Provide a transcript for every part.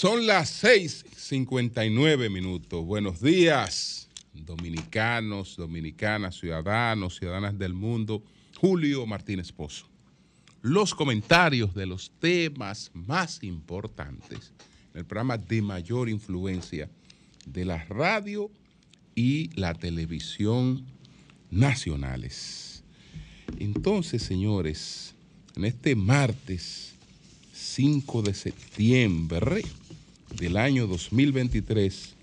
Son las 6:59 minutos. Buenos días, dominicanos, dominicanas, ciudadanos, ciudadanas del mundo. Julio Martínez Pozo. Los comentarios de los temas más importantes en el programa de mayor influencia de la radio y la televisión nacionales. Entonces, señores, en este martes 5 de septiembre del año 2023,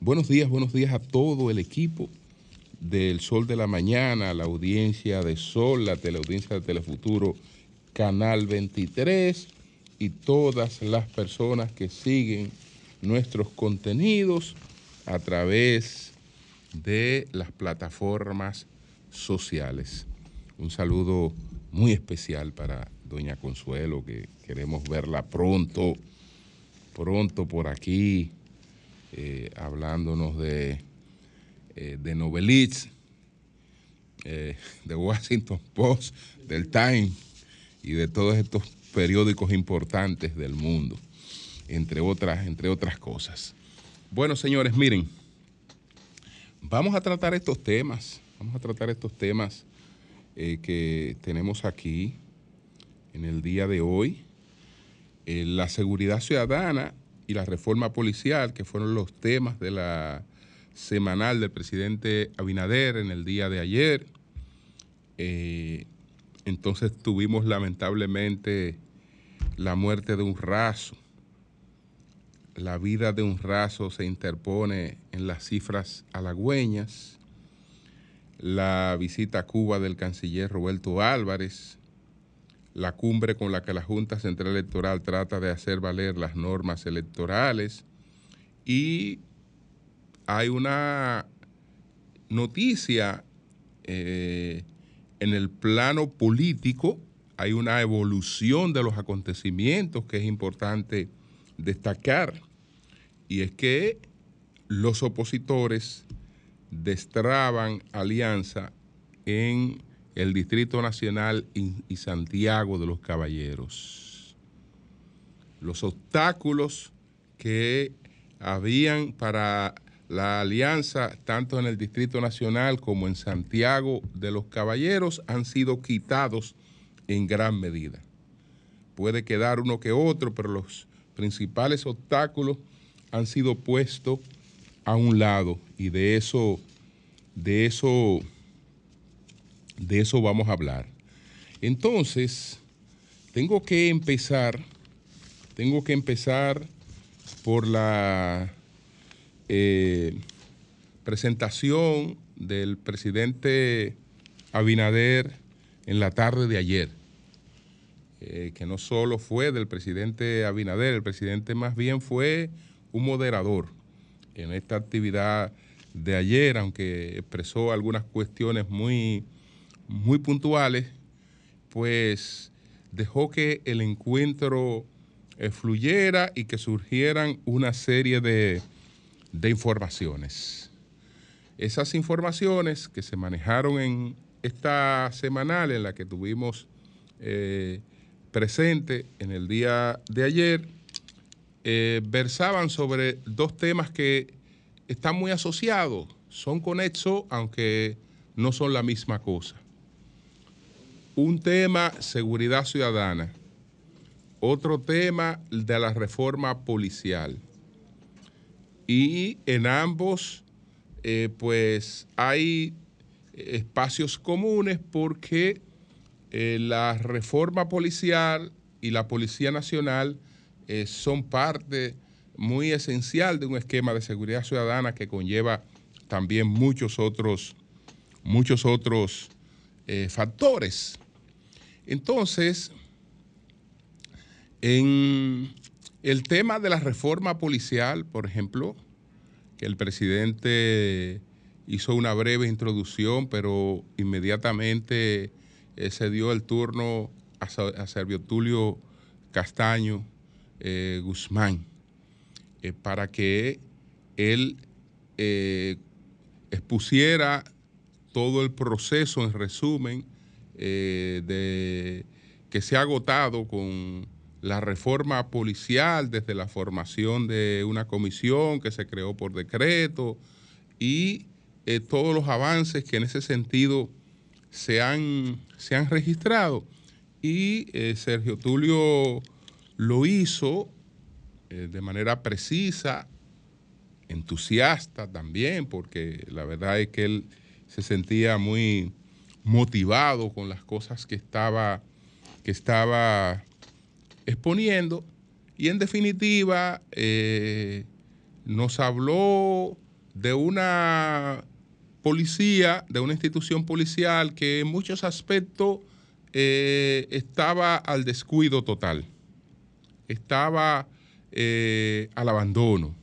buenos días, buenos días a todo el equipo del Sol de la Mañana, la audiencia de Sol, la teleaudiencia de Telefuturo, Canal 23 y todas las personas que siguen nuestros contenidos a través de las plataformas sociales. Un saludo muy especial para doña Consuelo, que queremos verla pronto, pronto por aquí, eh, hablándonos de, eh, de Novelitz, eh, de Washington Post, del Time y de todos estos periódicos importantes del mundo, entre otras, entre otras cosas. Bueno, señores, miren, vamos a tratar estos temas, vamos a tratar estos temas que tenemos aquí en el día de hoy. La seguridad ciudadana y la reforma policial, que fueron los temas de la semanal del presidente Abinader en el día de ayer. Eh, entonces tuvimos lamentablemente la muerte de un raso. La vida de un raso se interpone en las cifras halagüeñas. La visita a Cuba del canciller Roberto Álvarez, la cumbre con la que la Junta Central Electoral trata de hacer valer las normas electorales y hay una noticia eh, en el plano político, hay una evolución de los acontecimientos que es importante destacar y es que los opositores destraban alianza en el Distrito Nacional y, Santiago de los Caballeros. Los obstáculos que habían para la alianza, tanto en el Distrito Nacional como en Santiago de los Caballeros, han sido quitados en gran medida. Puede quedar uno que otro, pero los principales obstáculos han sido puestos a un lado y de eso, de eso de eso vamos a hablar. Entonces, tengo que empezar, tengo que empezar por la eh, presentación del presidente Abinader en la tarde de ayer, eh, que no solo fue del presidente Abinader, el presidente más bien fue un moderador en esta actividad de ayer, aunque expresó algunas cuestiones muy muy puntuales, pues dejó que el encuentro eh, fluyera y que surgieran una serie de, informaciones. Esas informaciones que se manejaron en esta semanal en la que tuvimos eh, presente en el día de ayer, eh, versaban sobre dos temas que están muy asociados, son conexos, aunque no son la misma cosa un tema, seguridad ciudadana. Otro tema de la reforma policial. Y en ambos, eh, pues hay espacios comunes porque eh, la reforma policial y la Policía Nacional eh, son parte muy esencial de un esquema de seguridad ciudadana que conlleva también muchos otros, muchos otros factores. Entonces, en el tema de la reforma policial, por ejemplo, que el presidente hizo una breve introducción, pero inmediatamente eh, se dio el turno a, Servio Tulio Castaño eh, Guzmán eh, para que él expusiera todo el proceso en resumen eh, de, que se ha agotado con la reforma policial desde la formación de una comisión que se creó por decreto y eh, todos los avances que en ese sentido se han, se han registrado. Y eh, Sergio Tulio lo hizo de manera precisa, entusiasta también, porque la verdad es que él se sentía muy motivado con las cosas que estaba, que estaba exponiendo. Y en definitiva, eh, nos habló de una policía, de una institución policial que en muchos aspectos eh, estaba al descuido total, estaba eh, al abandono.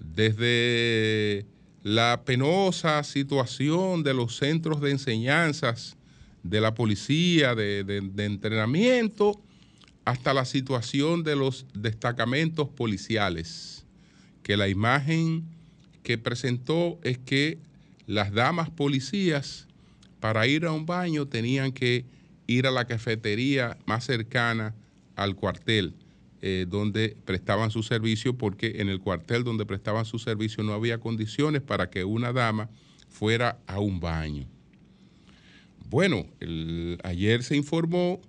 Desde la penosa situación de los centros de enseñanzas de la policía, de, de entrenamiento, hasta la situación de los destacamentos policiales, que la imagen que presentó es que las damas policías para ir a un baño tenían que ir a la cafetería más cercana al cuartel eh, donde prestaban su servicio porque en el cuartel donde prestaban su servicio no había condiciones para que una dama fuera a un baño. Bueno, ayer se informó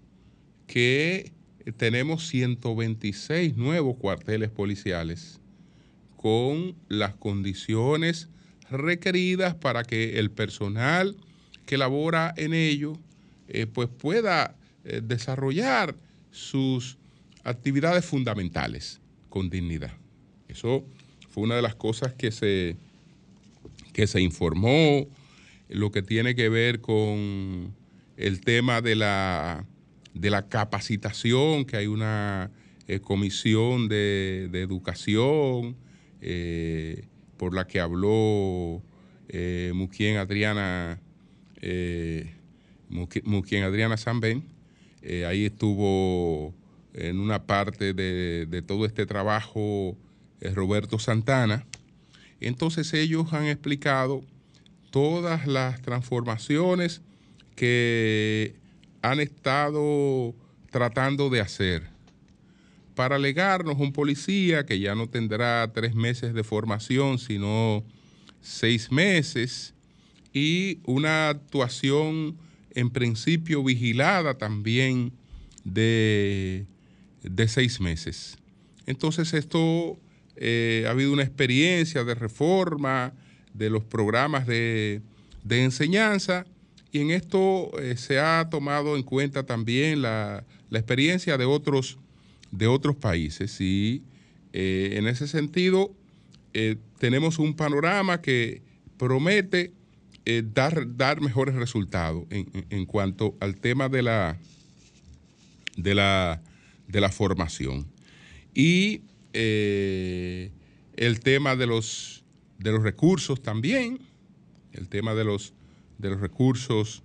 que tenemos 126 nuevos cuarteles policiales con las condiciones requeridas para que el personal que labora en ello eh, pues pueda eh, desarrollar sus actividades fundamentales con dignidad. Eso fue una de las cosas que se, que se informó, lo que tiene que ver con el tema de la, de la capacitación, que hay una eh, comisión de, educación, eh, por la que habló eh, Muquien Adriana, eh, Muquien Adriana Sanben. Ahí estuvo en una parte de, todo este trabajo Roberto Santana. Entonces ellos han explicado todas las transformaciones que han estado tratando de hacer para alegarnos un policía que ya no tendrá tres meses de formación, sino seis meses, y una actuación en principio vigilada también de, seis meses. Entonces esto eh, ha habido una experiencia de reforma de los programas de, enseñanza y en esto eh, se ha tomado en cuenta también la, la experiencia de otros de otros países y eh, en ese sentido tenemos un panorama que promete dar, dar mejores resultados en, cuanto al tema de la, de la, de la formación. Y el tema de los, de los recursos también, el tema de los, de los recursos,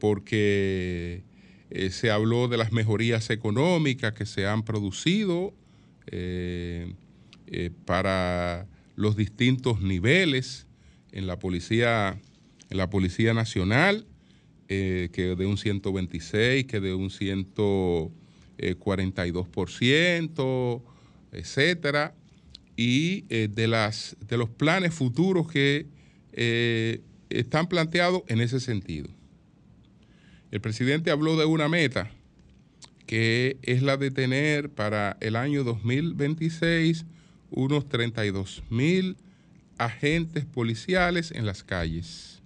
porque eh, se habló de las mejorías económicas que se han producido eh, eh, para los distintos niveles en la policía, en la policía nacional, que de un 126, que de un 142%, etcétera, y de, las, de los planes futuros que están planteados en ese sentido. El presidente habló de una meta que es la de tener para el año 2026 unos 32 mil agentes policiales en las calles,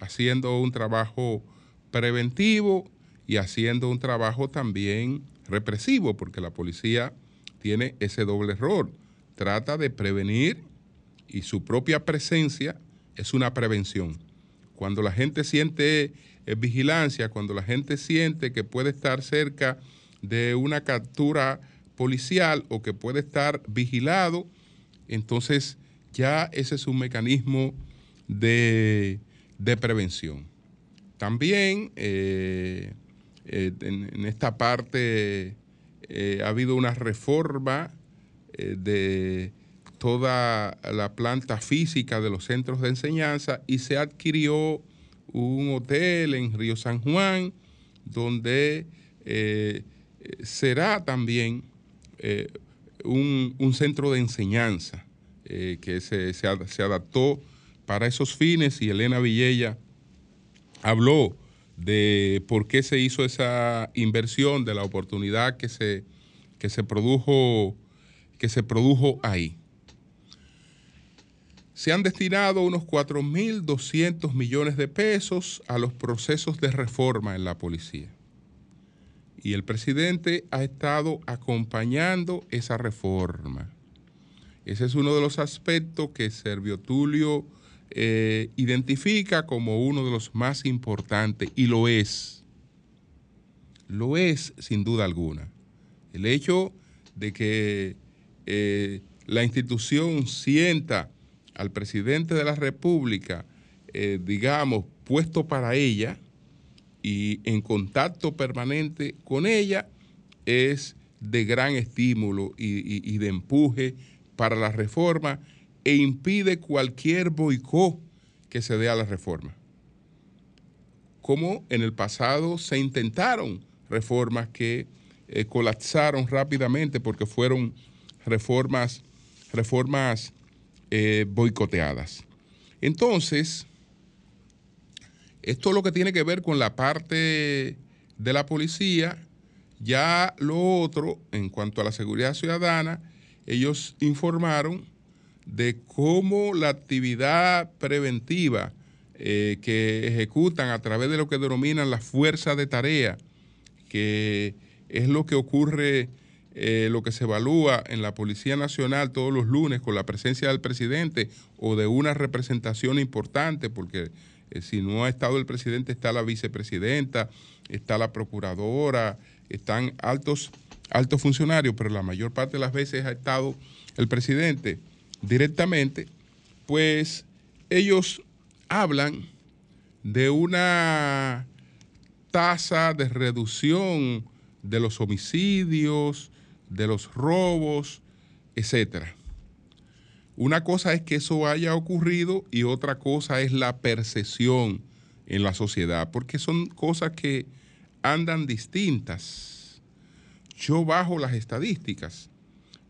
haciendo un trabajo preventivo y haciendo un trabajo también represivo, porque la policía tiene ese doble error. Trata de prevenir y su propia presencia es una prevención. Cuando la gente siente vigilancia, cuando la gente siente que puede estar cerca de una captura policial o que puede estar vigilado, entonces ya ese es un mecanismo de, prevención. También eh, eh, en, esta parte eh, ha habido una reforma de toda la planta física de los centros de enseñanza y se adquirió un hotel en Río San Juan donde eh, será también un, centro de enseñanza que se, se, adaptó para esos fines y Elena Villella habló de por qué se hizo esa inversión, de la oportunidad que se, que se produjo que se produjo ahí. Se han destinado unos 4.200 millones de pesos a los procesos de reforma en la policía. Y el presidente ha estado acompañando esa reforma. Ese es uno de los aspectos que Servio Tulio eh, identifica como uno de los más importantes y lo es. Lo es sin duda alguna. El hecho de que eh, la institución sienta al presidente de la República, eh, digamos, puesto para ella y en contacto permanente con ella, es de gran estímulo y, de empuje para la reforma e impide cualquier boicot que se dé a la reforma. Como en el pasado se intentaron reformas que eh, colapsaron rápidamente porque fueron reformas, reformas eh, boicoteadas. Entonces, esto es lo que tiene que ver con la parte de la policía. Ya lo otro, en cuanto a la seguridad ciudadana, ellos informaron de cómo la actividad preventiva eh, que ejecutan a través de lo que denominan las fuerzas de tarea, que es lo que ocurre eh, lo que se evalúa en la Policía Nacional todos los lunes con la presencia del presidente o de una representación importante, porque eh, si no ha estado el presidente está la vicepresidenta, está la procuradora, están altos, altos funcionarios, pero la mayor parte de las veces ha estado el presidente directamente, pues ellos hablan de una tasa de reducción de los homicidios, de los robos, etcétera. Una cosa es que eso haya ocurrido y otra cosa es la percepción en la sociedad, porque son cosas que andan distintas. Yo bajo las estadísticas,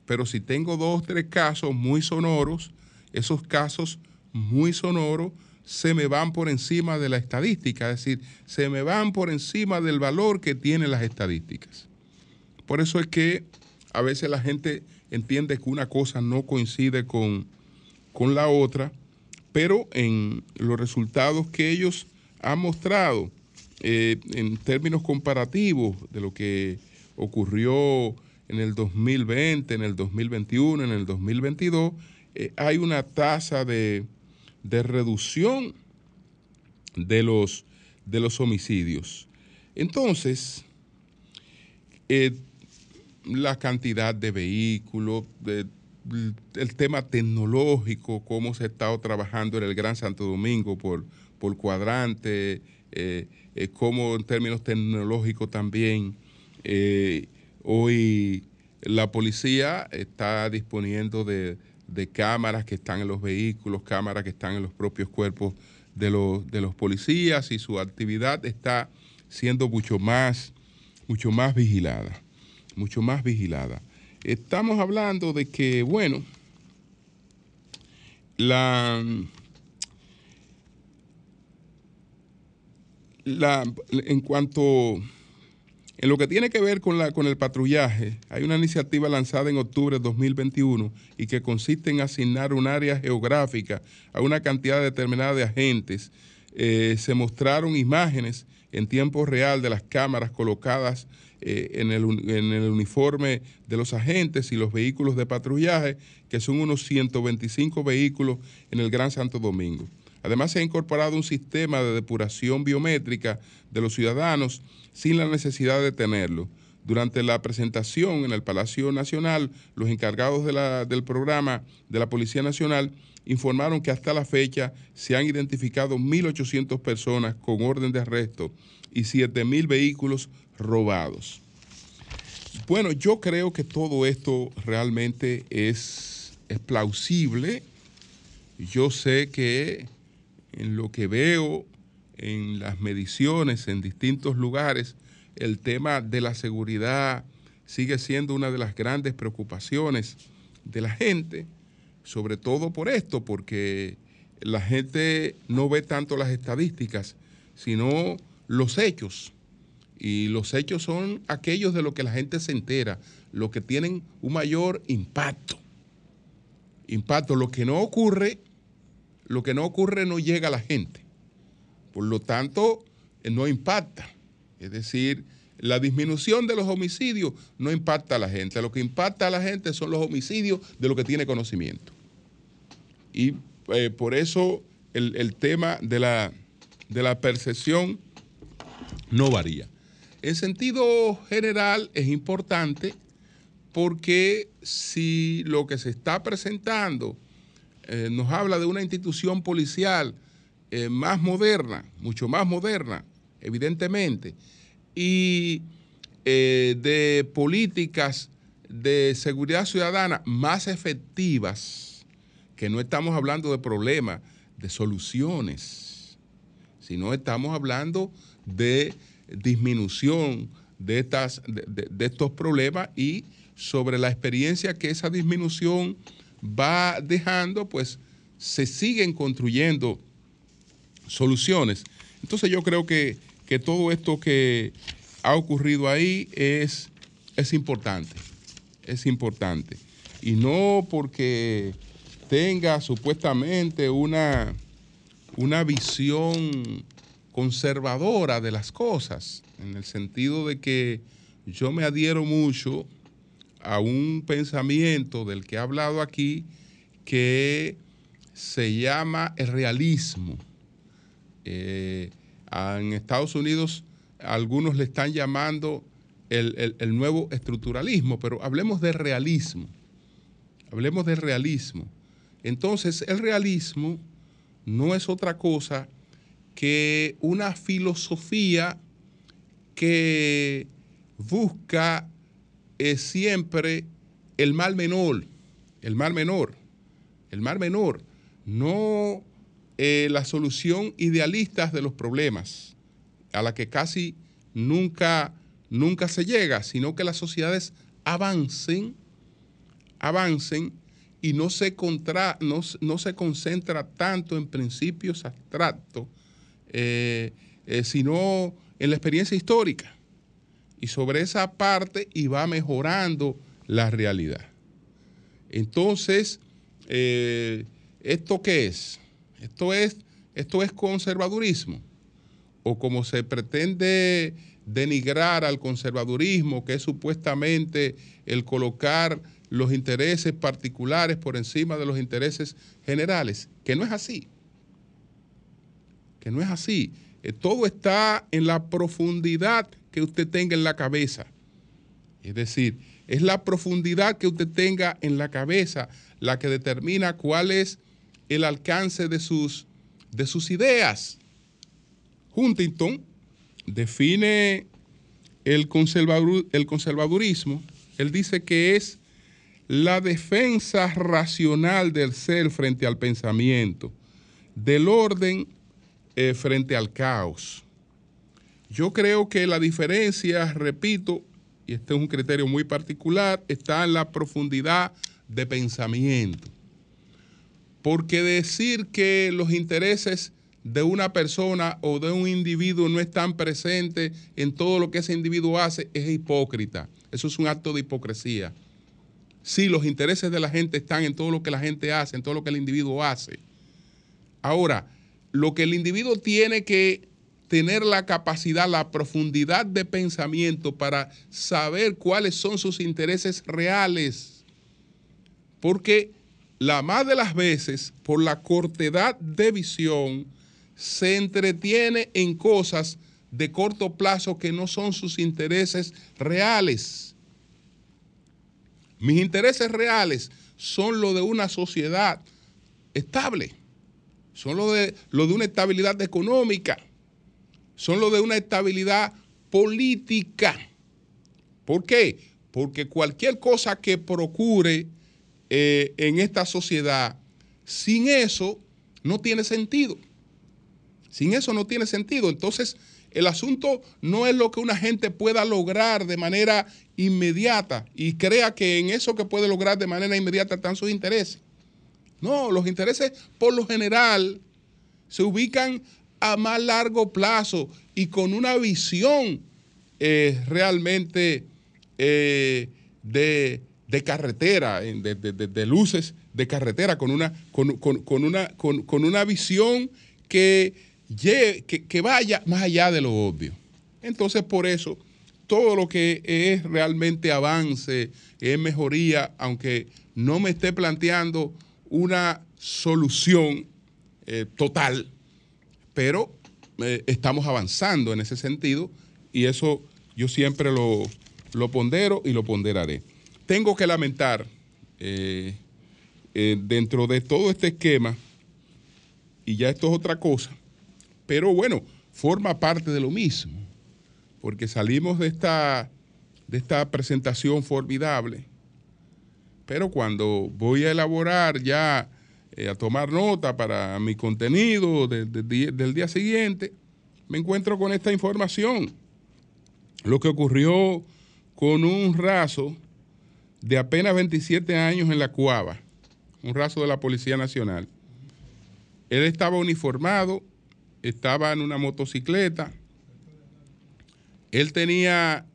pero si tengo dos, o tres casos muy sonoros, esos casos muy sonoros se me van por encima de la estadística, es decir, se me van por encima del valor que tienen las estadísticas. Por eso es que a veces la gente entiende que una cosa no coincide con, con la otra, pero en los resultados que ellos han mostrado eh, en términos comparativos de lo que ocurrió en el 2020, en el 2021, en el 2022, eh, hay una tasa de, reducción de los, de los homicidios. Entonces, eh, la cantidad de vehículos, el tema tecnológico, cómo se ha estado trabajando en el Gran Santo Domingo por, por cuadrante, eh, eh, cómo en términos tecnológicos también hoy la policía está disponiendo de, cámaras que están en los vehículos, cámaras que están en los propios cuerpos de los, de los policías y su actividad está siendo mucho más, mucho más vigilada mucho más vigilada. Estamos hablando de que, bueno, la, la, en cuanto en lo que tiene que ver con, el patrullaje, hay una iniciativa lanzada en octubre de 2021 y que consiste en asignar un área geográfica a una cantidad determinada de agentes. Eh, se mostraron imágenes en tiempo real de las cámaras colocadas eh, en, el, uniforme de los agentes y los vehículos de patrullaje, que son unos 125 vehículos en el Gran Santo Domingo. Además, se ha incorporado un sistema de depuración biométrica de los ciudadanos sin la necesidad de tenerlo. Durante la presentación en el Palacio Nacional, los encargados del programa de la Policía Nacional informaron que hasta la fecha se han identificado 1.800 personas con orden de arresto y 7.000 vehículos robados. Bueno, yo creo que todo esto realmente es plausible. Yo sé que en lo que veo en las mediciones en distintos lugares, el tema de la seguridad sigue siendo una de las grandes preocupaciones de la gente, sobre todo por esto, porque la gente no ve tanto las estadísticas, sino los hechos. Y los hechos son aquellos de lo que la gente se entera, los que tienen un mayor impacto. Impacto, lo que no ocurre, lo que no ocurre no llega a la gente. Por lo tanto, eh, no impacta. Es decir, la disminución de los homicidios no impacta a la gente. Lo que impacta a la gente son los homicidios de lo que tiene conocimiento. Y eh, por eso el, tema de la, de la percepción no varía. En sentido general es importante porque si lo que se está presentando eh, nos habla de una institución policial eh, más moderna, mucho más moderna, evidentemente, y de políticas de seguridad ciudadana más efectivas, que no estamos hablando de problemas, de soluciones, sino estamos hablando de disminución de, estas, de, estos problemas y sobre la experiencia que esa disminución va dejando, pues se siguen construyendo soluciones. Entonces yo creo que, todo esto que ha ocurrido ahí es, es importante, es importante. Y no porque tenga supuestamente una, una visión conservadora de las cosas, en el sentido de que yo me adhiero mucho a un pensamiento del que he hablado aquí que se llama el realismo. Eh, en Estados Unidos algunos le están llamando el, el nuevo estructuralismo, pero hablemos de realismo. Hablemos de realismo. Entonces, el realismo no es otra cosa que una filosofía que busca eh, siempre el mal menor, el mal menor, el mal menor, no eh, la solución idealista de los problemas, a la que casi nunca, nunca se llega, sino que las sociedades avancen, avancen y no se, contra, no, se concentra tanto en principios abstractos, eh, eh, sino en la experiencia histórica. Y sobre esa parte y va mejorando la realidad. Entonces, eh, ¿esto qué es? Esto es, esto es conservadurismo. O como se pretende denigrar al conservadurismo, que es supuestamente el colocar los intereses particulares por encima de los intereses generales, que no es así, que no es así. Eh, todo está en la profundidad que usted tenga en la cabeza. Es decir, es la profundidad que usted tenga en la cabeza la que determina cuál es el alcance de sus, de sus ideas. Huntington define el, el conservadurismo, él dice que es la defensa racional del ser frente al pensamiento, del orden eh, frente al caos. Yo creo que la diferencia, repito, y este es un criterio muy particular, está en la profundidad de pensamiento. Porque decir que los intereses de una persona o de un individuo no están presentes en todo lo que ese individuo hace es hipócrita. Eso es un acto de hipocresía. Sí, los intereses de la gente están en todo lo que la gente hace, en todo lo que el individuo hace. Ahora, lo que el individuo tiene que tener la capacidad, la profundidad de pensamiento para saber cuáles son sus intereses reales. Porque la más de las veces, por la cortedad de visión, se entretiene en cosas de corto plazo que no son sus intereses reales. Mis intereses reales son lo de una sociedad estable, son lo de, lo de una estabilidad económica, son lo de una estabilidad política. ¿Por qué? Porque cualquier cosa que procure eh, en esta sociedad, sin eso no tiene sentido. Sin eso no tiene sentido. Entonces, el asunto no es lo que una gente pueda lograr de manera inmediata y crea que en eso que puede lograr de manera inmediata están sus intereses. No, los intereses por lo general se ubican a más largo plazo y con una visión eh, realmente eh, de, carretera, de, luces de carretera, con una, con, una, con, una visión que, que, vaya más allá de lo obvio. Entonces, por eso, todo lo que es realmente avance, es mejoría, aunque no me esté planteando una solución eh, total, pero eh, estamos avanzando en ese sentido y eso yo siempre lo, pondero y lo ponderaré. Tengo que lamentar, eh, dentro de todo este esquema, y ya esto es otra cosa, pero bueno, forma parte de lo mismo, porque salimos de esta, de esta presentación formidable pero cuando voy a elaborar ya, eh, a tomar nota para mi contenido del día siguiente, me encuentro con esta información. Lo que ocurrió con un raso de apenas 27 años en la Cuava, un raso de la Policía Nacional. Él estaba uniformado, estaba en una motocicleta. Él tenía,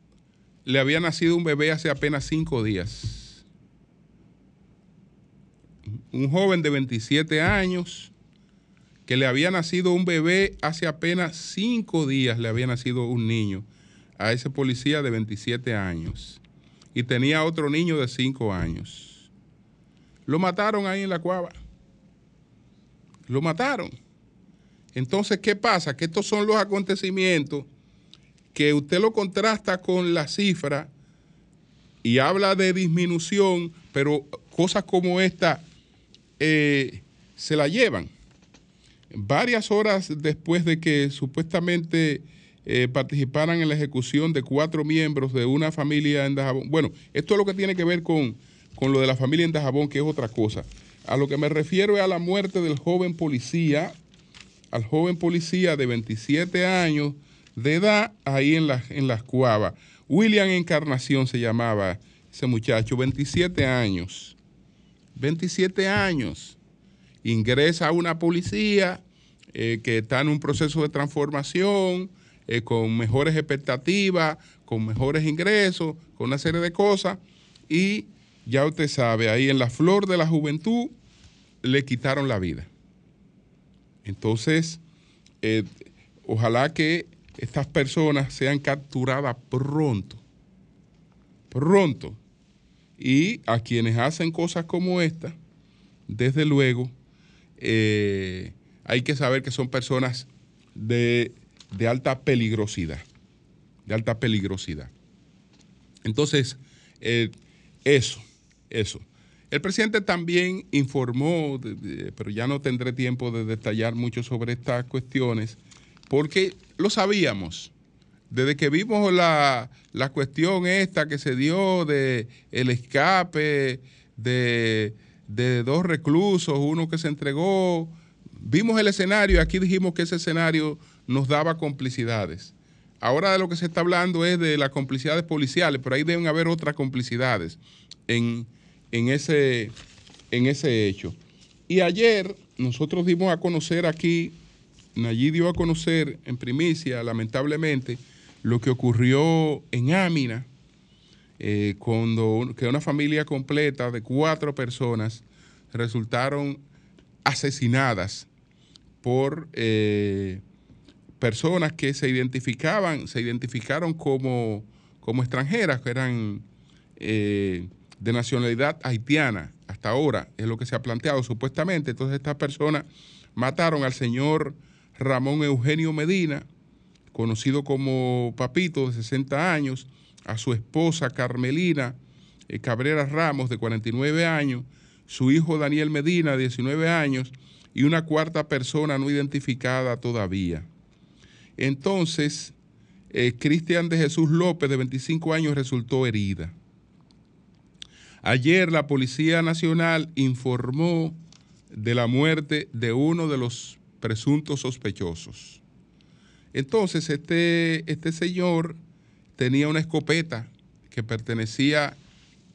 le había nacido un bebé hace apenas cinco días un joven de 27 años que le había nacido un bebé hace apenas cinco días, le había nacido un niño a ese policía de 27 años y tenía otro niño de 5 años. Lo mataron ahí en la cuava. Lo mataron. Entonces, ¿qué pasa? Que estos son los acontecimientos que usted lo contrasta con la cifra y habla de disminución, pero cosas como esta eh, se la llevan. Varias horas después de que supuestamente eh, participaran en la ejecución de cuatro miembros de una familia en Dajabón. Bueno, esto es lo que tiene que ver con, con lo de la familia en Dajabón, que es otra cosa. A lo que me refiero es a la muerte del joven policía, al joven policía de 27 años de edad ahí en, la, en las cuavas. William Encarnación se llamaba ese muchacho, 27 años. 27 años, ingresa a una policía eh, que está en un proceso de transformación, eh, con mejores expectativas, con mejores ingresos, con una serie de cosas, y ya usted sabe, ahí en la flor de la juventud le quitaron la vida. Entonces, eh, ojalá que estas personas sean capturadas pronto, pronto, y a quienes hacen cosas como esta, desde luego, eh, hay que saber que son personas de, alta peligrosidad, de alta peligrosidad. Entonces, eh, eso, eso. El presidente también informó, pero ya no tendré tiempo de detallar mucho sobre estas cuestiones, porque lo sabíamos desde que vimos la, cuestión esta que se dio de el escape de, dos reclusos, uno que se entregó, vimos el escenario y aquí dijimos que ese escenario nos daba complicidades. Ahora de lo que se está hablando es de las complicidades policiales, pero ahí deben haber otras complicidades en, ese, en ese hecho. Y ayer nosotros dimos a conocer aquí, allí dio a conocer en primicia, lamentablemente, lo que ocurrió en Ámina, eh, cuando que una familia completa de cuatro personas resultaron asesinadas por eh, personas que se identificaban, se identificaron como, como extranjeras, que eran eh, de nacionalidad haitiana. Hasta ahora es lo que se ha planteado supuestamente. Entonces estas personas mataron al señor Ramón Eugenio Medina, conocido como Papito, de 60 años, a su esposa Carmelina eh, Cabrera Ramos, de 49 años, su hijo Daniel Medina, de 19 años, y una cuarta persona no identificada todavía. Entonces, eh, Cristian de Jesús López, de 25 años, resultó herida. Ayer la Policía Nacional informó de la muerte de uno de los presuntos sospechosos. Entonces, este, este señor tenía una escopeta que pertenecía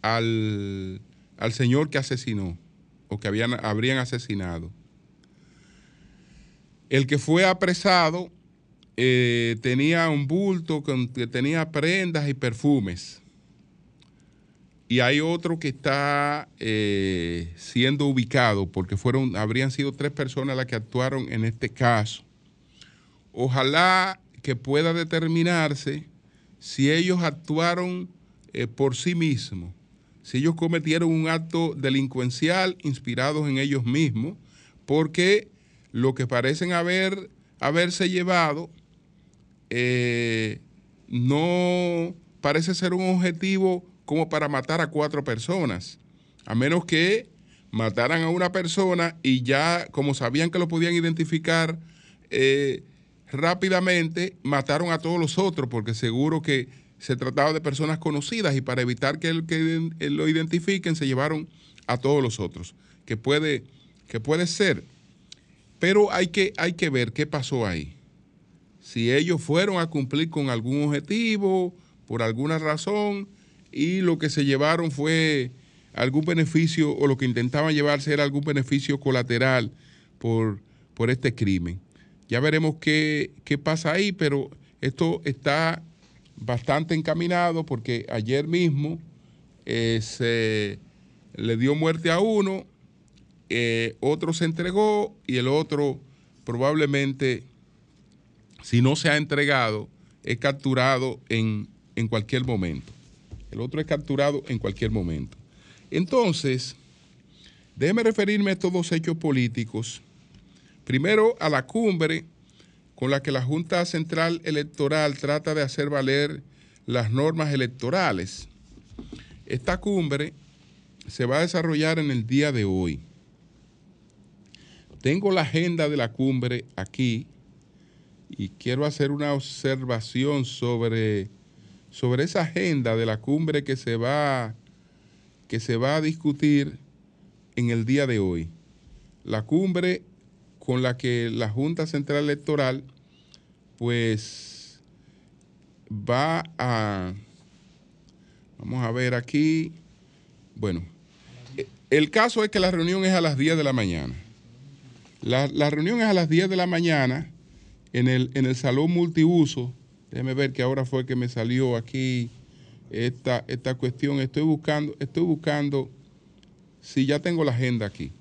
al, señor que asesinó o que habían, habrían asesinado. El que fue apresado eh, tenía un bulto que tenía prendas y perfumes. Y hay otro que está eh, siendo ubicado porque fueron, habrían sido tres personas las que actuaron en este caso. Ojalá que pueda determinarse si ellos actuaron eh, por sí mismos, si ellos cometieron un acto delincuencial inspirados en ellos mismos, porque lo que parecen haber, haberse llevado eh, no parece ser un objetivo como para matar a cuatro personas, a menos que mataran a una persona y ya, como sabían que lo podían identificar eh, rápidamente, mataron a todos los otros, porque seguro que se trataba de personas conocidas y para evitar que, el, que lo identifiquen, se llevaron a todos los otros, que puede, que puede ser. Pero hay que, hay que ver qué pasó ahí. Si ellos fueron a cumplir con algún objetivo, por alguna razón, y lo que se llevaron fue algún beneficio o lo que intentaban llevarse era algún beneficio colateral por, por este crimen. Ya veremos qué, pasa ahí, pero esto está bastante encaminado porque ayer mismo eh, se le dio muerte a uno, eh, otro se entregó y el otro probablemente, si no se ha entregado, es capturado en, en cualquier momento el otro es capturado en cualquier momento. Entonces, déjeme referirme a estos dos hechos políticos. Primero, a la cumbre con la que la Junta Central Electoral trata de hacer valer las normas electorales. Esta cumbre se va a desarrollar en el día de hoy. Tengo la agenda de la cumbre aquí y quiero hacer una observación sobre sobre esa agenda de la cumbre que se va, que se va a discutir en el día de hoy. La cumbre con la que la Junta Central Electoral pues va a, vamos a ver aquí, bueno, el caso es que la reunión es a las 10 de la mañana. La, reunión es a las 10 de la mañana en el, en el salón multiuso Déjeme ver que ahora fue que me salió aquí esta, esta cuestión. Estoy buscando, estoy buscando, si ya tengo la agenda aquí.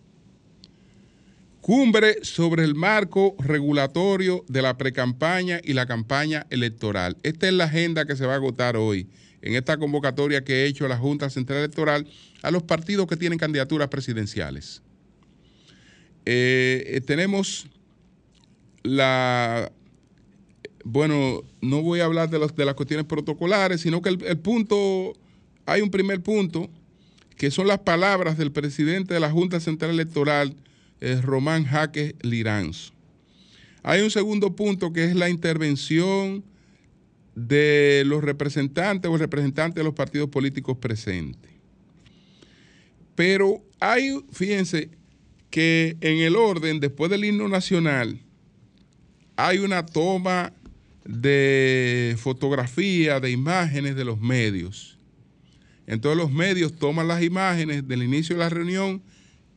Cumbre sobre el marco regulatorio de la precampaña y la campaña electoral. Esta es la agenda que se va a agotar hoy en esta convocatoria que he hecho a la Junta Central Electoral a los partidos que tienen candidaturas presidenciales. Eh, tenemos la bueno, no voy a hablar de, de las cuestiones protocolares, sino que el, punto, hay un primer punto, que son las palabras del presidente de la Junta Central Electoral, eh, Román Jaque Liranzo. Hay un segundo punto que es la intervención de los representantes o representantes de los partidos políticos presentes. Pero hay, fíjense, que en el orden, después del himno nacional, hay una toma de fotografía, de imágenes de los medios. Entonces los medios toman las imágenes del inicio de la reunión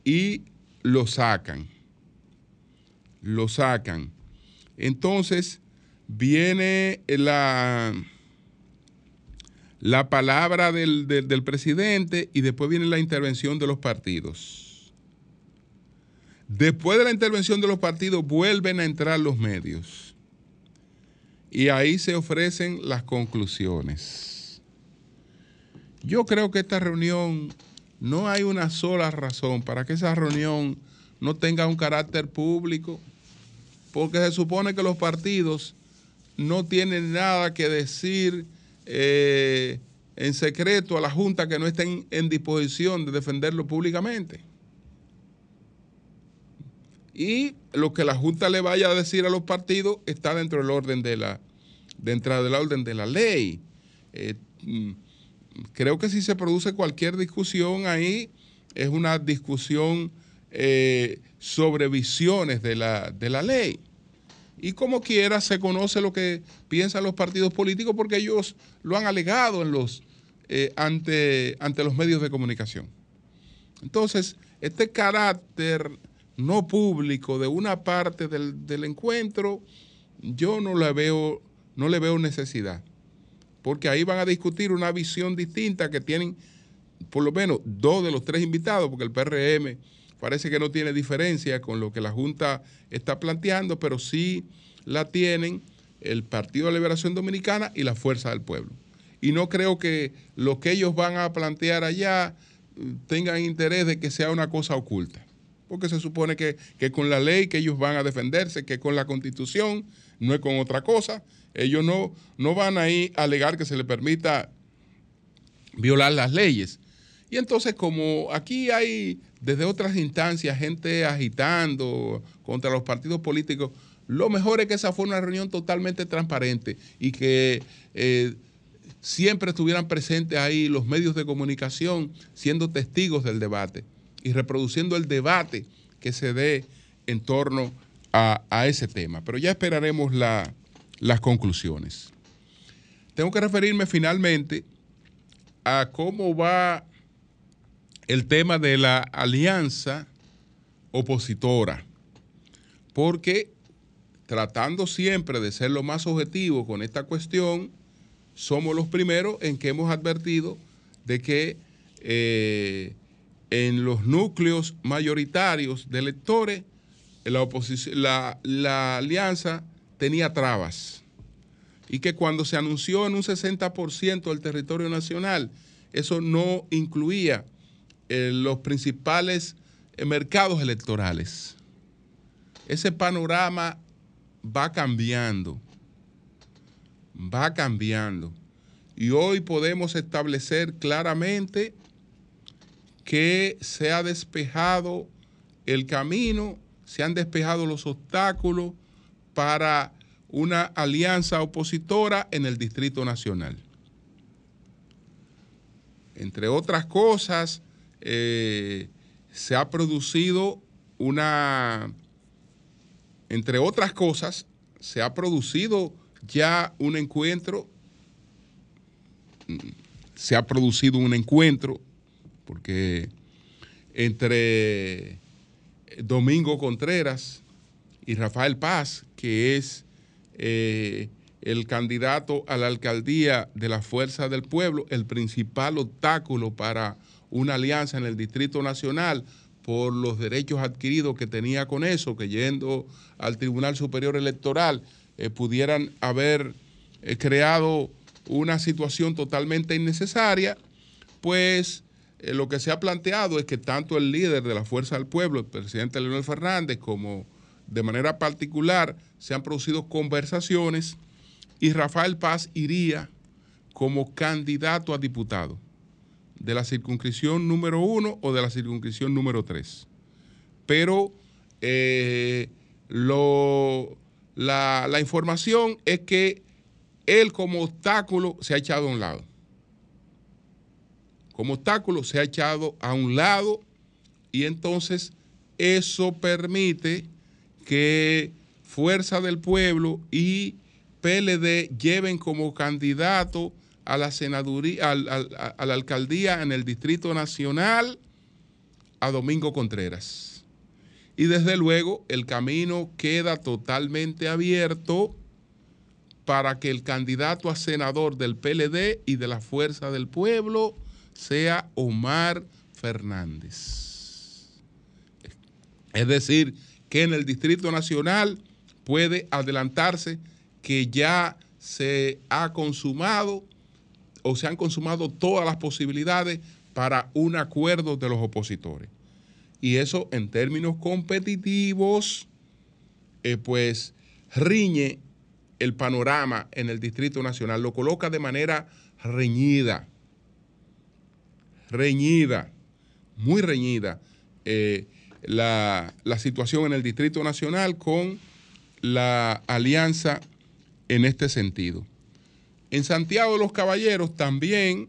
y lo sacan. Lo sacan. Entonces viene la, la palabra del, del presidente y después viene la intervención de los partidos. Después de la intervención de los partidos vuelven a entrar los medios y ahí se ofrecen las conclusiones. Yo creo que esta reunión no hay una sola razón para que esa reunión no tenga un carácter público, porque se supone que los partidos no tienen nada que decir eh, en secreto a la Junta que no estén en disposición de defenderlo públicamente. Y lo que la Junta le vaya a decir a los partidos está dentro del orden de la, dentro del orden de la ley. Eh, mm, creo que si se produce cualquier discusión ahí, es una discusión eh, sobre visiones de la, de la ley. Y como quiera se conoce lo que piensan los partidos políticos porque ellos lo han alegado en los, eh, ante, ante los medios de comunicación. Entonces, este carácter no público de una parte del, del encuentro, yo no le veo, no le veo necesidad. Porque ahí van a discutir una visión distinta que tienen por lo menos dos de los tres invitados, porque el PRM parece que no tiene diferencia con lo que la Junta está planteando, pero sí la tienen el Partido de Liberación Dominicana y la Fuerza del Pueblo. Y no creo que lo que ellos van a plantear allá mm, tengan interés de que sea una cosa oculta, porque se supone que, con la ley que ellos van a defenderse, que con la constitución, no es con otra cosa, ellos no, no van ahí a alegar que se les permita violar las leyes. Y entonces como aquí hay desde otras instancias gente agitando contra los partidos políticos, lo mejor es que esa fuera una reunión totalmente transparente y que eh, siempre estuvieran presentes ahí los medios de comunicación siendo testigos del debate y reproduciendo el debate que se dé en torno a, ese tema. Pero ya esperaremos las conclusiones. Tengo que referirme finalmente a cómo va el tema de la alianza opositora, porque tratando siempre de ser lo más objetivo con esta cuestión, somos los primeros en que hemos advertido de que eh, en los núcleos mayoritarios de electores, la, la alianza tenía trabas y que cuando se anunció en un 60% del territorio nacional, eso no incluía los principales eh, mercados electorales. Ese panorama va cambiando, va cambiando. Y hoy podemos establecer claramente que se ha despejado el camino, se han despejado los obstáculos para una alianza opositora en el Distrito Nacional. Entre otras cosas, eh, se ha producido una, entre otras cosas, se ha producido ya un encuentro, se ha producido un encuentro, porque entre Domingo Contreras y Rafael Paz, que es eh, el candidato a la alcaldía de la Fuerza del Pueblo, el principal obstáculo para una alianza en el Distrito Nacional por los derechos adquiridos que tenía con eso, que yendo al Tribunal Superior Electoral eh, pudieran haber eh, creado una situación totalmente innecesaria, pues lo que se ha planteado es que tanto el líder de la Fuerza del Pueblo, el presidente Leonel Fernández, como de manera particular se han producido conversaciones y Rafael Paz iría como candidato a diputado de la circunscripción número uno o de la circunscripción número tres. Pero eh, la, la información es que él como obstáculo se ha echado a un lado. Como obstáculo se ha echado a un lado y entonces eso permite que Fuerza del Pueblo y PLD lleven como candidato a la senaduría, alcaldía en el Distrito Nacional a Domingo Contreras. Y desde luego el camino queda totalmente abierto para que el candidato a senador del PLD y de la Fuerza del Pueblo sea Omar Fernández. Es decir, que en el Distrito Nacional puede adelantarse que ya se ha consumado o se han consumado todas las posibilidades para un acuerdo de los opositores. Y eso en términos competitivos, eh, pues riñe el panorama en el Distrito Nacional, lo coloca de manera reñida, reñida, muy reñida eh, la, situación en el Distrito Nacional con la alianza en este sentido. En Santiago de los Caballeros también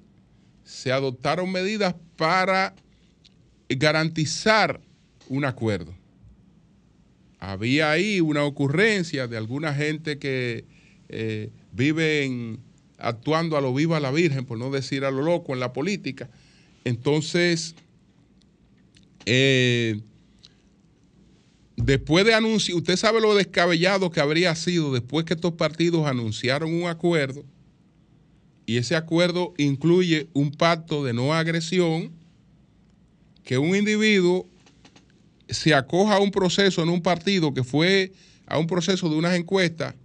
se adoptaron medidas para garantizar un acuerdo. había ahí una ocurrencia de alguna gente que eh, viven actuando a lo viva la Virgen, por no decir a lo loco en la política. Entonces, eh, después de anunciar, usted sabe lo descabellado que habría sido después que estos partidos anunciaron un acuerdo y ese acuerdo incluye un pacto de no agresión, que un individuo se acoja a un proceso en un partido que fue a un proceso de unas encuestas,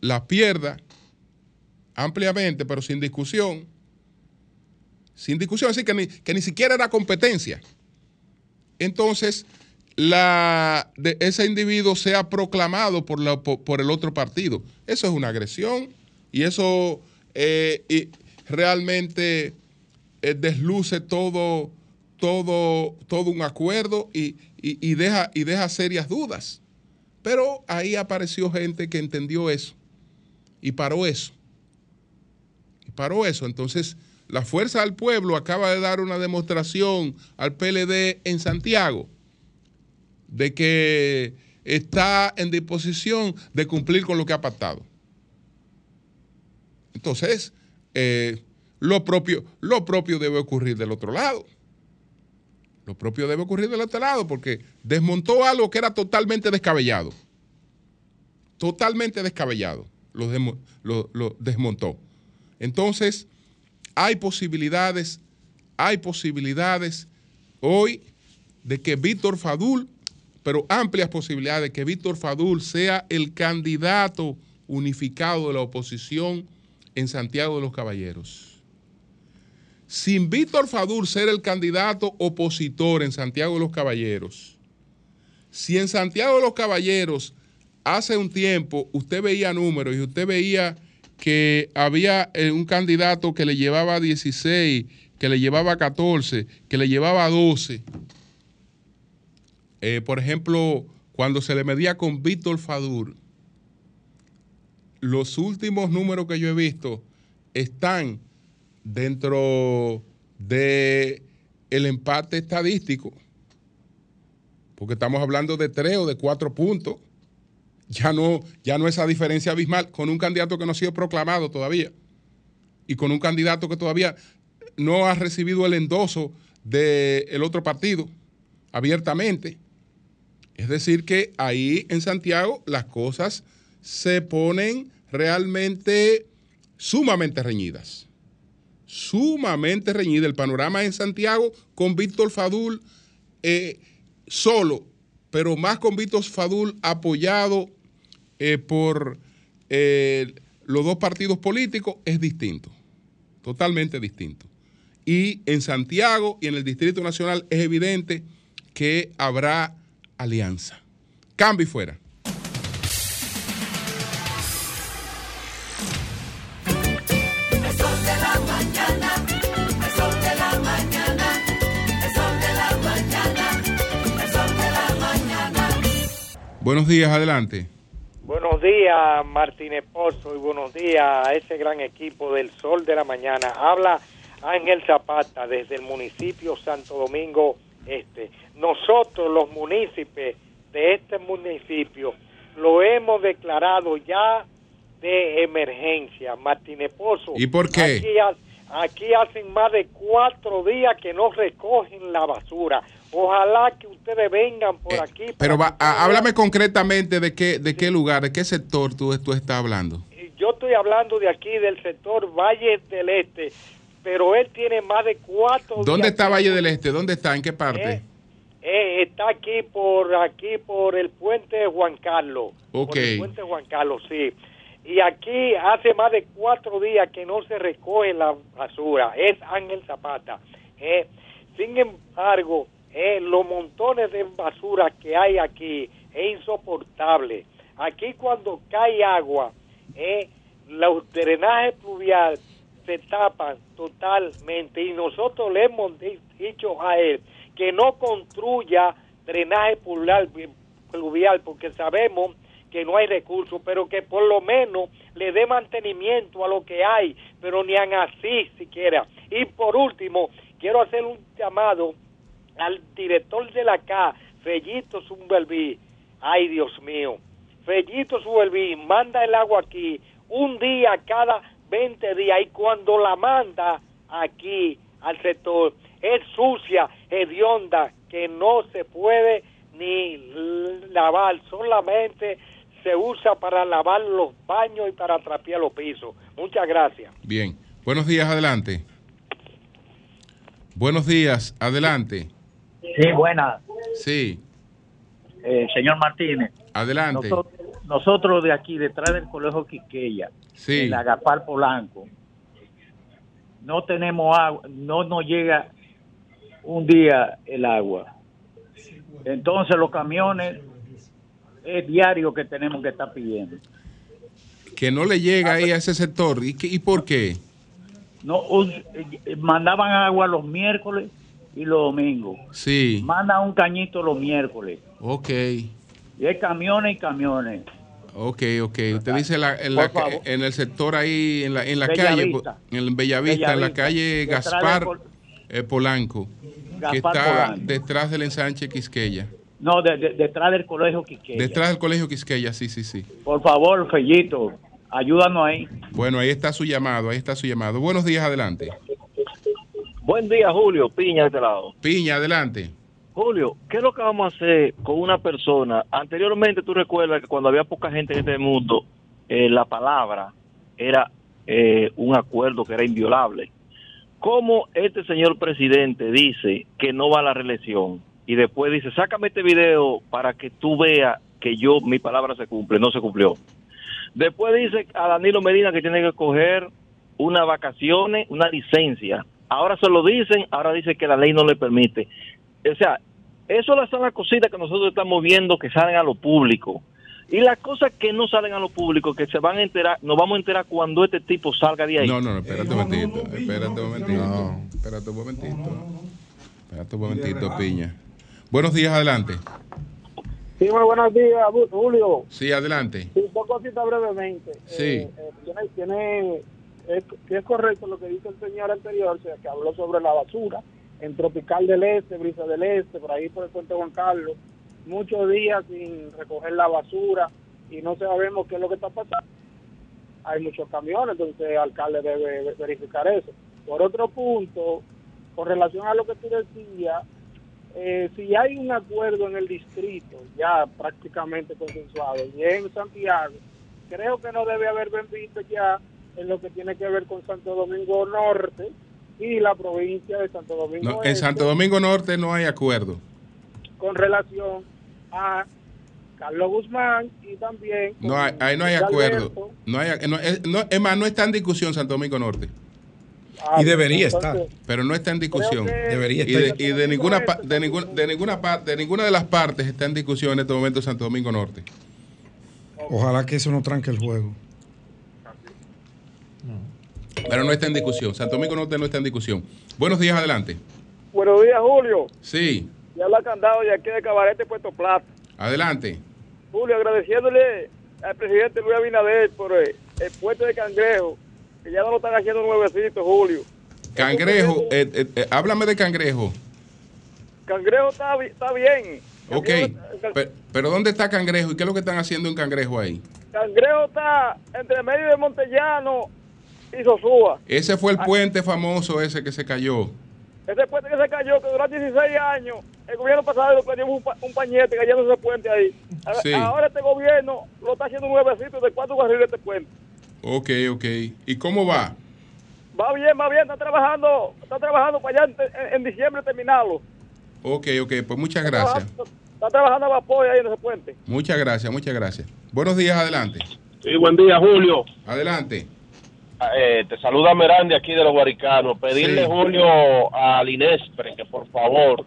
la pierda ampliamente, pero sin discusión, sin discusión, así que ni, que ni siquiera era competencia. Entonces, la, de ese individuo sea proclamado por, la, por, el otro partido. Eso es una agresión y eso eh, y realmente eh, desluce todo, todo, todo un acuerdo y, y, deja, y deja serias dudas. Pero ahí apareció gente que entendió eso y paró eso. Y paró eso. Entonces, la Fuerza del Pueblo acaba de dar una demostración al PLD en Santiago de que está en disposición de cumplir con lo que ha pactado. Entonces, eh, lo, propio, lo propio debe ocurrir del otro lado. Lo propio debe ocurrir del otro lado porque desmontó algo que era totalmente descabellado. Totalmente descabellado. Lo, lo desmontó. Entonces, hay posibilidades, hay posibilidades hoy de que Víctor Fadul, pero amplias posibilidades de que Víctor Fadul sea el candidato unificado de la oposición en Santiago de los Caballeros. Sin Víctor Fadul ser el candidato opositor en Santiago de los Caballeros, si en Santiago de los Caballeros hace un tiempo usted veía números y usted veía que había eh, un candidato que le llevaba 16, que le llevaba 14, que le llevaba 12. Eh, por ejemplo, cuando se le medía con Víctor Fadul, los últimos números que yo he visto están dentro de empate estadístico, porque estamos hablando de tres o de cuatro puntos. Ya no, ya no esa diferencia abismal con un candidato que no ha sido proclamado todavía y con un candidato que todavía no ha recibido el endoso del otro partido abiertamente. Es decir, que ahí en Santiago las cosas se ponen realmente sumamente reñidas. Sumamente reñidas. El panorama en Santiago con Víctor Fadul eh, solo, pero más con Víctor Fadul apoyado eh, por eh, los dos partidos políticos es distinto. Totalmente distinto. Y en Santiago y en el Distrito Nacional es evidente que habrá alianza. Cambio y fuera. Buenos días, adelante. Buenos días, Martínez Pozo, y buenos días a ese gran equipo del Sol de la Mañana. Habla Ángel Zapata desde el municipio Santo Domingo Este. Nosotros, los municipios de este municipio, lo hemos declarado ya de emergencia, Martínez Pozo. ¿Y por qué? aquí hacen más de cuatro días que no recogen la basura. Ojalá que ustedes vengan por eh, aquí. Pero háblame concretamente de qué, de qué lugar, de qué sector tú, tú estás hablando. Yo estoy hablando de aquí, del sector Valle del Este, pero él tiene más de cuatro... ¿Dónde está Valle del Este? ¿Dónde está? ¿En qué parte? Eh, eh, está aquí por aquí por el puente Juan Carlos. Ok. el puente Juan Carlos, sí. Y aquí hace más de cuatro días que no se recoge la basura. Es Ángel Zapata. sin embargo, eh, los montones de basura que hay aquí es insoportable. Aquí cuando cae agua, eh, los drenajes pluviales se tapan totalmente y nosotros le hemos dicho a él que no construya drenaje pluvial porque sabemos que no hay recursos, pero que por lo menos le dé mantenimiento a lo que hay, pero ni así siquiera. Y por último, quiero hacer un llamado al director de la CA, Fellito Zumbalví, Ay, Dios mío. Fellito Suelvín manda el agua aquí un día cada 20 días y cuando la manda aquí al sector es sucia, hedionda, que no se puede ni lavar, solamente se usa para lavar los baños y para trapear los pisos. Muchas gracias. Bien, buenos días, adelante. Buenos días, adelante. Sí, buenas. Sí. Eh, señor Martínez. Adelante. Nosotros, de aquí, detrás del Colegio Quiqueya, sí. en Agapar Polanco, no tenemos agua, no nos llega un día el agua. Entonces los camiones es diario que tenemos que estar pidiendo. Que no le llega ahí a ese sector. ¿Y, y por qué? No, eh, mandaban agua los miércoles y los domingos. Sí. Manda un cañito los miércoles. Ok. Y hay camiones y camiones. Ok, ok. Usted dice la, en, la, en, el sector ahí, en la, en la calle, en Bellavista, en la calle Gaspar eh, Polanco, que está detrás del ensanche Quisqueya. No, detrás del colegio Quisqueya. Detrás del colegio Quisqueya, sí, sí, sí. Por favor, Fellito, ayúdanos ahí. Bueno, ahí está su llamado, ahí está su llamado. Buenos días, adelante. Buen día, Julio. Piña de este lado. Piña, adelante. Julio, ¿qué es lo que vamos a hacer con una persona? Anteriormente tú recuerdas que cuando había poca gente en este mundo, eh, la palabra era eh, un acuerdo que era inviolable. ¿Cómo este señor presidente dice que no va a la reelección y después dice, sácame este video para que tú veas que yo, mi palabra se cumple, no se cumplió? Después dice a Danilo Medina que tiene que coger unas vacaciones, una licencia. Ahora se lo dicen, ahora dice que la ley no le permite o sea, eso son las cositas que nosotros estamos viendo que salen a lo público. Y las cosas que no salen a lo público, que se van a enterar, nos vamos a enterar cuando este tipo salga de ahí. No, no, espérate un momentito, espérate un momentito, espérate un momentito, espérate un momentito, Piña. Buenos días, adelante. Sí, muy buenos días, Julio. Sí, adelante. Sí, dos cositas brevemente. Sí. Eh, eh, tiene, tiene es, que es correcto lo que dice el señor anterior, o sea, que habló sobre la basura en Tropical del Este, Brisa del Este, por ahí por el puente Juan Carlos, muchos días sin recoger la basura y no sabemos qué es lo que está pasando. Hay muchos camiones, entonces el alcalde debe verificar eso. Por otro punto, con relación a lo que tú decías, eh, si hay un acuerdo en el distrito ya prácticamente consensuado y en Santiago, creo que no debe haber bendito ya en lo que tiene que ver con Santo Domingo Norte, y la provincia de Santo Domingo En Santo Domingo Norte no hay acuerdo. Con relación a Carlos Guzmán y también... No hay, ahí no hay acuerdo. No hay, no, es, no, es más, no está en discusión Santo Domingo Norte. Ah, y debería estar. Pero no está en discusión. Debería estar. Y de, y de ninguna, de, ninguna, de, ninguna, de ninguna de las partes está en discusión en este momento Santo Domingo Norte. Ojalá que eso no tranque el juego. Pero no está en discusión. Santo Domingo Norte no está en discusión. Buenos días, adelante. Buenos días, Julio. Sí. Ya habla Candado de aquí de Cabarete, Puerto Plata. Adelante. Julio, agradeciéndole al presidente Luis Abinader por el, puente de Cangrejo, que ya no lo están haciendo nuevecitos, Julio. Cangrejo, eh, eh, eh, háblame de Cangrejo. Cangrejo está, está bien. Ok, pero, pero, ¿dónde está Cangrejo y qué es lo que están haciendo en Cangrejo ahí? Cangrejo está entre medio de Montellano y Sosúa. Ese fue el puente famoso ese que se cayó. Ese puente que se cayó, que duró 16 años, el gobierno pasado le prendió un, un, pañete cayendo ese puente ahí. Sí. Ahora este gobierno lo está haciendo nuevecito de cuatro carriles este puente. Ok, ok. ¿Y cómo va? Va bien, va bien, está trabajando, está trabajando para allá en, en diciembre terminarlo. Ok, ok, pues muchas gracias. Está trabajando, está trabajando a vapor ahí en ese puente. Muchas gracias, muchas gracias. Buenos días, adelante. Sí, buen día, Julio. Adelante. Eh, te saluda Merandi aquí de los Guaricanos. Pedirle, Sí. Julio, al Inespre que por favor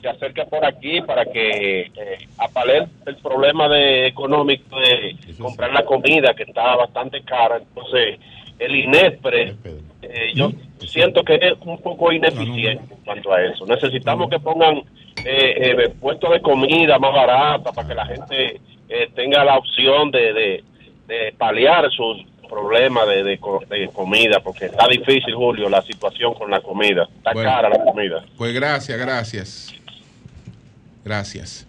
se acerque por aquí para que eh, apale el problema de económico de comprar la comida que está bastante cara. Entonces, el Inespre, eh, yo siento que es un poco ineficiente en cuanto a eso. Necesitamos que pongan eh, eh, puestos de comida más barata para que la gente eh, tenga la opción de, de, de paliar sus problemas de, de, co- de comida, porque está difícil, Julio, la situación con la comida. Está Bueno. cara la comida. Pues gracias, gracias. Gracias.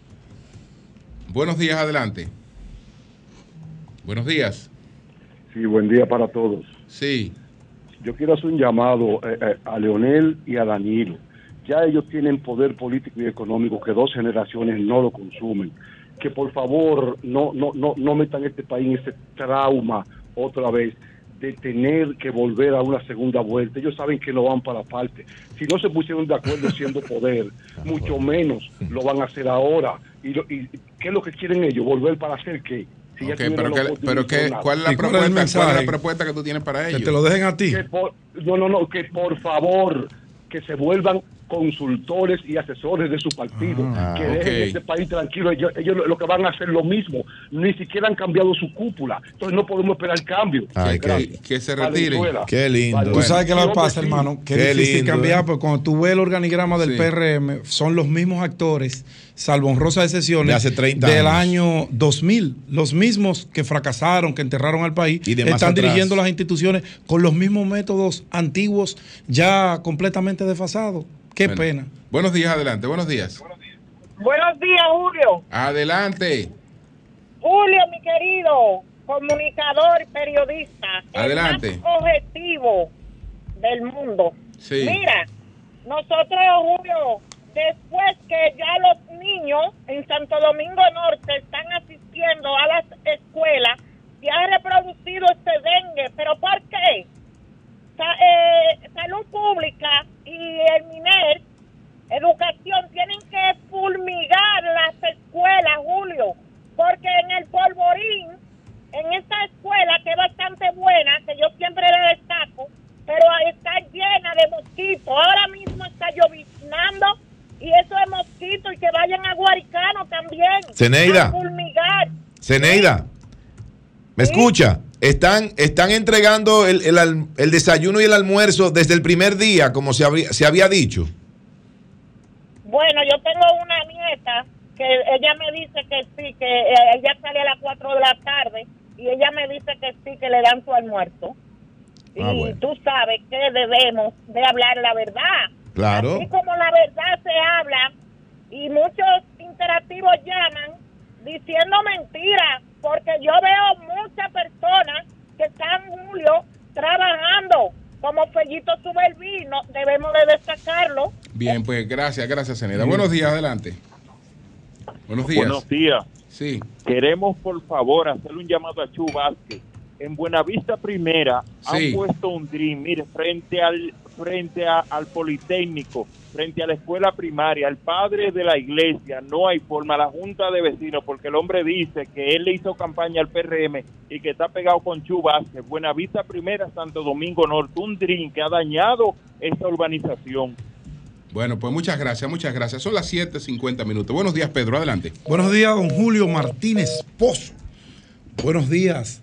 Buenos días, adelante. Buenos días. Sí, buen día para todos. Sí. Yo quiero hacer un llamado eh, eh, a Leonel y a Danilo. Ya ellos tienen poder político y económico que dos generaciones no lo consumen. Que por favor no, no, no, no metan este país en este trauma otra vez de tener que volver a una segunda vuelta. Ellos saben que no van para parte. Si no se pusieron de acuerdo siendo poder, mucho menos lo van a hacer ahora. ¿Y, lo- y qué es lo que quieren ellos? ¿Volver para hacer qué? Si ya Ok, tuvieron pero, que- pero que, ¿cuál es la propuesta? ¿Cuál es la propuesta que tú tienes para ellos? Que te lo dejen a ti. Que por- no, no, no, que por favor, que se vuelvan consultores y asesores de su partido, Ah, que dejen este país tranquilo. Ellos, ellos lo- lo que van a hacer lo mismo, ni siquiera han cambiado su cúpula, entonces no podemos esperar cambio. Ay, que se retiren. Qué lindo. Tú sabes qué le pasa, hermano, que Qué es difícil lindo, cambiar, ¿eh? porque cuando tú ves el organigrama del Sí. PRM, son los mismos actores, salvo honrosas excepciones, De hace 30 del años. año 2000. Los mismos que fracasaron, que enterraron al país, Y están atrás. dirigiendo las instituciones con los mismos métodos antiguos, ya completamente desfasados. Qué Bueno. pena. Buenos días, adelante. Buenos días. Buenos días, Julio. Adelante. Julio, mi querido comunicador y periodista. Adelante. El más objetivo del mundo. Sí. Mira, nosotros, Julio, después que ya los niños en Santo Domingo Norte están asistiendo a las escuelas, se ha reproducido este dengue. ¿Pero por qué? Sa- eh, salud Pública y el MINER, Educación, tienen que fulmigar las escuelas, Julio, porque en el polvorín, en esta escuela que es bastante buena, que yo siempre le destaco, pero está llena de mosquitos. Ahora mismo está lloviznando y eso es mosquito y que vayan a Guaricano también. Zeneida. A fulmigar. Zeneida, ¿me escucha? Están, están entregando el, el el desayuno y el almuerzo desde el primer día, como se, habría- se había dicho. Bueno, yo tengo una nieta que ella me dice que sí, que eh, ella sale a las 4 de la tarde y ella me dice que sí, que le dan su almuerzo. Ah, y bueno. tú sabes que debemos de hablar la verdad. Claro. Así como la verdad se habla y muchos interactivos llaman diciendo mentiras, porque yo veo muchas personas que están, Julio, trabajando como Fellito Suberví, no, debemos de destacarlo. Bien, pues gracias, gracias, Zeneda. Buenos días, adelante. Buenos días. Buenos días. Sí. Queremos, por favor, hacerle un llamado a Chu Vázquez. En Buenavista Primera Sí. han puesto un dream, mire, frente al frente a- al Politécnico, frente a la escuela primaria, al padre de la iglesia, no hay forma, la junta de vecinos, porque el hombre dice que él le hizo campaña al PRM y que está pegado con Chu Vázquez. Buenavista Primera, Santo Domingo Norte, un dream que ha dañado esta urbanización. Bueno, pues muchas gracias, muchas gracias. Son las 7:50 minutos. Buenos días, Pedro, adelante. Buenos días, don Julio Martínez Pozo. Buenos días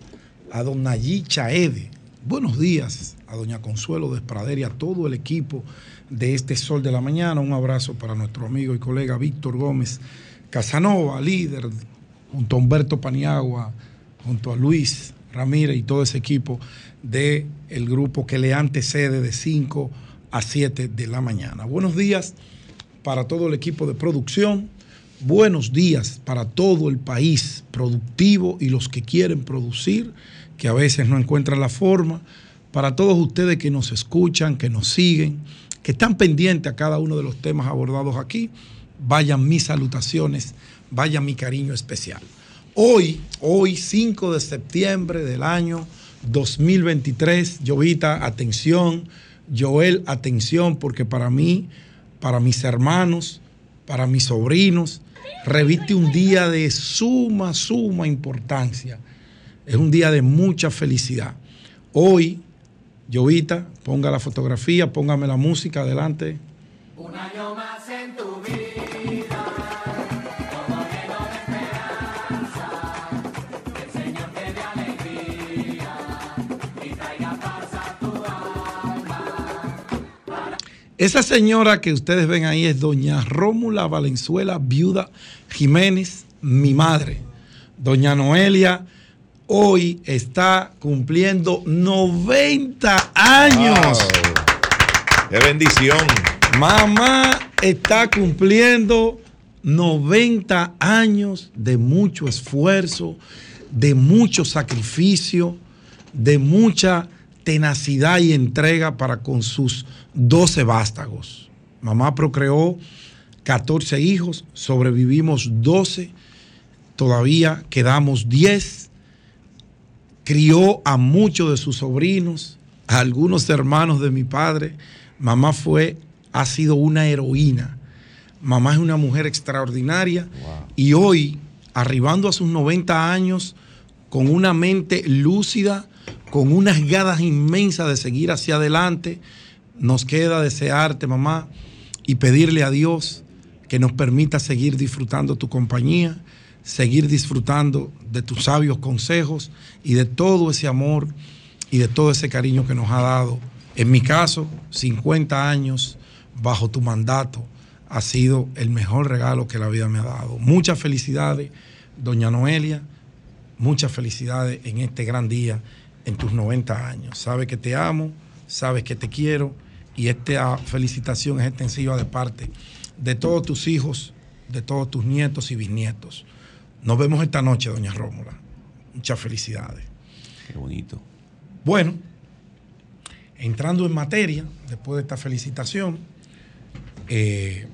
a don Nayí Chaede. Buenos días a doña Consuelo Desprader y a todo el equipo de este Sol de la Mañana. Un abrazo para nuestro amigo y colega Víctor Gómez Casanova, líder, junto a Humberto Paniagua, junto a Luis Ramírez y todo ese equipo del el grupo que le antecede de 5 a 7 de la mañana. Buenos días para todo el equipo de producción. Buenos días para todo el país productivo y los que quieren producir, que a veces no encuentran la forma. Para todos ustedes que nos escuchan, que nos siguen, que están pendientes a cada uno de los temas abordados aquí, vayan mis salutaciones, vaya mi cariño especial. Hoy, hoy 5 de septiembre del año 2023, Jovita, atención, Joel, atención, porque para mí, para mis hermanos, para mis sobrinos, reviste un día de suma, suma importancia. Es un día de mucha felicidad. Hoy, Jovita, ponga la fotografía, póngame la música adelante. Un año más en tu vida, todo lleno de esperanza. Que el Señor te dé alegría y traiga paz a tu alma. Esa señora que ustedes ven ahí es doña Rómula Valenzuela, viuda Jiménez, mi madre. Doña Noelia hoy está cumpliendo 90 años. ¡Qué bendición! Mamá está cumpliendo 90 años de mucho esfuerzo, de mucho sacrificio, de mucha tenacidad y entrega para con sus 12 vástagos. Mamá procreó 14 hijos, sobrevivimos 12, todavía quedamos 10. Crió a muchos de sus sobrinos, a algunos hermanos de mi padre. Mamá fue, ha sido una heroína. Mamá es una mujer extraordinaria y hoy, arribando a sus 90 años, con una mente lúcida, con unas ganas inmensas de seguir hacia adelante, nos queda desearte, mamá, y pedirle a Dios que nos permita seguir disfrutando tu compañía, seguir disfrutando de tus sabios consejos y de todo ese amor y de todo ese cariño que nos ha dado. En mi caso, 50 años bajo tu mandato ha sido el mejor regalo que la vida me ha dado. Muchas felicidades, doña Noelia, muchas felicidades en este gran día, en tus 90 años. Sabes que te amo, sabes que te quiero y esta felicitación es extensiva de parte de todos tus hijos, de todos tus nietos y bisnietos. Nos vemos esta noche, doña Rómula. Muchas felicidades. Qué bonito. Bueno, entrando en materia, después de esta felicitación, eh,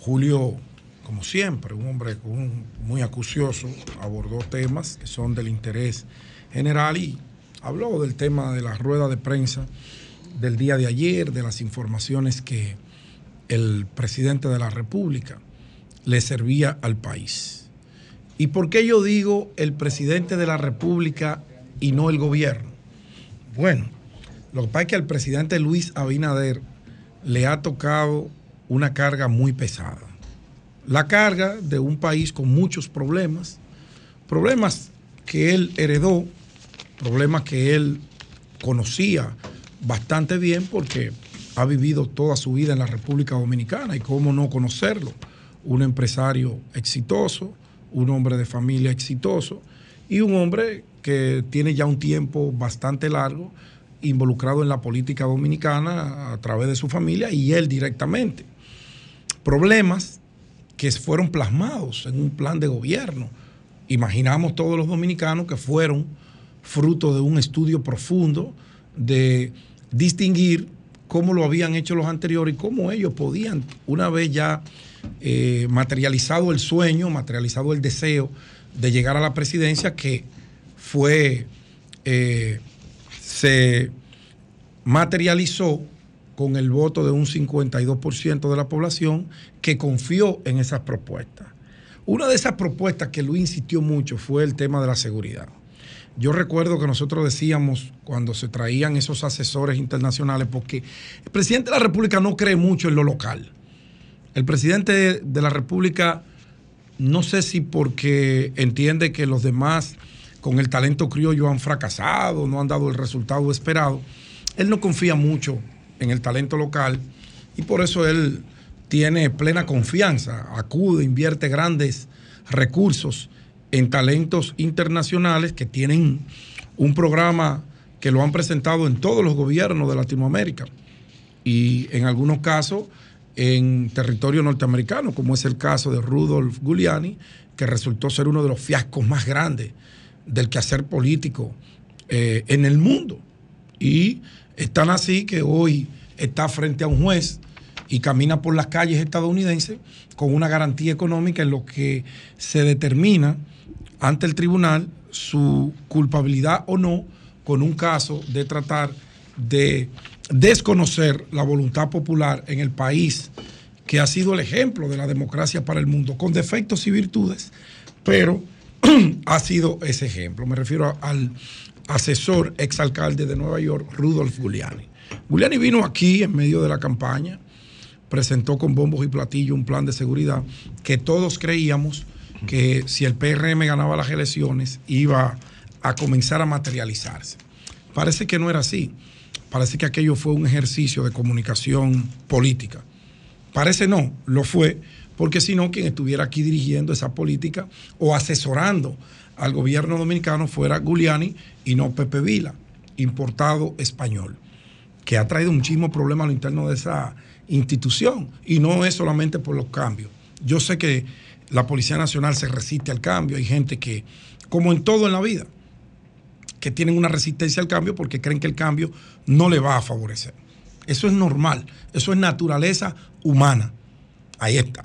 Julio, como siempre, un hombre un- muy acucioso, abordó temas que son del interés general y habló del tema de la rueda de prensa del día de ayer, de las informaciones que el presidente de la República le servía al país. ¿Y por qué yo digo el presidente de la República y no el gobierno? Bueno, lo que pasa es que al presidente Luis Abinader le ha tocado una carga muy pesada. La carga de un país con muchos problemas, problemas que él heredó, problemas que él conocía bastante bien porque ha vivido toda su vida en la República Dominicana y cómo no conocerlo. Un empresario exitoso, un hombre de familia exitoso y un hombre que tiene ya un tiempo bastante largo involucrado en la política dominicana a través de su familia y él directamente. Problemas que fueron plasmados en un plan de gobierno. Imaginamos todos los dominicanos que fueron fruto de un estudio profundo de distinguir cómo lo habían hecho los anteriores y cómo ellos podían, una vez ya eh, materializado el sueño, materializado el deseo de llegar a la presidencia, que fue, eh, se materializó con el voto de un 52% de la población que confió en esas propuestas. Una de esas propuestas que Luis insistió mucho fue el tema de la seguridad. Yo recuerdo que nosotros decíamos cuando se traían esos asesores internacionales, porque el presidente de la República no cree mucho en lo local. El presidente de la República, no sé si porque entiende que los demás con el talento criollo han fracasado, no han dado el resultado esperado, él no confía mucho en el talento local y por eso él tiene plena confianza, acude, invierte grandes recursos en talentos internacionales que tienen un programa que lo han presentado en todos los gobiernos de Latinoamérica. Y en algunos casos en territorio norteamericano, como es el caso de Rudolf Giuliani, que resultó ser uno de los fiascos más grandes del quehacer político eh, en el mundo. Y están así que hoy está frente a un juez y camina por las calles estadounidenses con una garantía económica en lo que se determina ante el tribunal su culpabilidad o no con un caso de tratar de desconocer la voluntad popular en el país que ha sido el ejemplo de la democracia para el mundo, con defectos y virtudes, pero ha sido ese ejemplo. Me refiero al asesor exalcalde de Nueva York, Rudolf Giuliani. Giuliani vino aquí en medio de la campaña, presentó con bombos y platillos un plan de seguridad que todos creíamos que si el PRM ganaba las elecciones iba a comenzar a materializarse. Parece que no era así. Parece que aquello fue un ejercicio de comunicación política. Parece no, lo fue, porque si no, quien estuviera aquí dirigiendo esa política o asesorando al gobierno dominicano fuera Giuliani y no Pepe Vila, importado español, que ha traído muchísimos problemas a lo interno de esa institución. Y no es solamente por los cambios, Yo sé que la Policía Nacional se resiste al cambio. Hay gente que, como en todo en la vida, que tienen una resistencia al cambio porque creen que el cambio no le va a favorecer. Eso es normal, eso es naturaleza humana. Ahí está,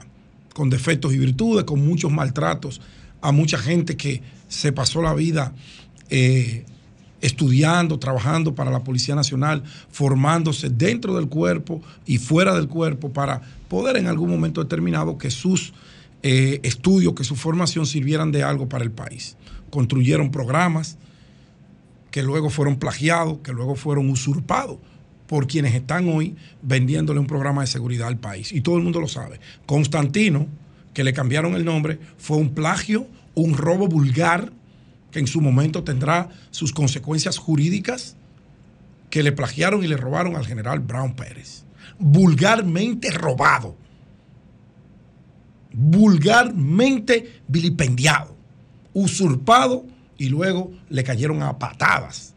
con defectos y virtudes, con muchos maltratos a mucha gente que se pasó la vida eh, estudiando, trabajando para la Policía Nacional, formándose dentro del cuerpo y fuera del cuerpo para poder en algún momento determinado que sus eh, estudios, que su formación sirvieran de algo para el país. Construyeron programas que luego fueron plagiados, que luego fueron usurpados por quienes están hoy vendiéndole un programa de seguridad al país. Y todo el mundo lo sabe. Constantino, que le cambiaron el nombre, fue un plagio, un robo vulgar, que en su momento tendrá sus consecuencias jurídicas, que le plagiaron y le robaron al general Brown Pérez. Vulgarmente robado. Vulgarmente vilipendiado. Usurpado y luego le cayeron a patadas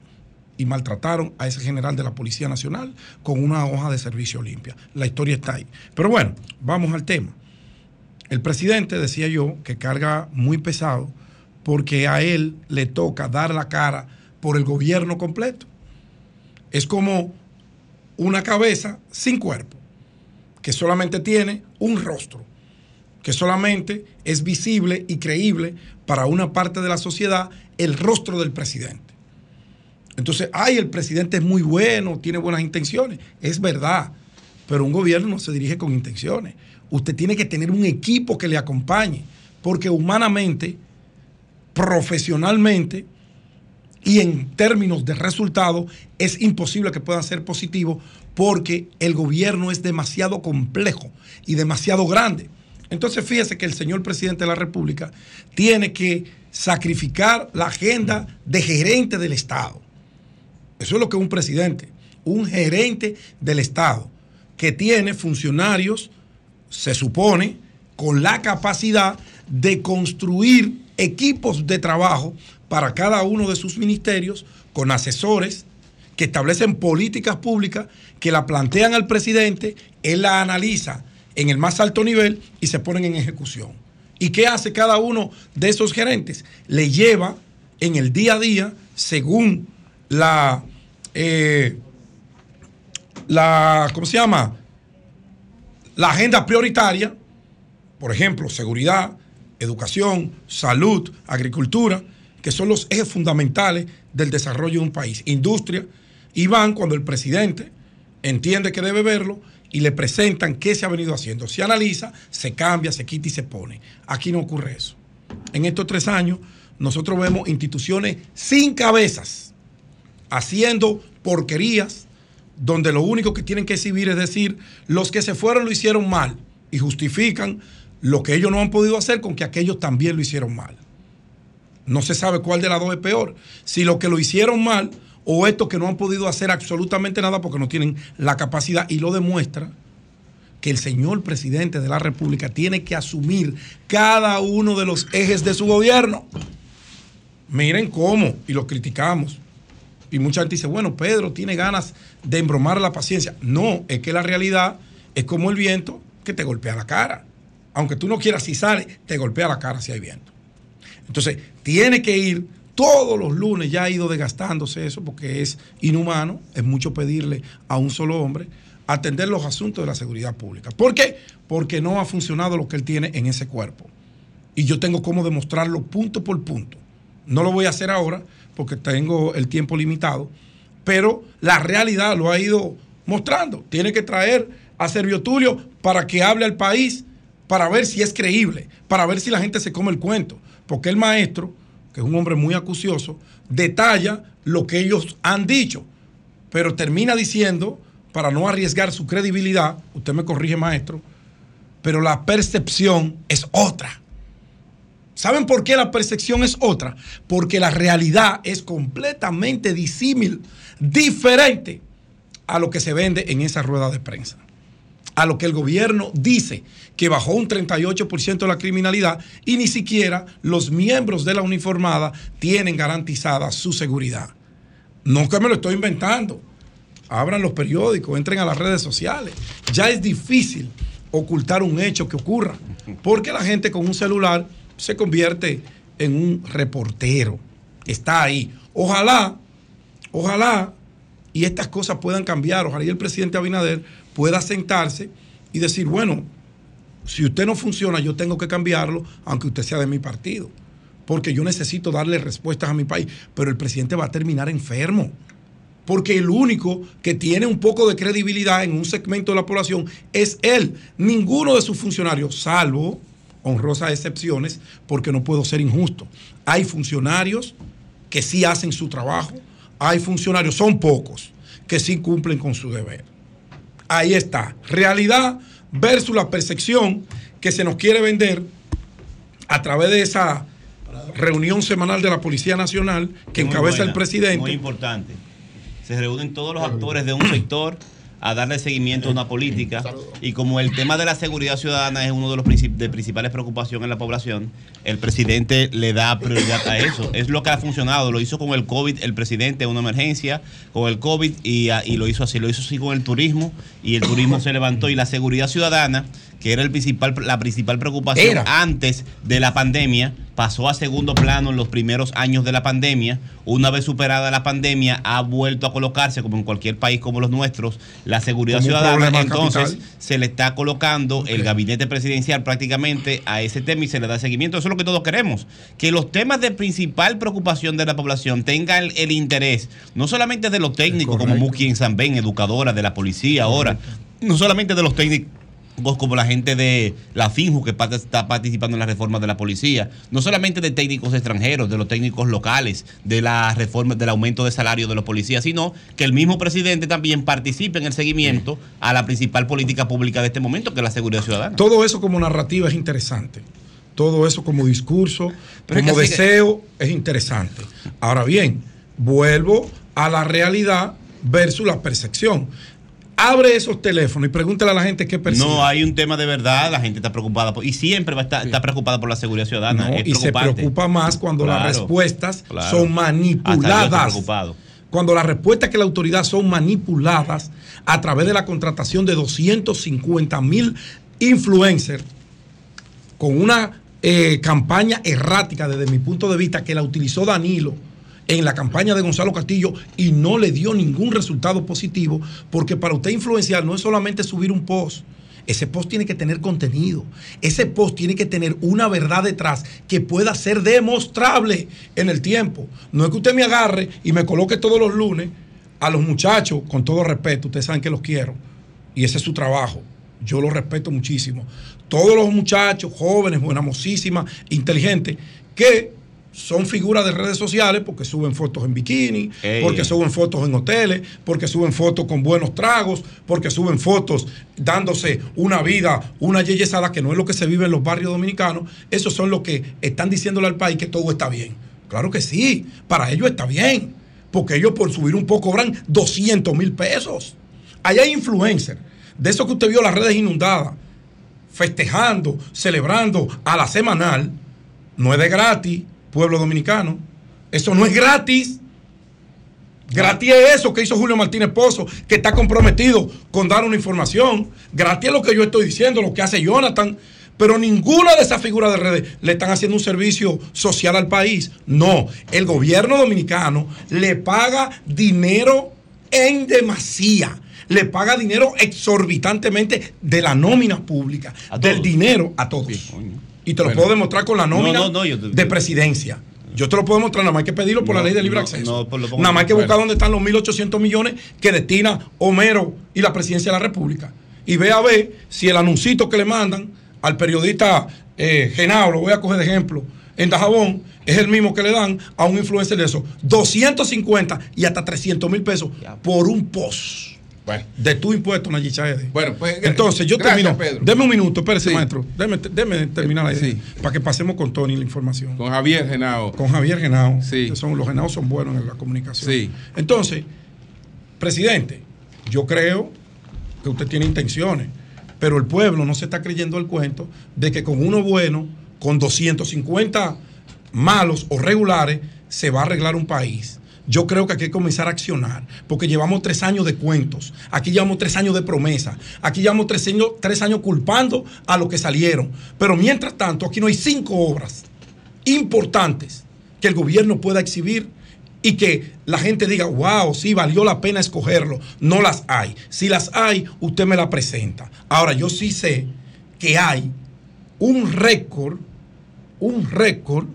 y maltrataron a ese general de la Policía Nacional con una hoja de servicio limpia. La historia está ahí. Pero bueno, vamos al tema. El presidente, decía yo, que carga muy pesado porque a él le toca dar la cara por el gobierno completo. Es como una cabeza sin cuerpo, que solamente tiene un rostro, que solamente es visible y creíble para una parte de la sociedad el rostro del presidente. Entonces, ay, el presidente es muy bueno, tiene buenas intenciones. Es verdad, pero un gobierno no se dirige con intenciones. Usted tiene que tener un equipo que le acompañe, porque humanamente, profesionalmente y en términos de resultado, es imposible que puedan ser positivos porque el gobierno es demasiado complejo y demasiado grande. Entonces, fíjese que el señor presidente de la República tiene que sacrificar la agenda de gerente del Estado. Eso es lo que es un presidente, un gerente del Estado, que tiene funcionarios, se supone, con la capacidad de construir equipos de trabajo para cada uno de sus ministerios, con asesores que establecen políticas públicas, que la plantean al presidente, él la analiza en el más alto nivel y se ponen en ejecución. ¿Y qué hace cada uno de esos gerentes? Le lleva en el día a día, según la, eh, la, ¿cómo se llama? La agenda prioritaria, por ejemplo, seguridad, educación, salud, agricultura, que son los ejes fundamentales del desarrollo de un país. Industria, y van cuando el presidente entiende que debe verlo y le presentan qué se ha venido haciendo. Se analiza, se cambia, se quita y se pone. Aquí no ocurre eso. En estos tres años nosotros vemos instituciones sin cabezas haciendo porquerías donde lo único que tienen que exhibir es decir, los que se fueron lo hicieron mal y justifican lo que ellos no han podido hacer con que aquellos también lo hicieron mal. No se sabe cuál de las dos es peor. Si lo que lo hicieron mal o estos que no han podido hacer absolutamente nada porque no tienen la capacidad y lo demuestra que el señor presidente de la República tiene que asumir cada uno de los ejes de su gobierno. Miren cómo, y lo criticamos. Y mucha gente dice, bueno, Pedro tiene ganas de embromar la paciencia. No, es que la realidad es como el viento que te golpea la cara. Aunque tú no quieras, si sale, te golpea la cara si hay viento. Entonces, tiene que ir todos los lunes, ya ha ido desgastándose eso porque es inhumano, es mucho pedirle a un solo hombre atender los asuntos de la seguridad pública. ¿Por qué? Porque no ha funcionado lo que él tiene en ese cuerpo. Y yo tengo cómo demostrarlo punto por punto. No lo voy a hacer ahora porque tengo el tiempo limitado, pero la realidad lo ha ido mostrando. Tiene que traer a Servio Tulio para que hable al país, para ver si es creíble, para ver si la gente se come el cuento. Porque el maestro, es un hombre muy acucioso, detalla lo que ellos han dicho, pero termina diciendo, para no arriesgar su credibilidad, usted me corrige maestro, pero la percepción es otra. ¿Saben por qué la percepción es otra? Porque la realidad es completamente disímil, diferente a lo que se vende en esa rueda de prensa. A lo que el gobierno dice que bajó un 38% la criminalidad y ni siquiera los miembros de la uniformada tienen garantizada su seguridad. No que me lo estoy inventando. Abran los periódicos, entren a las redes sociales. Ya es difícil ocultar un hecho que ocurra. Porque la gente con un celular se convierte en un reportero. Está ahí. Ojalá, ojalá, y estas cosas puedan cambiar. Ojalá y el presidente Abinader pueda sentarse y decir, bueno, si usted no funciona, yo tengo que cambiarlo, aunque usted sea de mi partido. Porque yo necesito darle respuestas a mi país. Pero el presidente va a terminar enfermo. Porque el único que tiene un poco de credibilidad en un segmento de la población es él. Ninguno de sus funcionarios, salvo honrosas excepciones, porque no puedo ser injusto. Hay funcionarios que sí hacen su trabajo, hay funcionarios, son pocos, que sí cumplen con su deber. Ahí está, realidad versus la percepción que se nos quiere vender a través de esa reunión semanal de la Policía Nacional que Muy encabeza buena, el presidente. Muy importante. Se reúnen todos los actores de un sector a darle seguimiento a una política y como el tema de la seguridad ciudadana es uno de los princip- de principales preocupaciones en la población, el presidente le da prioridad a eso. Es lo que ha funcionado. Lo hizo con el COVID el presidente, una emergencia con el COVID y, y lo hizo así. Lo hizo así con el turismo y el turismo se levantó y la seguridad ciudadana, que era el principal, la principal preocupación Era. antes de la pandemia, pasó a segundo plano en los primeros años de la pandemia. Una vez superada la pandemia, ha vuelto a colocarse, como en cualquier país como los nuestros, la seguridad ciudadana. Entonces, capital. se le está colocando el gabinete presidencial prácticamente a ese tema y se le da seguimiento. Eso es lo que todos queremos. Que los temas de principal preocupación de la población tengan el, el interés, no solamente de los técnicos, como Muki en San Ben, educadora de la policía ahora, no solamente de los técnicos como la gente de la FINJU que está participando en la reforma de la policía, no solamente de técnicos extranjeros, de los técnicos locales, de la reforma, del aumento de salario de los policías, sino que el mismo presidente también participe en el seguimiento a la principal política pública de este momento, que es la seguridad ciudadana. Todo eso como narrativa es interesante. Todo eso como discurso, Pero es como que así que- deseo es interesante. Ahora bien, vuelvo a la realidad versus la percepción. Abre esos teléfonos y pregúntale a la gente qué percibe. No hay un tema de verdad, la gente está preocupada por- y siempre va a estar está preocupada por la seguridad ciudadana. No, es y se preocupa más cuando las respuestas claro. son manipuladas. preocupado. Cuando las respuestas que la autoridad son manipuladas a través de la contratación de 250 mil influencers con una eh, campaña errática desde mi punto de vista que la utilizó Danilo en la campaña de Gonzalo Castillo y no le dio ningún resultado positivo, porque para usted influenciar no es solamente subir un post. Ese post tiene que tener contenido. Ese post tiene que tener una verdad detrás que pueda ser demostrable en el tiempo. No es que usted me agarre y me coloque todos los lunes a los muchachos, con todo respeto, ustedes saben que los quiero. Y ese es su trabajo. Yo los respeto muchísimo. Todos los muchachos, jóvenes, buenamosísimas, inteligentes, que son figuras de redes sociales porque suben fotos en bikini, Ey. porque suben fotos en hoteles, porque suben fotos con buenos tragos, porque suben fotos dándose una vida, una yeyesada que no es lo que se vive en los barrios dominicanos. Esos son los que están diciéndole al país que todo está bien. Claro que sí, para ellos está bien, porque ellos por subir un poco cobran 200 mil pesos. Allá hay influencers, de esos que usted vio las redes inundadas, festejando, celebrando a la semanal, no es de gratis, pueblo dominicano. Eso no es gratis. Gratis es eso que hizo Julio Martínez Pozo, que está comprometido con dar una información. Gratis es lo que yo estoy diciendo, lo que hace Jonathan. Pero ninguna de esas figuras de redes le están haciendo un servicio social al país. No, el gobierno dominicano le paga dinero en demasía. Le paga dinero exorbitantemente de la nómina pública, del dinero a todos. Y te lo Bueno. puedo demostrar con la nómina No, no, no, yo te- de presidencia. Yo te lo puedo mostrar, nada más hay que pedirlo por la ley de libre acceso. pues nada más hay que buscar bueno. dónde están los 1.800 millones que destina Homero y la presidencia de la República. Y ve a ver si el anuncito que le mandan al periodista eh, Genao, lo voy a coger de ejemplo, en Dajabón, es el mismo que le dan a un influencer de eso. 250 y hasta 300 mil pesos por un post. De tu impuesto, Nayicha Ede. Bueno, pues. Entonces, yo gracias, termino. Pedro. Deme un minuto, espérese, maestro. Deme, deme terminar la idea. Para que pasemos con Tony la información. Con Javier Genao. Con Javier Genao. Sí. que son, los Genaos son buenos en la comunicación. Sí. Entonces, presidente, yo creo que usted tiene intenciones, pero el pueblo no se está creyendo el cuento de que con uno bueno, con 250 malos o regulares, se va a arreglar un país. Yo creo que hay que comenzar a accionar, porque llevamos tres años de cuentos, aquí llevamos tres años de promesa, aquí llevamos tres años, tres años culpando a los que salieron, pero mientras tanto aquí no hay cinco obras importantes que el gobierno pueda exhibir y que la gente diga, wow, sí, valió la pena escogerlo. No las hay. Si las hay, usted me la presenta. Ahora, yo sí sé que hay un récord, un récord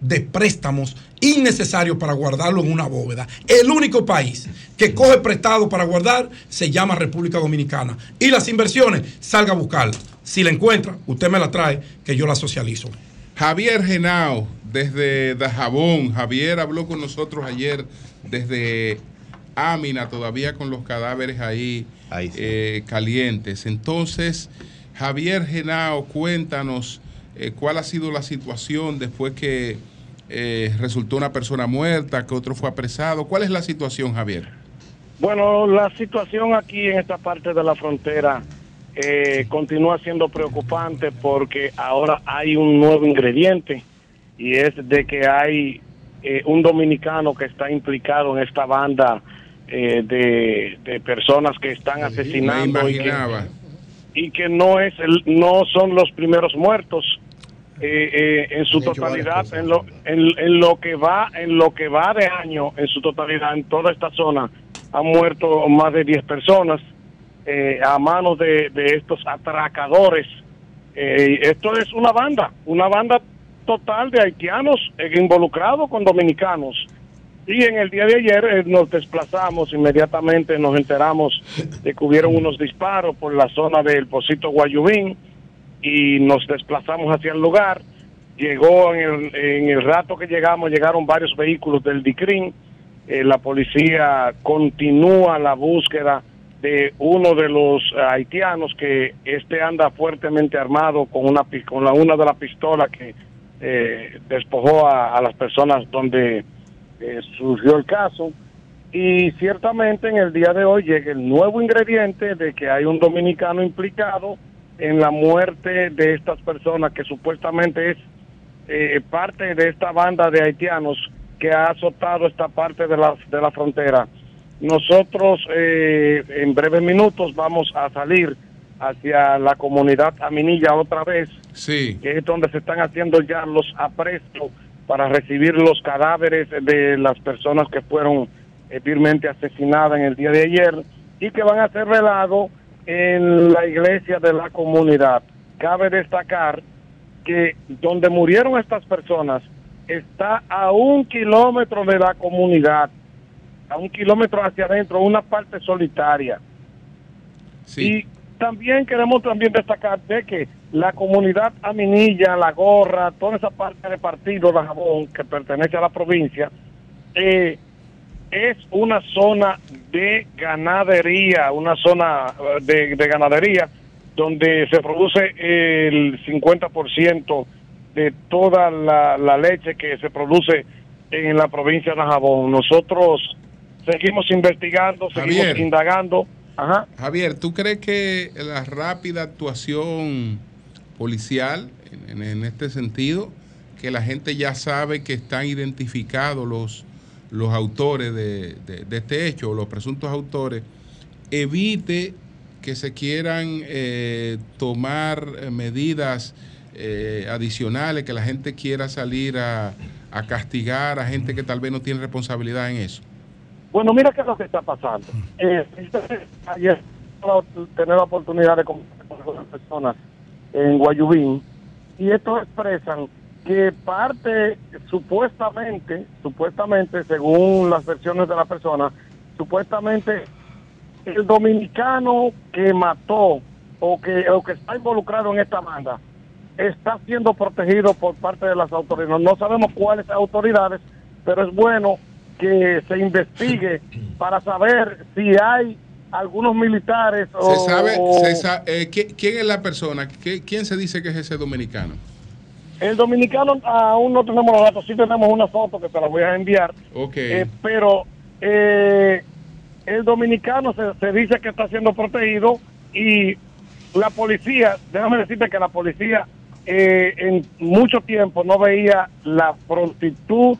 de préstamos innecesarios para guardarlo en una bóveda. El único país que coge prestado para guardar se llama República Dominicana. Y las inversiones, salga a buscarlas. Si la encuentra, usted me la trae, que yo la socializo. Javier Genao, desde Dajabón. Javier habló con nosotros ayer desde Ámina, todavía con los cadáveres ahí, eh, calientes. Entonces, Javier Genao, cuéntanos eh, cuál ha sido la situación después que eh, resultó una persona muerta, que otro fue apresado. ¿Cuál es la situación, Javier? Bueno, la situación aquí en esta parte de la frontera eh, continúa siendo preocupante porque ahora hay un nuevo ingrediente y es de que hay eh, un dominicano que está implicado en esta banda eh, de, de personas que están asesinando y que, y que no es el, no son los primeros muertos eh, eh, en su totalidad en lo, en, en lo que va en lo que va de año en su totalidad en toda esta zona han muerto más de 10 personas eh, a manos de, de estos atracadores. Eh, esto es una banda una banda total de haitianos involucrados con dominicanos. Y en el día de ayer eh, nos desplazamos, inmediatamente nos enteramos de que hubieron unos disparos por la zona del Pocito Guayubín y nos desplazamos hacia el lugar. Llegó en el, en el rato que llegamos, llegaron varios vehículos del DICRIN. Eh, la policía continúa la búsqueda de uno de los haitianos que este anda fuertemente armado con una con la una de las pistolas que eh, despojó a, a las personas donde eh, surgió el caso y ciertamente en el día de hoy llega el nuevo ingrediente de que hay un dominicano implicado en la muerte de estas personas que supuestamente es eh, parte de esta banda de haitianos que ha azotado esta parte de la, de la frontera. Nosotros eh, en breves minutos vamos a salir hacia la comunidad Aminilla otra vez, Sí. que es donde se están haciendo ya los aprestos para recibir los cadáveres de las personas que fueron eh, vilmente asesinadas en el día de ayer y que van a ser velados en la iglesia de la comunidad. Cabe destacar que donde murieron estas personas está a un kilómetro de la comunidad, a un kilómetro hacia adentro, una parte solitaria. Y también queremos también destacar de que la comunidad Aminilla, La Gorra, toda esa parte de partido de Jabón que pertenece a la provincia, eh, es una zona de ganadería, una zona eh, de, de ganadería donde se produce el 50% de toda la, la leche que se produce en la provincia de Jabón. Nosotros seguimos investigando, seguimos Javier. indagando. Ajá. Javier, ¿tú crees que la rápida actuación policial en, en este sentido, que la gente ya sabe que están identificados los, los autores de, de- este hecho, los presuntos autores, evite que se quieran eh, tomar eh, medidas eh, adicionales, que la gente quiera salir a, castigar a gente que tal vez no tiene responsabilidad en eso? Bueno, mira qué es lo que está pasando. Eh, ayer tuve tener la oportunidad de conversar con algunas personas en Guayubín y estos expresan que parte supuestamente, supuestamente, según las versiones de la persona, supuestamente el dominicano que mató o que, o que está involucrado en esta banda está siendo protegido por parte de las autoridades. No sabemos cuáles autoridades, pero es bueno que se investigue para saber si hay algunos militares o, Se sabe, o- se eh, ¿qui- ¿quién es la persona? ¿Qui- ¿Quién se dice que es ese dominicano? El dominicano aún no tenemos los datos, sí tenemos una foto que te la voy a enviar, Ok. eh, pero eh, el dominicano se, se dice que está siendo protegido y la policía, déjame decirte que la policía eh, en mucho tiempo no veía la prontitud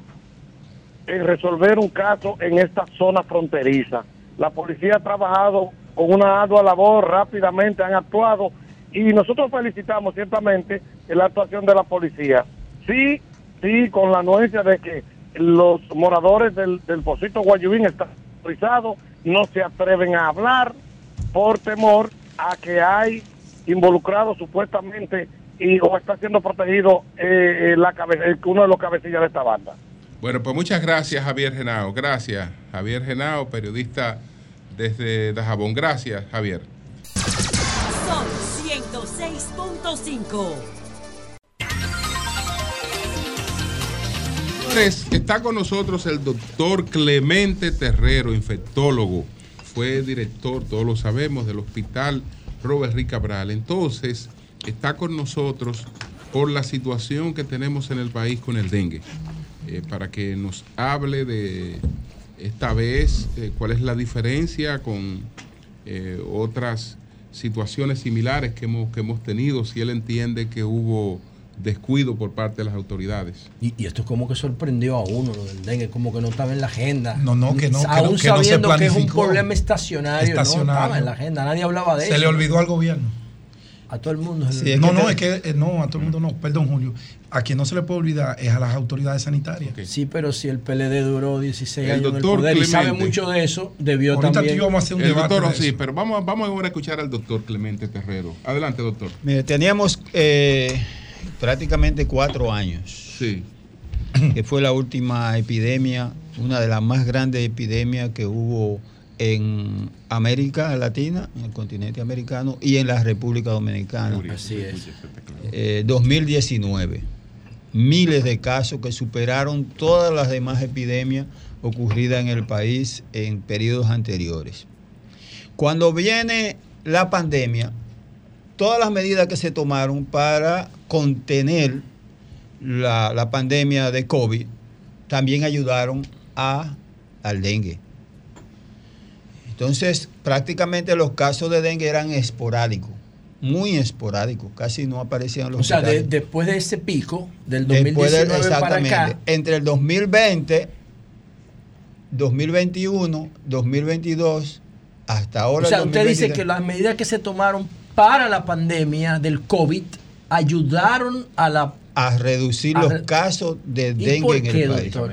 en resolver un caso en esta zona fronteriza. La policía ha trabajado con una ardua labor, rápidamente han actuado y nosotros felicitamos ciertamente la actuación de la policía. Sí, sí, con la anuencia de que los moradores del, del Pocito Guayubín están autorizados, no se atreven a hablar por temor a que hay involucrados supuestamente y o está siendo protegido eh, eh, la cabe- eh, uno de los cabecillas de esta banda. Bueno, pues muchas gracias, Javier Genao. Gracias, Javier Genao, periodista desde Dajabón. Gracias, Javier. Son 106.5. Señores, Está con nosotros el doctor Clemente Terrero, infectólogo. Fue director, todos lo sabemos, del hospital Robert Rick Cabral. Entonces, está con nosotros por la situación que tenemos en el país con el dengue. Eh, para que nos hable de esta vez eh, cuál es la diferencia con eh, otras situaciones similares que hemos, que hemos tenido, si él entiende que hubo descuido por parte de las autoridades. Y, y esto como que sorprendió a uno, lo del dengue, como que no estaba en la agenda. No, no, que no, que Aún no- que no se sabiendo que es un problema estacionario, no estaba en la agenda, nadie hablaba de eso. Se le olvidó al gobierno. A todo el mundo. se le Sí, no, no, es que eh, no, a todo el mundo no. Perdón, Julio. A quien no se le puede olvidar es a las autoridades sanitarias. Sí, pero si el PLD duró 16 El años en el doctor poder y sabe Clemente. mucho de eso, debió Ahorita también. tú vamos a hacer un El debate doctor, de sí, pero vamos, vamos ahora a escuchar al doctor Clemente Terrero. Adelante, doctor. Mire, teníamos eh, prácticamente cuatro años. Sí. Que fue la última epidemia, una de las más grandes epidemias que hubo en América Latina, en el continente americano y en la República Dominicana. Así es. Eh, 2019. Miles de casos que superaron todas las demás epidemias ocurridas en el país en periodos anteriores. Cuando viene la pandemia, todas las medidas que se tomaron para contener la, la pandemia de COVID también ayudaron a, al dengue. Entonces, prácticamente los casos de dengue eran esporádicos, muy esporádicos, casi no aparecían los O sea, de- después de ese pico, del Después de- 2019 para exactamente. acá, Entre el 2020, 2021, 2022, hasta ahora. o sea, usted dice 2023, que las medidas que se tomaron para la pandemia del COVID ayudaron a la... a reducir a los casos de ¿Y dengue en el país. doctor?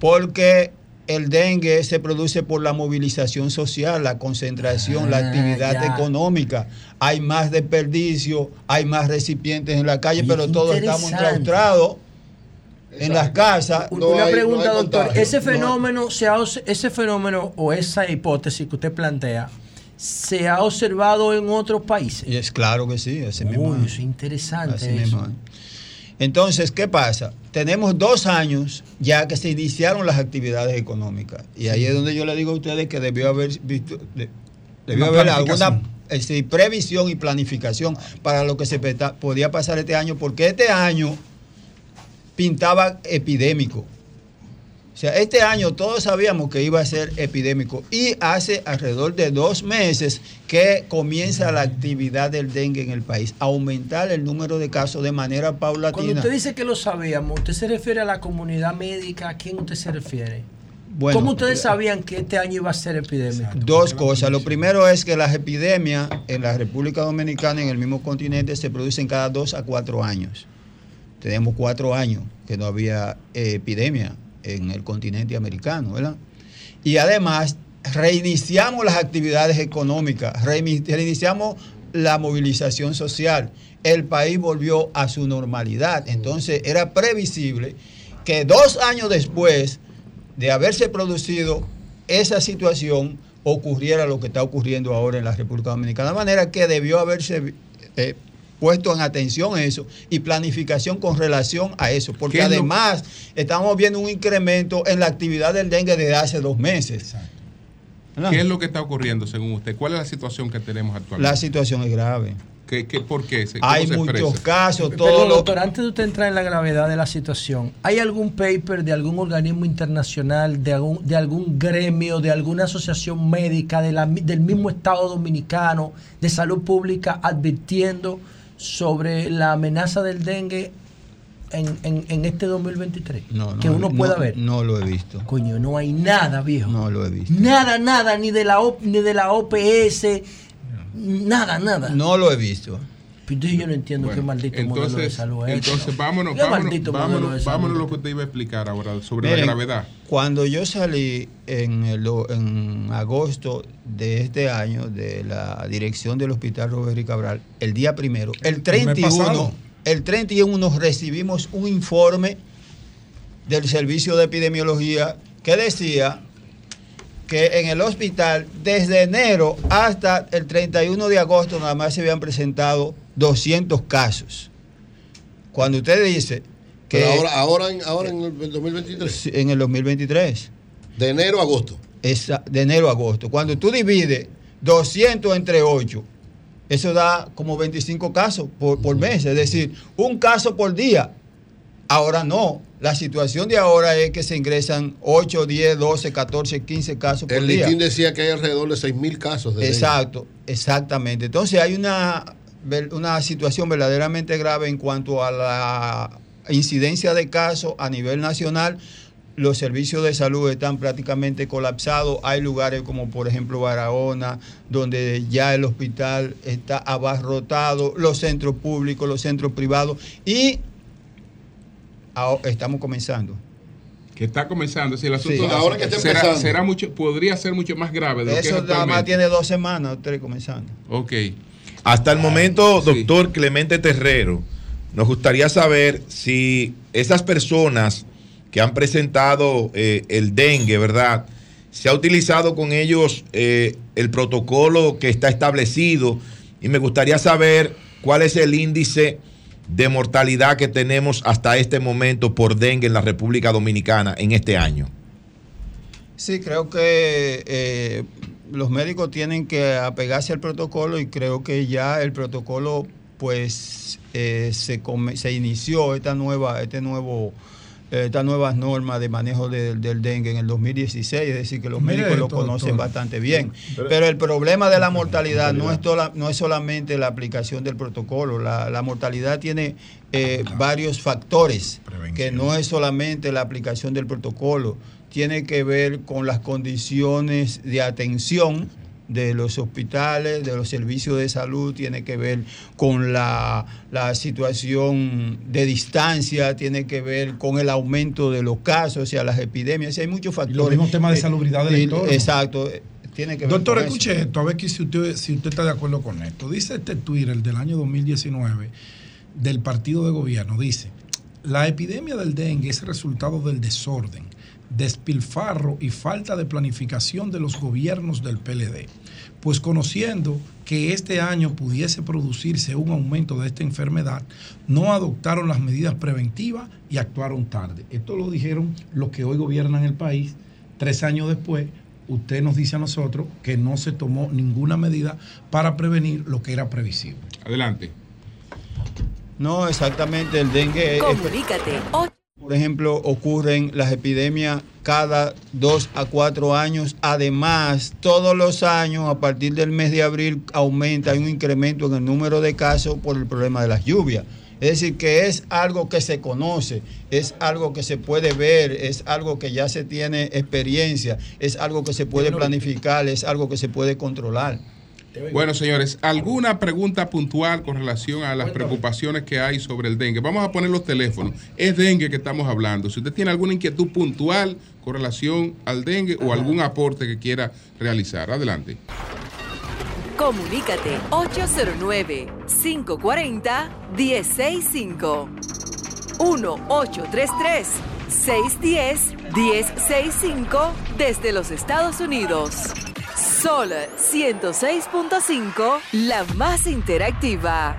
Porque el dengue se produce por la movilización social, la concentración, la Ah, actividad ya. económica. Hay más desperdicio, hay más recipientes en la calle, Oye, pero todos estamos enclaustrados en las casas. Una pregunta, doctor. ese fenómeno, se ha, ese fenómeno o esa hipótesis que usted plantea, ¿se ha observado en otros países? Y es claro que sí, así mismo. Uy, es. eso es interesante. Así eso. mismo es. Entonces, ¿qué pasa? Tenemos dos años ya que se iniciaron las actividades económicas. Y ahí es donde yo le digo a ustedes que debió haber visto, de- debió haber alguna sí, previsión y planificación para lo que se podía pasar este año, porque este año pintaba epidémico. O sea, este año todos sabíamos que iba a ser epidémico y hace alrededor de dos meses que comienza la actividad del dengue en el país, aumentar el número de casos de manera Cuando paulatina. usted dice que lo sabíamos, ¿usted se refiere a la comunidad médica? ¿A quién usted se refiere? Bueno, ¿Cómo ustedes eh, sabían que este año iba a ser epidemia? Dos cosas. Lo primero es que las epidemias en la República Dominicana, en el mismo continente, se producen cada dos a cuatro años. Tenemos cuatro años que no había eh, epidemia en el continente americano, ¿verdad? Y además reiniciamos las actividades económicas, reini- reiniciamos la movilización social. El país volvió a su normalidad. Entonces era previsible que dos años después de haberse producido esa situación, ocurriera lo que está ocurriendo ahora en la República Dominicana. De manera que debió haberse eh, puesto en atención eso y planificación con relación a eso, porque ¿Qué es lo- además estamos viendo un incremento en la actividad del dengue desde hace dos meses. ¿Verdad? ¿Qué es lo que está ocurriendo según usted? ¿Cuál es la situación que tenemos actualmente? La situación es grave. ¿Qué, qué, ¿Por qué? Cómo Hay se muchos expresa? casos, Pero, todo lo doctor, antes de usted entrar en la gravedad de la situación, ¿hay algún paper de algún organismo internacional, de algún, de algún gremio, de alguna asociación médica de la del mismo Estado Dominicano de salud pública advirtiendo sobre la amenaza del dengue en, en, en este 2023? No, no, que uno no, pueda ver. No lo he visto. Coño, no hay nada, viejo. No lo he visto. Nada, nada, ni de la, O- ni de la OPS, nada, nada. No lo he visto. Entonces yo no entiendo qué maldito modelo de Entonces, salud es. entonces vámonos, ¿Qué vámonos, maldito modelo vámonos, salud? vámonos lo que usted iba a explicar ahora sobre Miren, la gravedad. Cuando yo salí en, el- en agosto de este año de la dirección del Hospital Robert y Cabral, el día primero, el mes 31, pasado. el 31 recibimos un informe del Servicio de Epidemiología que decía que en el hospital desde enero hasta el 31 de agosto nada más se habían presentado 200 casos. Cuando usted dice que Pero ahora, ahora, en, ahora en el 2023. en el 2023. De enero a agosto. Esa- de enero a agosto. Cuando tú divides 200 entre 8, eso da como 25 casos por, por mes. Es decir, un caso por día. Ahora no. La situación de ahora es que se ingresan 8, 10, 12, 14, 15 casos por El día. listín decía que hay alrededor de 6.000 casos de dengue. Exacto, exactamente. Entonces hay una, una situación verdaderamente grave en cuanto a la incidencia de casos a nivel nacional. Los servicios de salud están prácticamente colapsados. Hay lugares como por ejemplo Barahona, donde ya el hospital está abarrotado, los centros públicos, los centros privados y estamos comenzando. Que está comenzando. Si el asunto Sí. Ahora que está será, empezando. será mucho, podría ser mucho más grave de lo que es Eso nada más tiene dos semanas, tres comenzando. Ok. Hasta el momento, doctor Clemente Terrero, nos gustaría saber si esas personas que han presentado eh, el dengue, ¿verdad? Se ha utilizado con ellos eh, el protocolo que está establecido y me gustaría saber cuál es el índice de mortalidad que tenemos hasta este momento por dengue en la República Dominicana en este año. Sí, creo que eh, los médicos tienen que apegarse al protocolo y creo que ya el protocolo pues eh, se, come- se inició esta nueva, este nuevo eh, estas nuevas normas de manejo de- del dengue en el 2016, es decir, que los Mire médicos lo conocen doctor. bastante bien. Pero- Pero el problema de la mortalidad no es, tola- no es solamente la aplicación del protocolo, la, la mortalidad tiene eh, varios factores, que no es solamente la aplicación del protocolo, tiene que ver con las condiciones de atención de los hospitales, de los servicios de salud, tiene que ver con la, la situación de distancia, tiene que ver con el aumento de los casos, o sea, las epidemias, hay muchos factores. los mismos temas de Eh, salubridad del entorno. Exacto, eh, tiene que ver Doctor, con eso. escuche esto, a ver que si usted, si usted está de acuerdo con esto. Dice este Twitter del año 2019 del partido de gobierno, dice, la epidemia del dengue es resultado del desorden, despilfarro y falta de planificación de los gobiernos del PLD. Pues conociendo que este año pudiese producirse un aumento de esta enfermedad, no adoptaron las medidas preventivas y actuaron tarde. Esto lo dijeron los que hoy gobiernan el país. Tres años después, usted nos dice a nosotros que no se tomó ninguna medida para prevenir lo que era previsible. Adelante. No, exactamente, el dengue. es- Comunícate. O- Por ejemplo, ocurren las epidemias cada dos a cuatro años. Además, todos los años, a partir del mes de abril, aumenta, hay un incremento en el número de casos por el problema de las lluvias. Es decir, que es algo que se conoce, es algo que se puede ver, es algo que ya se tiene experiencia, es algo que se puede planificar, es algo que se puede controlar. Bueno, señores, ¿alguna pregunta puntual con relación a las preocupaciones que hay sobre el dengue? Vamos a poner los teléfonos. Es dengue que estamos hablando. Si usted tiene alguna inquietud puntual con relación al dengue o algún aporte que quiera realizar, adelante. Comunícate 809-540-1065. 1-833-610-1065 desde los Estados Unidos. Sol 106.5, la más interactiva.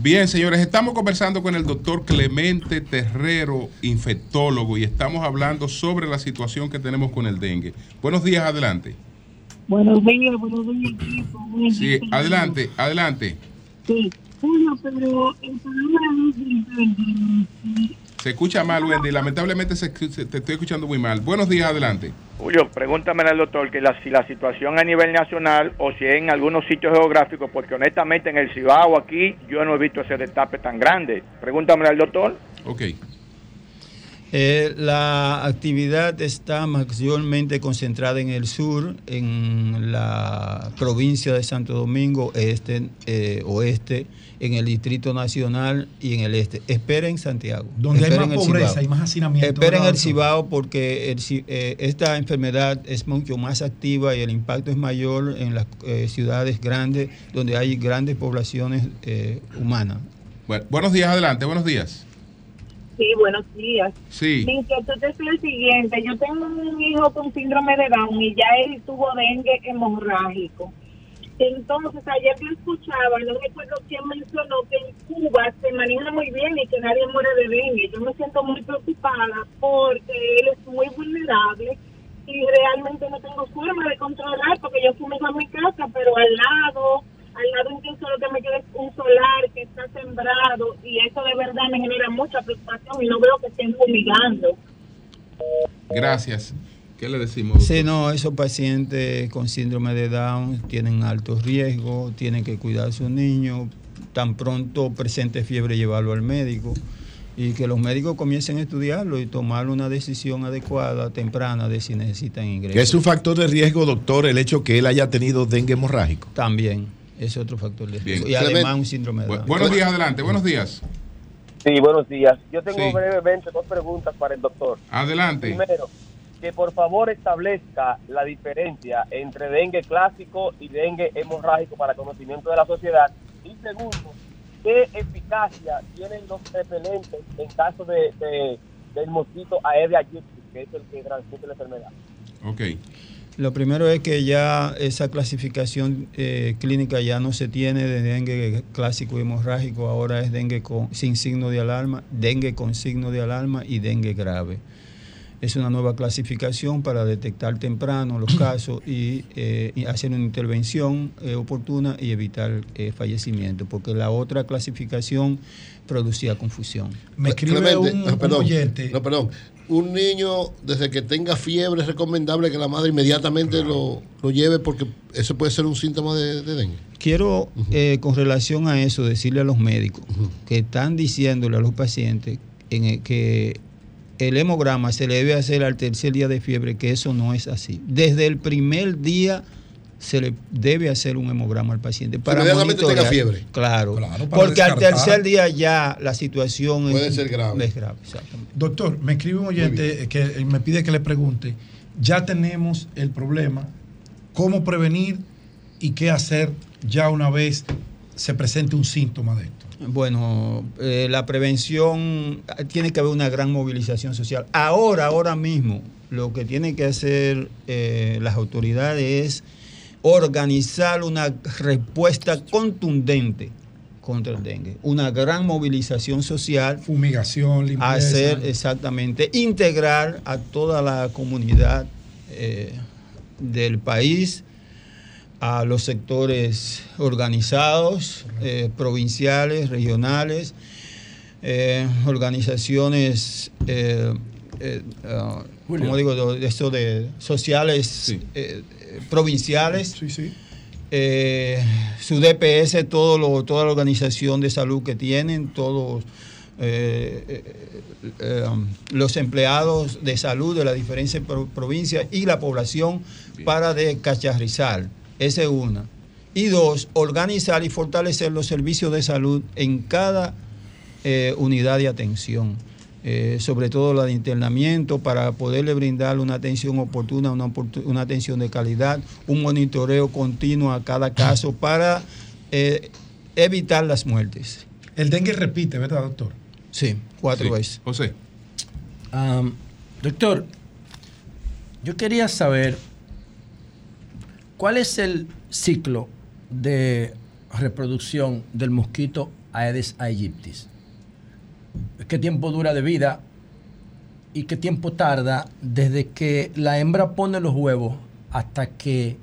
Bien, señores, estamos conversando con el doctor Clemente Terrero, infectólogo, y estamos hablando sobre la situación que tenemos con el dengue. Buenos días, adelante. Buenos días, buenos días, equipo. Buenos Sí, días. adelante, adelante. Sí, una pero el problema es del dengue. Se escucha mal, Wendy. Lamentablemente se- se- te estoy escuchando muy mal. Buenos días, adelante. Julio, pregúntame al doctor que la, si la situación a nivel nacional o si en algunos sitios geográficos, porque honestamente en el Cibao aquí yo no he visto ese destape tan grande. Pregúntame al doctor. Ok. Eh, la actividad está mayormente concentrada en el sur, en la provincia de Santo Domingo, este, eh, oeste, en el Distrito Nacional y en el este. Esperen Santiago. Donde hay Esperen más el pobreza Cibao. y más hacinamiento. Esperen ¿verdad, el? Cibao porque el eh, esta enfermedad es mucho más activa y el impacto es mayor en las eh, ciudades grandes donde hay grandes poblaciones eh, humanas. Bueno, buenos días, adelante. Buenos días. Sí, buenos días. Sí. Mi inquietud es el siguiente. Yo tengo un hijo con síndrome de Down y ya él tuvo dengue hemorrágico. Entonces, ayer yo escuchaba, no recuerdo quién mencionó que en Cuba se maneja muy bien y que nadie muere de dengue. Yo me siento muy preocupada porque él es muy vulnerable y realmente no tengo forma de controlar porque yo fumigo en mi casa, pero al lado, al lado incluso lo que me queda es un solar que está sembrado y eso de verdad me genera mucha preocupación y no veo que estén fumigando. Gracias. ¿Qué le decimos? Sí, no, esos pacientes con síndrome de Down tienen alto riesgo, tienen que cuidar a sus niños, tan pronto presente fiebre llevarlo al médico y que los médicos comiencen a estudiarlo y tomar una decisión adecuada, temprana, de si necesitan ingreso. Que es un factor de riesgo, doctor, el hecho que él haya tenido dengue hemorrágico. También, es otro factor de riesgo. Bien. Y además un síndrome de Down. Buenos días, adelante. Buenos días. Sí, buenos días. Yo tengo Sí. brevemente dos preguntas para el doctor. Adelante. Primero, que por favor establezca la diferencia entre dengue clásico y dengue hemorrágico para conocimiento de la sociedad. Y segundo, ¿qué eficacia tienen los repelentes en caso de, de- del mosquito Aedes aegypti, que es el que transmite la enfermedad? Ok. Lo primero es que ya esa clasificación eh, clínica ya no se tiene de dengue clásico y hemorrágico, ahora es dengue con, sin signo de alarma, dengue con signo de alarma y dengue grave. Es una nueva clasificación para detectar temprano los casos y, eh, y hacer una intervención eh, oportuna y evitar eh, fallecimiento, porque la otra clasificación producía confusión. Me escribe Clemente, un, ah, un perdón, oyente. No, perdón. Un niño, desde que tenga fiebre, es recomendable que la madre inmediatamente lo, lo lleve porque eso puede ser un síntoma de, de dengue. Quiero, eh, con relación a eso, decirle a los médicos que están diciéndole a los pacientes en el que el hemograma se le debe hacer al tercer día de fiebre, que eso no es así. Desde el primer día se le debe hacer un hemograma al paciente para Inmediatamente tenga monitorear. fiebre. Claro, porque al tercer día ya la situación Puede es, ser grave. es grave, exactamente. Doctor, me escribe un oyente que eh, me pide que le pregunte, ya tenemos el problema, cómo prevenir y qué hacer ya una vez se presente un síntoma de esto. Bueno, eh, la prevención, tiene que haber una gran movilización social. Ahora, ahora mismo, lo que tienen que hacer eh, las autoridades es organizar una respuesta contundente contra el dengue. Una gran movilización social. Fumigación, limpieza. Hacer, exactamente, integrar a toda la comunidad eh, del país a los sectores organizados, eh, provinciales, regionales, eh, organizaciones, eh, ah. ¿cómo digo? De, esto de sociales provinciales. Su DPS, todo lo- toda la organización de salud que tienen, todos um, los empleados de salud de las diferentes pro- provincias y la población para descacharrizar. Esa es una. Y dos, organizar y fortalecer los servicios de salud en cada eh, unidad de atención, eh, sobre todo la de internamiento, para poderle brindar una atención oportuna, una, una atención de calidad, un monitoreo continuo a cada caso para eh, evitar las muertes. El dengue repite, ¿verdad, doctor? Sí, cuatro Sí. veces. José. Am, doctor, yo quería saber cuál es el ciclo de reproducción del mosquito Aedes aegyptis. ¿Qué tiempo dura de vida y qué tiempo tarda desde que la hembra pone los huevos hasta que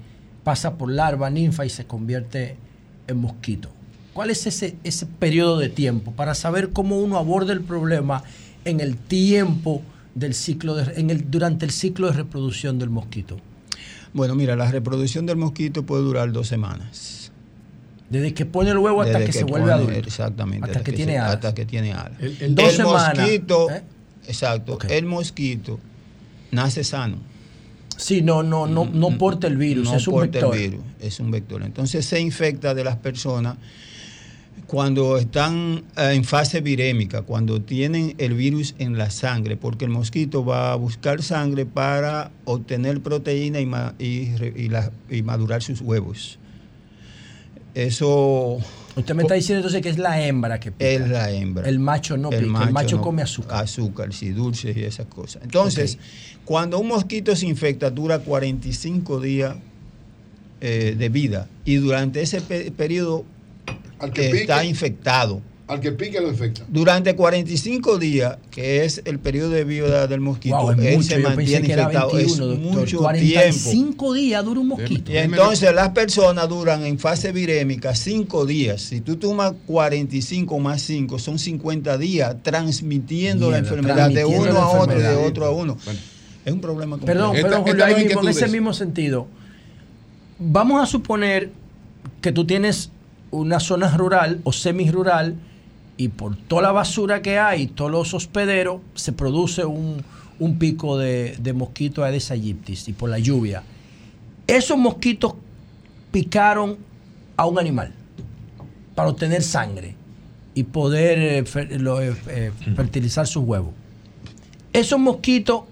pasa por larva, ninfa y se convierte en mosquito? ¿Cuál es ese, ese periodo de tiempo para saber cómo uno aborda el problema en el tiempo del ciclo de, durante el ciclo de reproducción del mosquito? Bueno, mira, la reproducción del mosquito puede durar dos semanas. Desde que pone el huevo hasta que, se vuelve pone- adulto. Exactamente. Hasta que tiene alas. Hasta que tiene alas. El- el- Dos semanas, mosquito, ¿eh? exacto, el mosquito nace sano. Sí, no, no, no, no porta el virus, No es un porta el virus, es un vector. Entonces se infecta de las personas cuando están eh, en fase virémica, cuando tienen el virus en la sangre, porque el mosquito va a buscar sangre para obtener proteína y, ma- y y la- y madurar sus huevos. Eso Usted me está diciendo entonces que es la hembra que pica. es la hembra. El macho no pica, el macho no- come azúcar. Azúcar, sí, dulces y esas cosas. Entonces, cuando un mosquito se infecta, dura 45 días eh, de vida y durante ese pe- periodo Al que está pique. infectado. Al que pique lo infecta. Durante 45 días, que es el periodo de vida del mosquito, Wow, él mucho, se mantiene que infectado. 21, es doctor. mucho 45 tiempo. días dura un mosquito. Y entonces las personas duran en fase virémica 5 días. Si tú tomas 45 más 5, son 50 días transmitiendo la enfermedad de uno a otro, de otro a uno. Es un problema complejo. Perdón, Esta- perdón, Julio, ahí mismo, en ese mismo sentido. Vamos a suponer que tú tienes una zona rural o semi-rural y por toda la basura que hay, todos los hospederos, se produce un, un pico de, de mosquito Aedes aegyptis y por la lluvia. Esos mosquitos picaron a un animal para obtener sangre y poder eh, fer- lo- eh, eh, fertilizar sus huevos. Esos mosquitos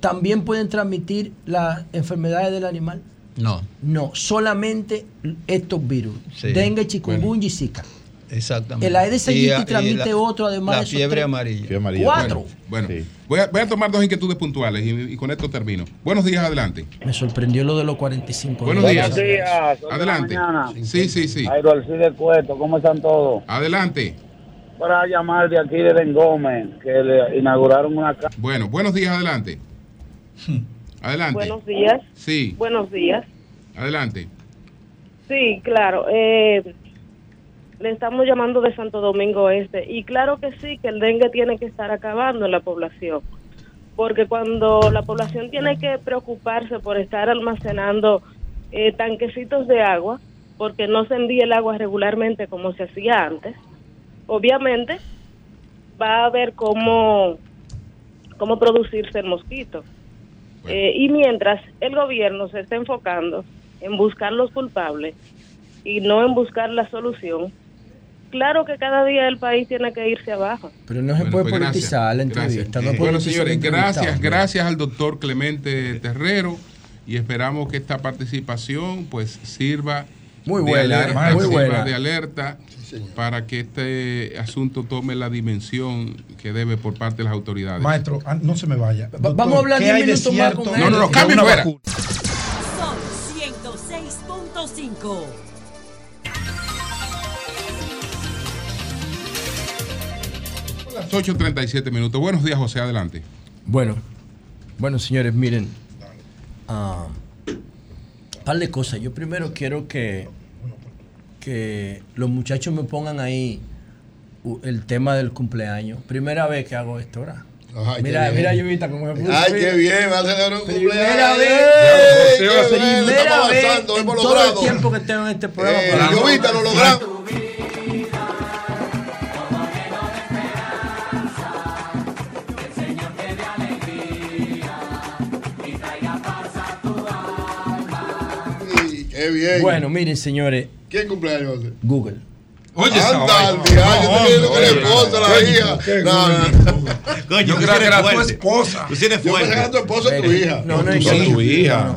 también pueden transmitir las enfermedades del animal. No, No, solamente estos virus. Sí. Dengue, chikungunya y zika. exactamente. El Aedes Y, aegyptis y transmite la- otro, además La de esos fiebre tres. amarilla. Cuatro. Bueno, voy, a, voy a tomar dos inquietudes puntuales y, y con esto termino. Buenos días, adelante. Me sorprendió lo de los 45 Buenos días. Buenos días. Adelante. mañana. Sí, sí, sí. Jairo Alcide Cueto, ¿cómo están todos? Adelante. Para llamar de aquí de Den Gómez, que le inauguraron una casa. Bueno, buenos días, adelante. Adelante. Buenos días. Sí, Buenos días. adelante. Sí, claro. eh, le estamos llamando de Santo Domingo Este. Y claro que sí, que el dengue tiene que estar acabando en la población. Porque cuando la población tiene que preocuparse por estar almacenando eh, tanquecitos de agua, porque no se envía el agua regularmente como se hacía antes, obviamente va a haber cómo, cómo producirse el mosquito. Eh, y mientras el gobierno se está enfocando en buscar los culpables y no en buscar la solución, claro que cada día el país tiene que irse abajo. Pero no se Bueno, puede pues gracias, politizar la gracias. entrevista. no Eh, bueno, señores, gracias, gracias al doctor Clemente Terrero y esperamos que esta participación pues sirva Muy de buena, alerta, muy buena. de alerta para que este asunto tome la dimensión que debe por parte de las autoridades. Maestro, ah, no se me vaya. Va- vamos a hablar ¿qué 10 hay de minutos más con él. No, no, no, una fuera. vacuna? Son 106.5. Las 8.37 minutos. Buenos días, José, adelante. Bueno, bueno, señores, miren. ah, par de cosas. Yo primero quiero que, que los muchachos me pongan ahí el tema del cumpleaños. Primera vez que hago esto, ¿verdad? Ay, mira, mira. Lluvita, cómo me puso. Ay, qué bien, va a celebrar un Primera cumpleaños. vez, Ey, qué bien, primera estamos vez avanzando, en hemos todo logrado. el tiempo que tengo en este programa. Eh, para- Llovita, lo logramos. Bien. Bueno, miren, señores, ¿Quién cumpleaños? Google. Oye, anda, al diario, tú tienes que la esposa, la hija. No, no. Coño, Yo creo que era tu fuerte. esposa. Tú sí eres Yo que era tu fuerte. esposa o tu hija. No, no, que- tu hija.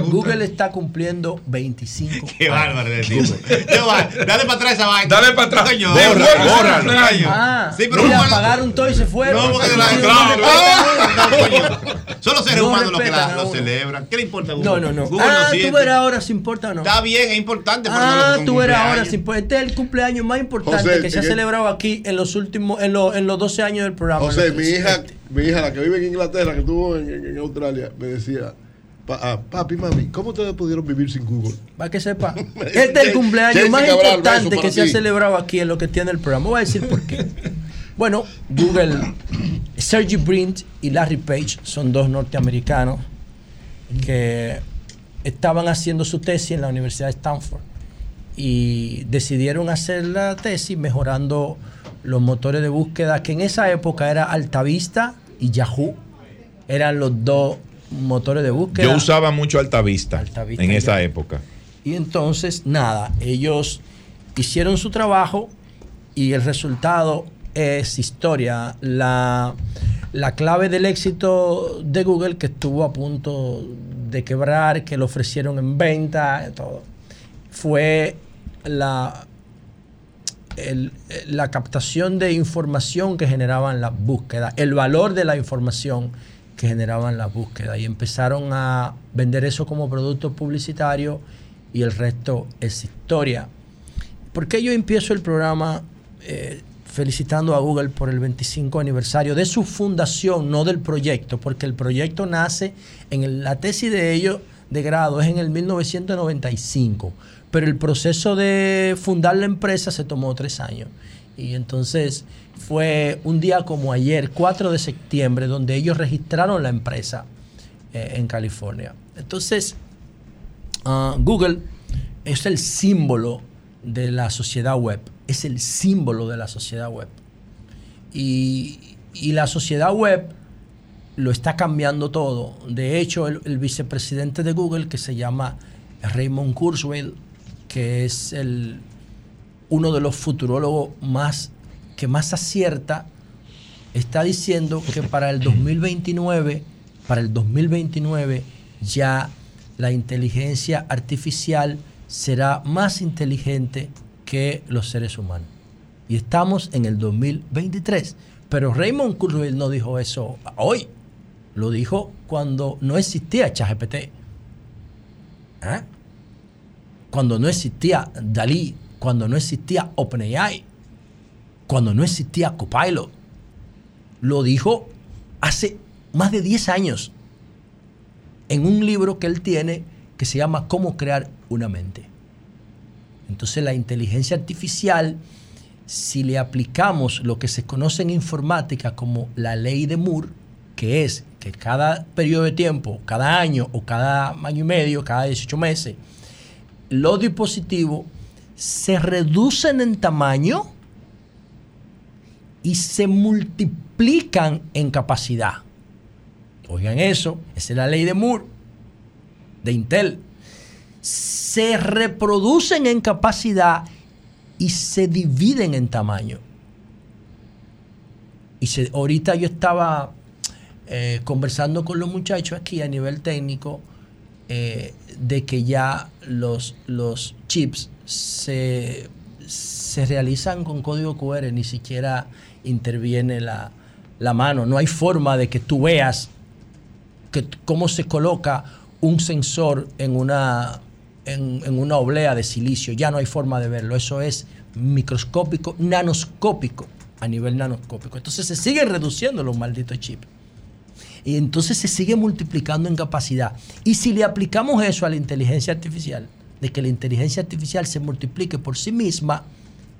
Google- está cumpliendo 25 Qué bárbaro de bárbaro. Dale para atrás esa vaina. Dale para atrás. Coño, Borra, borra. Ah, Sí, pero ¿cómo- pagaron todo y se fueron. No, porque No, no coño. Son los seres No humanos los que lo celebran. ¿Qué le importa a Google? No, no, no. Google ah, tú verás ahora si importa o no. Está bien, es importante. no Ah, tú un verás ahora si importa. Este es el cumpleaños más importante José, que se ha celebrado aquí en los últimos, en, los- en los 12 años del programa. José, mi hija, mi hija, la que vive en Inglaterra, que estuvo en, en- en Australia, me decía, Pa- ah, papi, mami, ¿cómo ustedes pudieron vivir sin Google? Para que sepa. Este es el cumpleaños más importante que se ha celebrado aquí en lo que tiene el programa. Voy a decir por qué. Bueno, Google, Sergey Brin y Larry Page son dos norteamericanos que estaban haciendo su tesis en la Universidad de Stanford y decidieron hacer la tesis mejorando los motores de búsqueda que en esa época era Altavista y Yahoo. Eran los dos motores de búsqueda. Yo usaba mucho Altavista, Altavista en esa Yahoo. época. Y entonces, nada, ellos hicieron su trabajo y el resultado es historia. La, la clave del éxito de Google, que estuvo a punto de quebrar, que lo ofrecieron en venta, todo, fue la, la captación de información que generaban las búsquedas, el valor de la información que generaban las búsquedas. Y empezaron a vender eso como producto publicitario y el resto es historia. ¿Por qué yo empiezo el programa eh, felicitando a Google por el 25 aniversario de su fundación, no del proyecto? Porque el proyecto nace en la tesis de ellos de grado, es en el 1995, pero el proceso de fundar la empresa se tomó tres años. Y entonces fue un día como ayer, 4 de septiembre, donde ellos registraron la empresa eh, en California. Entonces, Ah, Google es el símbolo de la sociedad web, es el símbolo de la sociedad web. Y, y la sociedad web lo está cambiando todo. De hecho, el, el vicepresidente de Google, que se llama Raymond Kurzweil, que es el, uno de los futurólogos más, que más acierta, está diciendo que para el 2029, para el 2029 ya la inteligencia artificial será más inteligente que los seres humanos. Y estamos en el 2023. Pero Raymond Kurzweil no dijo eso hoy. Lo dijo cuando no existía ChatGPT. ¿Eh? Cuando no existía Dalí, cuando no existía OpenAI, cuando no existía Copilot. Lo dijo hace más de 10 años en un libro que él tiene que se llama Cómo crear una mente. Entonces la inteligencia artificial, si le aplicamos lo que se conoce en informática como la ley de Moore, que es que cada periodo de tiempo, cada año o cada año y medio, cada 18 meses, los dispositivos se reducen en tamaño y se multiplican en capacidad. Oigan eso, esa es la ley de Moore, de Intel. Se reproducen en capacidad y se dividen en tamaño. Y se- ahorita yo estaba eh, conversando con los muchachos aquí a nivel técnico eh, de que ya los, los chips se, se realizan con código QR, ni siquiera interviene la, la mano. No hay forma de que tú veas que, cómo se coloca un sensor en una, en, en una oblea de silicio. Ya no hay forma de verlo. Eso es microscópico, nanoscópico, a nivel nanoscópico. Entonces se siguen reduciendo los malditos chips. Y entonces se sigue multiplicando en capacidad. Y si le aplicamos eso a la inteligencia artificial, de que la inteligencia artificial se multiplique por sí misma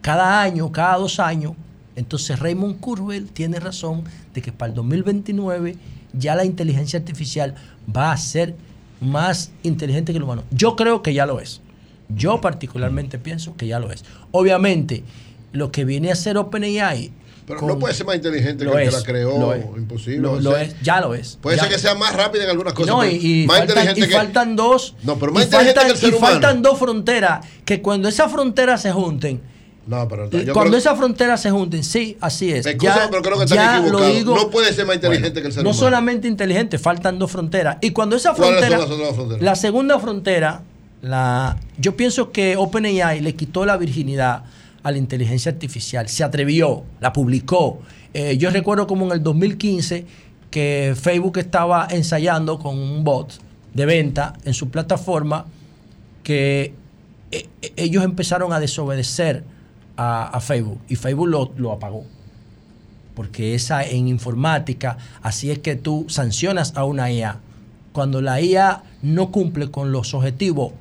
cada año, cada dos años, entonces Raymond Kurzweil tiene razón de que para el 2029 ya la inteligencia artificial va a ser más inteligente que el humano. Yo creo que ya lo es. Yo particularmente pienso que ya lo es. Obviamente, lo que viene a ser OpenAI... Pero con- no puede ser más inteligente que el que la creó. es. Imposible. Lo, O lo sea, es, ya lo es. Puede Ya ser que sea más rápido en algunas cosas. no, y, y más faltan, inteligente y que. faltan dos. No, pero y más inteligente faltan, que el ser y humano. faltan dos fronteras que cuando esas fronteras se junten. No, pero y yo cuando esas fronteras se junten, sí, así es. Escúchame, pero creo que están ya equivocados. digo. No puede ser más inteligente que el ser no humano. solamente inteligente, faltan dos fronteras. Y cuando esa ¿Cuáles son frontera, las fronteras? la segunda frontera, la, yo pienso que OpenAI le quitó la virginidad a la inteligencia artificial. Se atrevió, la publicó. Eh, yo recuerdo como en el 2015 que Facebook estaba ensayando con un bot de venta en su plataforma que eh, eh, ellos empezaron a desobedecer a, Facebook y Facebook lo, lo apagó. Porque esa en informática, así es que tú sancionas a una IA cuando la IA no cumple con los objetivos,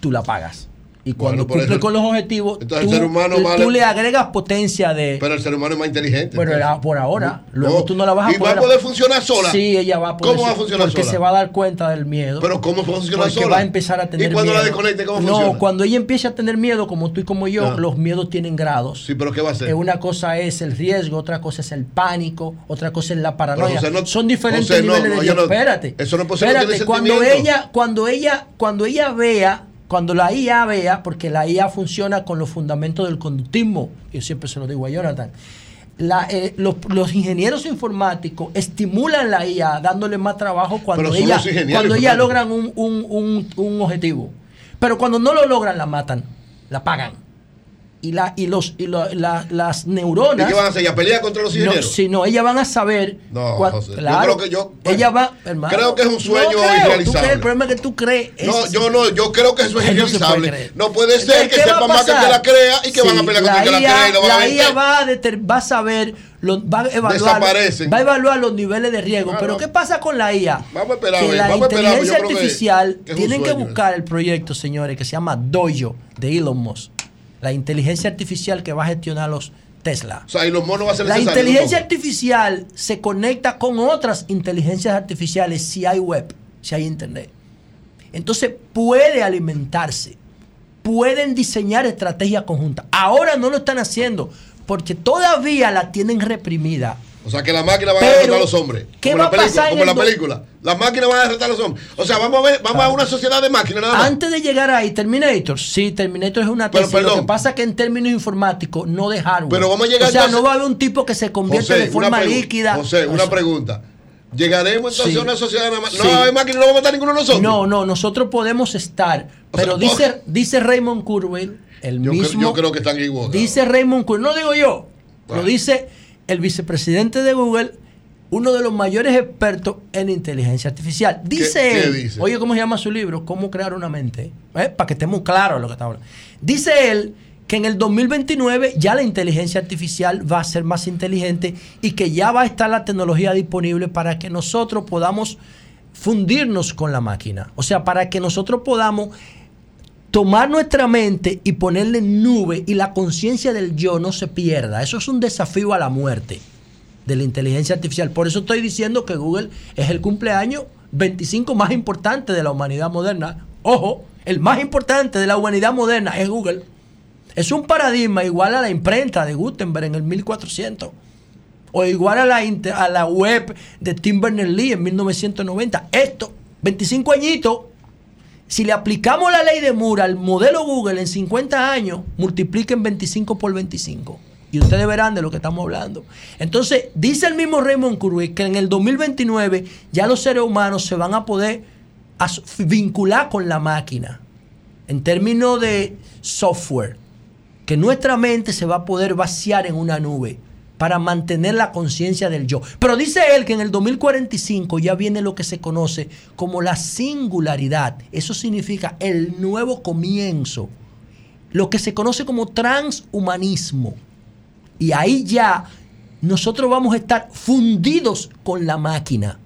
tú la pagas. Y cuando Bueno, cumple eso- con los objetivos, Entonces, tú, el ser humano tú vale- le agregas potencia de... Pero el ser humano es más inteligente. Era por ahora. Luego No. tú no la vas a ¿Y va a poder funcionar sola? Sí, ella va a poder. ¿Cómo va a funcionar Porque sola? se va a dar cuenta del miedo. Pero ¿cómo va a funcionar porque sola? va a empezar a tener ¿Y cuando miedo. la desconecte, cómo no, funciona? cuando ella empiece a tener miedo, como tú y como yo, Ah. los miedos tienen grados. Sí, pero ¿qué va a hacer? Eh, una cosa es el riesgo, otra cosa es el pánico, otra cosa es la paranoia. José, no- Son diferentes José, no, niveles no, de no- Espérate. eso no es posible, no Espérate, cuando ella, cuando ella, cuando ella vea, cuando la IA vea, porque la IA funciona con los fundamentos del conductismo, yo siempre se lo digo a Jonathan. la, eh, los, los ingenieros informáticos estimulan la IA dándole más trabajo cuando Pero son ella, los ingenieros cuando ella logran un, un- un- un objetivo. Pero cuando no lo logran, la matan, la pagan. Y, la, y, los, y la- las neuronas. ¿Y qué van a hacer? ¿Ya pelear contra los No, ingenieros? si no, ellas van a saber. No, cua- José, yo claro, creo que yo- ella va, hermano, creo que es un sueño no irrealizable. el problema es que tú crees. No, es- yo no, yo creo que eso es Ay, no se puede irrealizable. No puede ser que ¿Qué va a sepa más que el que la crea y que van a pelear contra el que la crea y lo van a la. IA va a, deter- va a saber, lo- va, a evaluar, va a evaluar los niveles de riesgo. Ah, Pero no. ¿qué pasa con la IA? Vamos a esperar, a que la vamos a esperar, inteligencia creo que- artificial que tienen que buscar el proyecto, señores, que se llama Dojo de Elon Musk. La inteligencia artificial que va a gestionar los Tesla. O sea, y los monos va a ser La inteligencia ¿no? artificial se conecta con otras inteligencias artificiales si hay web, si hay internet. Entonces puede alimentarse, pueden diseñar estrategias conjuntas. Ahora no lo están haciendo porque todavía la tienen reprimida. O sea, que la máquina va a Pero, derrotar a los hombres. ¿qué como va la película, pasar Como la película. Las máquinas van a derrotar a los hombres. O sea, vamos a ver, vamos a una sociedad de máquinas nada más. Antes de llegar ahí, Terminator, sí, Terminator es una Pero, tesis. Lo perdón. que pasa es que en términos informáticos, no de hardware. Pero vamos a llegar O sea, entonces- no va a haber un tipo que se convierte de una forma líquida. José, una Eso. pregunta. ¿Llegaremos entonces Sí. a una sociedad más? Sí. No va a haber máquinas, no vamos a matar ninguno de nosotros. No, no, nosotros podemos estar. Pero sea, dice, dice Raymond Kurzweil, el Yo, creo- mismo. yo creo que están equivocados. Dice Raymond Kurzweil, no digo yo, Bueno. lo dice el vicepresidente de Google, uno de los mayores expertos en inteligencia artificial. Dice qué él, dice? oye, ¿cómo se llama su libro? ¿Cómo crear una mente? ¿Eh? Para que estemos claros en lo que estamos hablando. Dice él que en el 2029 ya la inteligencia artificial va a ser más inteligente y que ya va a estar la tecnología disponible para que nosotros podamos fundirnos con la máquina. O sea, para que nosotros podamos tomar nuestra mente y ponerle en nube y la conciencia del yo no se pierda. Eso es un desafío a la muerte de la inteligencia artificial. Por eso estoy diciendo que Google es el cumpleaños 25 más importante de la humanidad moderna. Ojo, el más importante de la humanidad moderna es Google. Es un paradigma igual a la imprenta de Gutenberg en el 1400. O igual a la, a la web de Tim Berners-Lee en 1990. Esto, 25 añitos, si le aplicamos la ley de Moore al modelo Google en 50 años, multipliquen 25 por 25. Y ustedes verán de lo que estamos hablando. Entonces, dice el mismo Raymond Kurzweil que en el 2029 ya los seres humanos se van a poder vincular con la máquina. En términos de software. Que nuestra mente se va a poder vaciar en una nube para mantener la conciencia del yo. Pero dice él que en el 2045 ya viene lo que se conoce como la singularidad. Eso significa el nuevo comienzo. Lo que se conoce como transhumanismo. Y ahí ya nosotros vamos a estar fundidos con la máquina.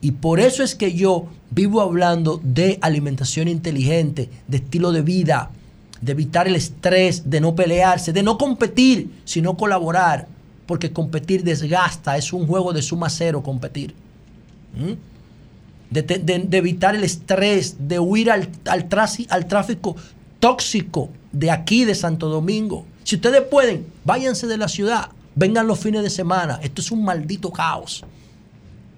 Y por eso es que yo vivo hablando de alimentación inteligente, de estilo de vida, de evitar el estrés, de no pelearse, de no competir, sino colaborar. Porque competir desgasta, es un juego de suma cero competir. ¿Mm? De, evitar el estrés, de huir al, al, al tráfico tóxico de aquí, de Santo Domingo. Si ustedes pueden, váyanse de la ciudad, vengan los fines de semana. Esto es un maldito caos.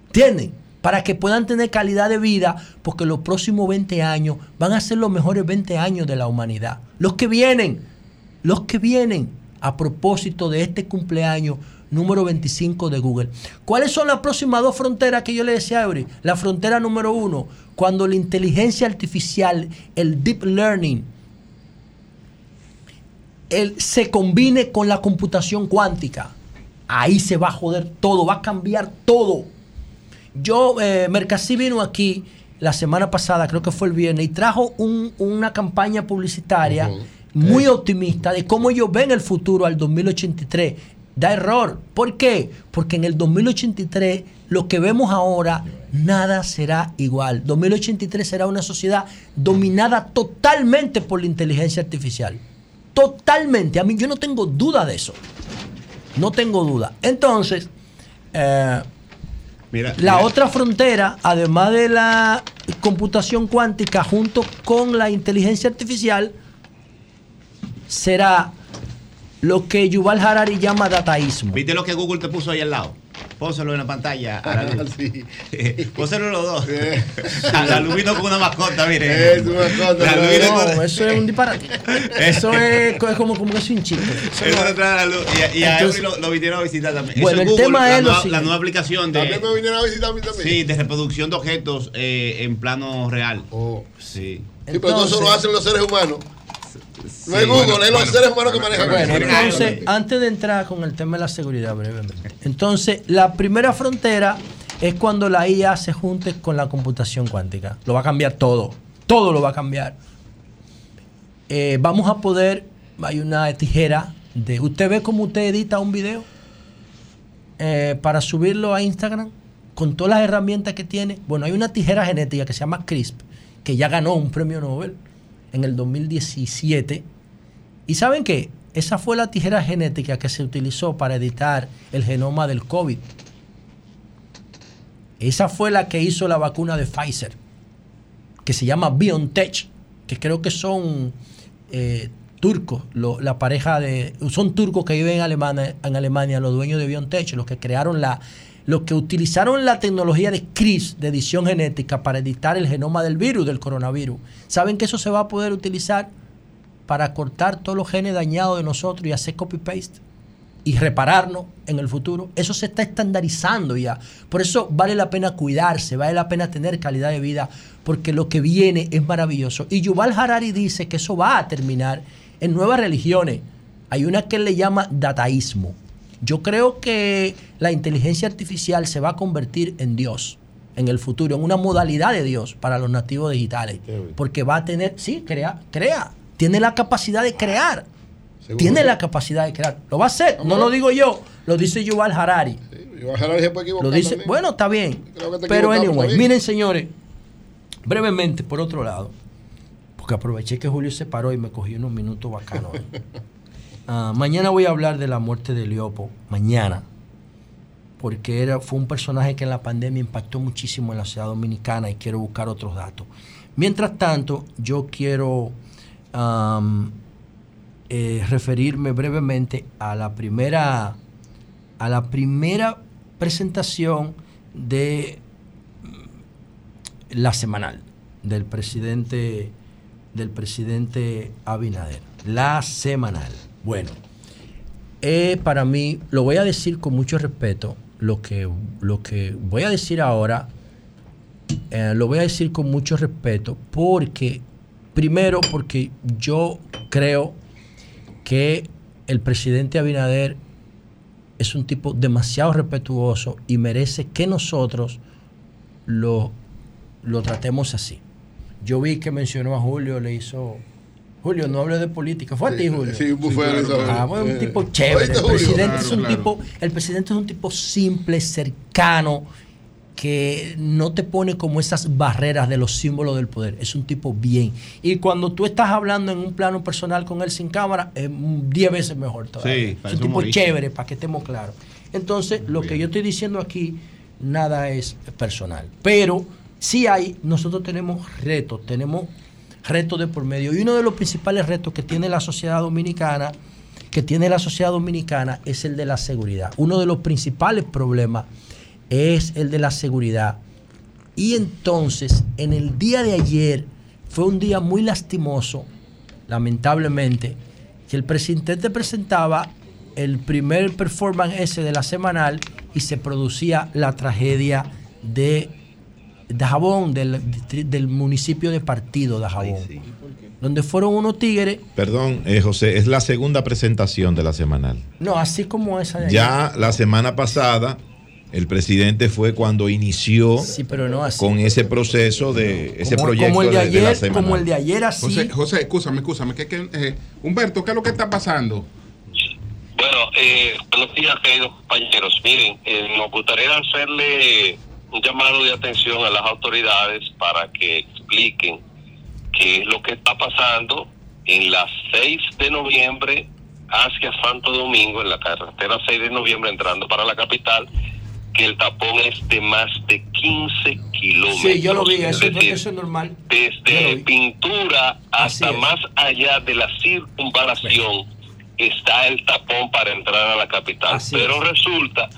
¿Entienden? Para que puedan tener calidad de vida, porque los próximos 20 años van a ser los mejores 20 años de la humanidad. Los que vienen, los que vienen a propósito de este cumpleaños número 25 de Google. ¿Cuáles son las próximas dos fronteras que yo le decía a Eury? La frontera número uno, cuando la inteligencia artificial, el deep learning, el- se combine con la computación cuántica. Ahí se va a joder todo, va a cambiar todo. Yo, eh, vino aquí la semana pasada, creo que fue el viernes, y trajo un- una campaña publicitaria muy optimista de cómo ellos ven el futuro al 2083. da error. ¿Por qué? Porque en el 2083 lo que vemos ahora nada será igual. 2083 será una sociedad dominada totalmente por la inteligencia artificial. Totalmente. A mí yo no tengo duda de eso. No tengo duda. Entonces, eh, Mira, la mira. otra frontera, además de la computación cuántica junto con la inteligencia artificial, será lo que Yuval Harari llama dataísmo. ¿Viste lo que Google te puso ahí al lado? Pónselo en la pantalla a la luz. Pónselo los dos. A la luz vino con una mascota, mire. Es una mascota, con- No, eso es un disparate. Eso es, co- es como, como que es un chiste. Eso Eso no- no trae la luz. Y, y a Entonces- lo, lo vinieron a visitar también. Bueno, Eso el es tema la es lo nueva, siguiente. la nueva aplicación También de, me vinieron a visitar a mí también. sí, de reproducción de objetos eh, en plano real. Sí. Sí, pero todo eso lo hacen los seres humanos. No Sí, Google, bueno, es los bueno. seres humanos que manejan Bueno, entonces, antes de entrar con el tema de la seguridad brevemente. Entonces, la primera frontera es cuando la IA se junte con la computación cuántica. Lo va a cambiar todo. Todo lo va a cambiar. Eh, vamos a poder, hay una tijera de... ¿Usted ve cómo usted edita un video? Eh, para subirlo a Instagram con todas las herramientas que tiene. Bueno, hay una tijera genética que se llama CRISP, que ya ganó un premio Nobel en el 2017. ¿Y saben qué? Esa fue la tijera genética que se utilizó para editar el genoma del COVID. Esa fue la que hizo la vacuna de Pfizer, que se llama BioNTech, que creo que son eh, turcos, la pareja de... Son turcos que viven en Alemania, en Alemania, los dueños de BioNTech, los que crearon la... Los que utilizaron la tecnología de CRISP, de edición genética, para editar el genoma del virus, del coronavirus. ¿Saben que eso se va a poder utilizar para cortar todos los genes dañados de nosotros y hacer copy-paste? y repararnos en el futuro. Eso se está estandarizando ya. Por eso vale la pena cuidarse, vale la pena tener calidad de vida, porque lo que viene es maravilloso. Y Yuval Harari dice que eso va a terminar en nuevas religiones. Hay una que él le llama dataísmo. Yo creo que la inteligencia artificial se va a convertir en Dios en el futuro, en una modalidad de Dios para los nativos digitales. Porque va a tener, sí, crea, crea, tiene la capacidad de crear. Tiene la capacidad de crear. Lo va a hacer. No lo digo yo, lo dice Yuval Harari. Yuval Harari se puede equivocar Lo dice, también. bueno, está bien. Pero anyway, miren señores, brevemente, por otro lado, porque aproveché que Julio se paró y me cogí unos minutos bacanos. ¿eh? Ah, mañana voy a hablar de la muerte de Leopo, mañana, porque era, fue un personaje que en la pandemia impactó muchísimo en la ciudad dominicana y quiero buscar otros datos. Mientras tanto, yo quiero eh, referirme brevemente a la primera a la primera presentación de mm, la semanal del presidente del presidente Abinader la semanal bueno eh, para mí lo voy a decir con mucho respeto lo que lo que voy a decir ahora eh, lo voy a decir con mucho respeto porque primero porque yo creo que el presidente Abinader es un tipo demasiado respetuoso y merece que nosotros lo, lo tratemos así. Yo vi que mencionó a Julio, le hizo... Julio, no hable de política. Fue a ti, Sí, Julio. sí, hizo Julio. Ah, bueno, un tipo chévere. ¿oíste, El presidente, es un claro. tipo, el presidente es un tipo simple, cercano, que no te pone como esas barreras de los símbolos del poder. Es un tipo bien. Y cuando tú estás hablando en un plano personal con él sin cámara, es mm, 10 veces mejor todavía. Sí, es un tipo chévere, para que estemos claros. Entonces, lo que yo estoy diciendo aquí, nada es personal. Pero sí hay, nosotros tenemos retos, tenemos retos de por medio. Y uno de los principales retos que tiene la sociedad dominicana, que tiene la sociedad dominicana, es el de la seguridad. Uno de los principales problemas es el de la seguridad. Y entonces, en el día de ayer, fue un día muy lastimoso, lamentablemente, que el presidente presentaba el primer performance ese de la semanal y se producía la tragedia de Dajabón, del, del municipio de Partido Dajabón, donde fueron unos tigres, Perdón, eh, José, es la segunda presentación de la semanal. no, así como esa de ayer. Ya la semana pasada, el presidente fue cuando inició Sí, pero no así. con ese proceso de ese Como- proyecto como el de la ayer, semanal. como el de ayer así. José, José, escúchame, escúchame. Que, que, eh, Humberto, ¿qué es lo que está pasando? Bueno, eh, buenos días, queridos compañeros. Miren, eh, nos gustaría hacerle un llamado de atención a las autoridades para que expliquen qué es lo que está pasando en la 6 de noviembre hacia Santo Domingo, en la carretera 6 de noviembre, entrando para la capital, que el tapón es de más de 15 kilómetros. Sí, yo lo vi, Es eso, decir, eso es normal. desde pintura hasta más allá de la circunvalación está el tapón para entrar a la capital. Pero resulta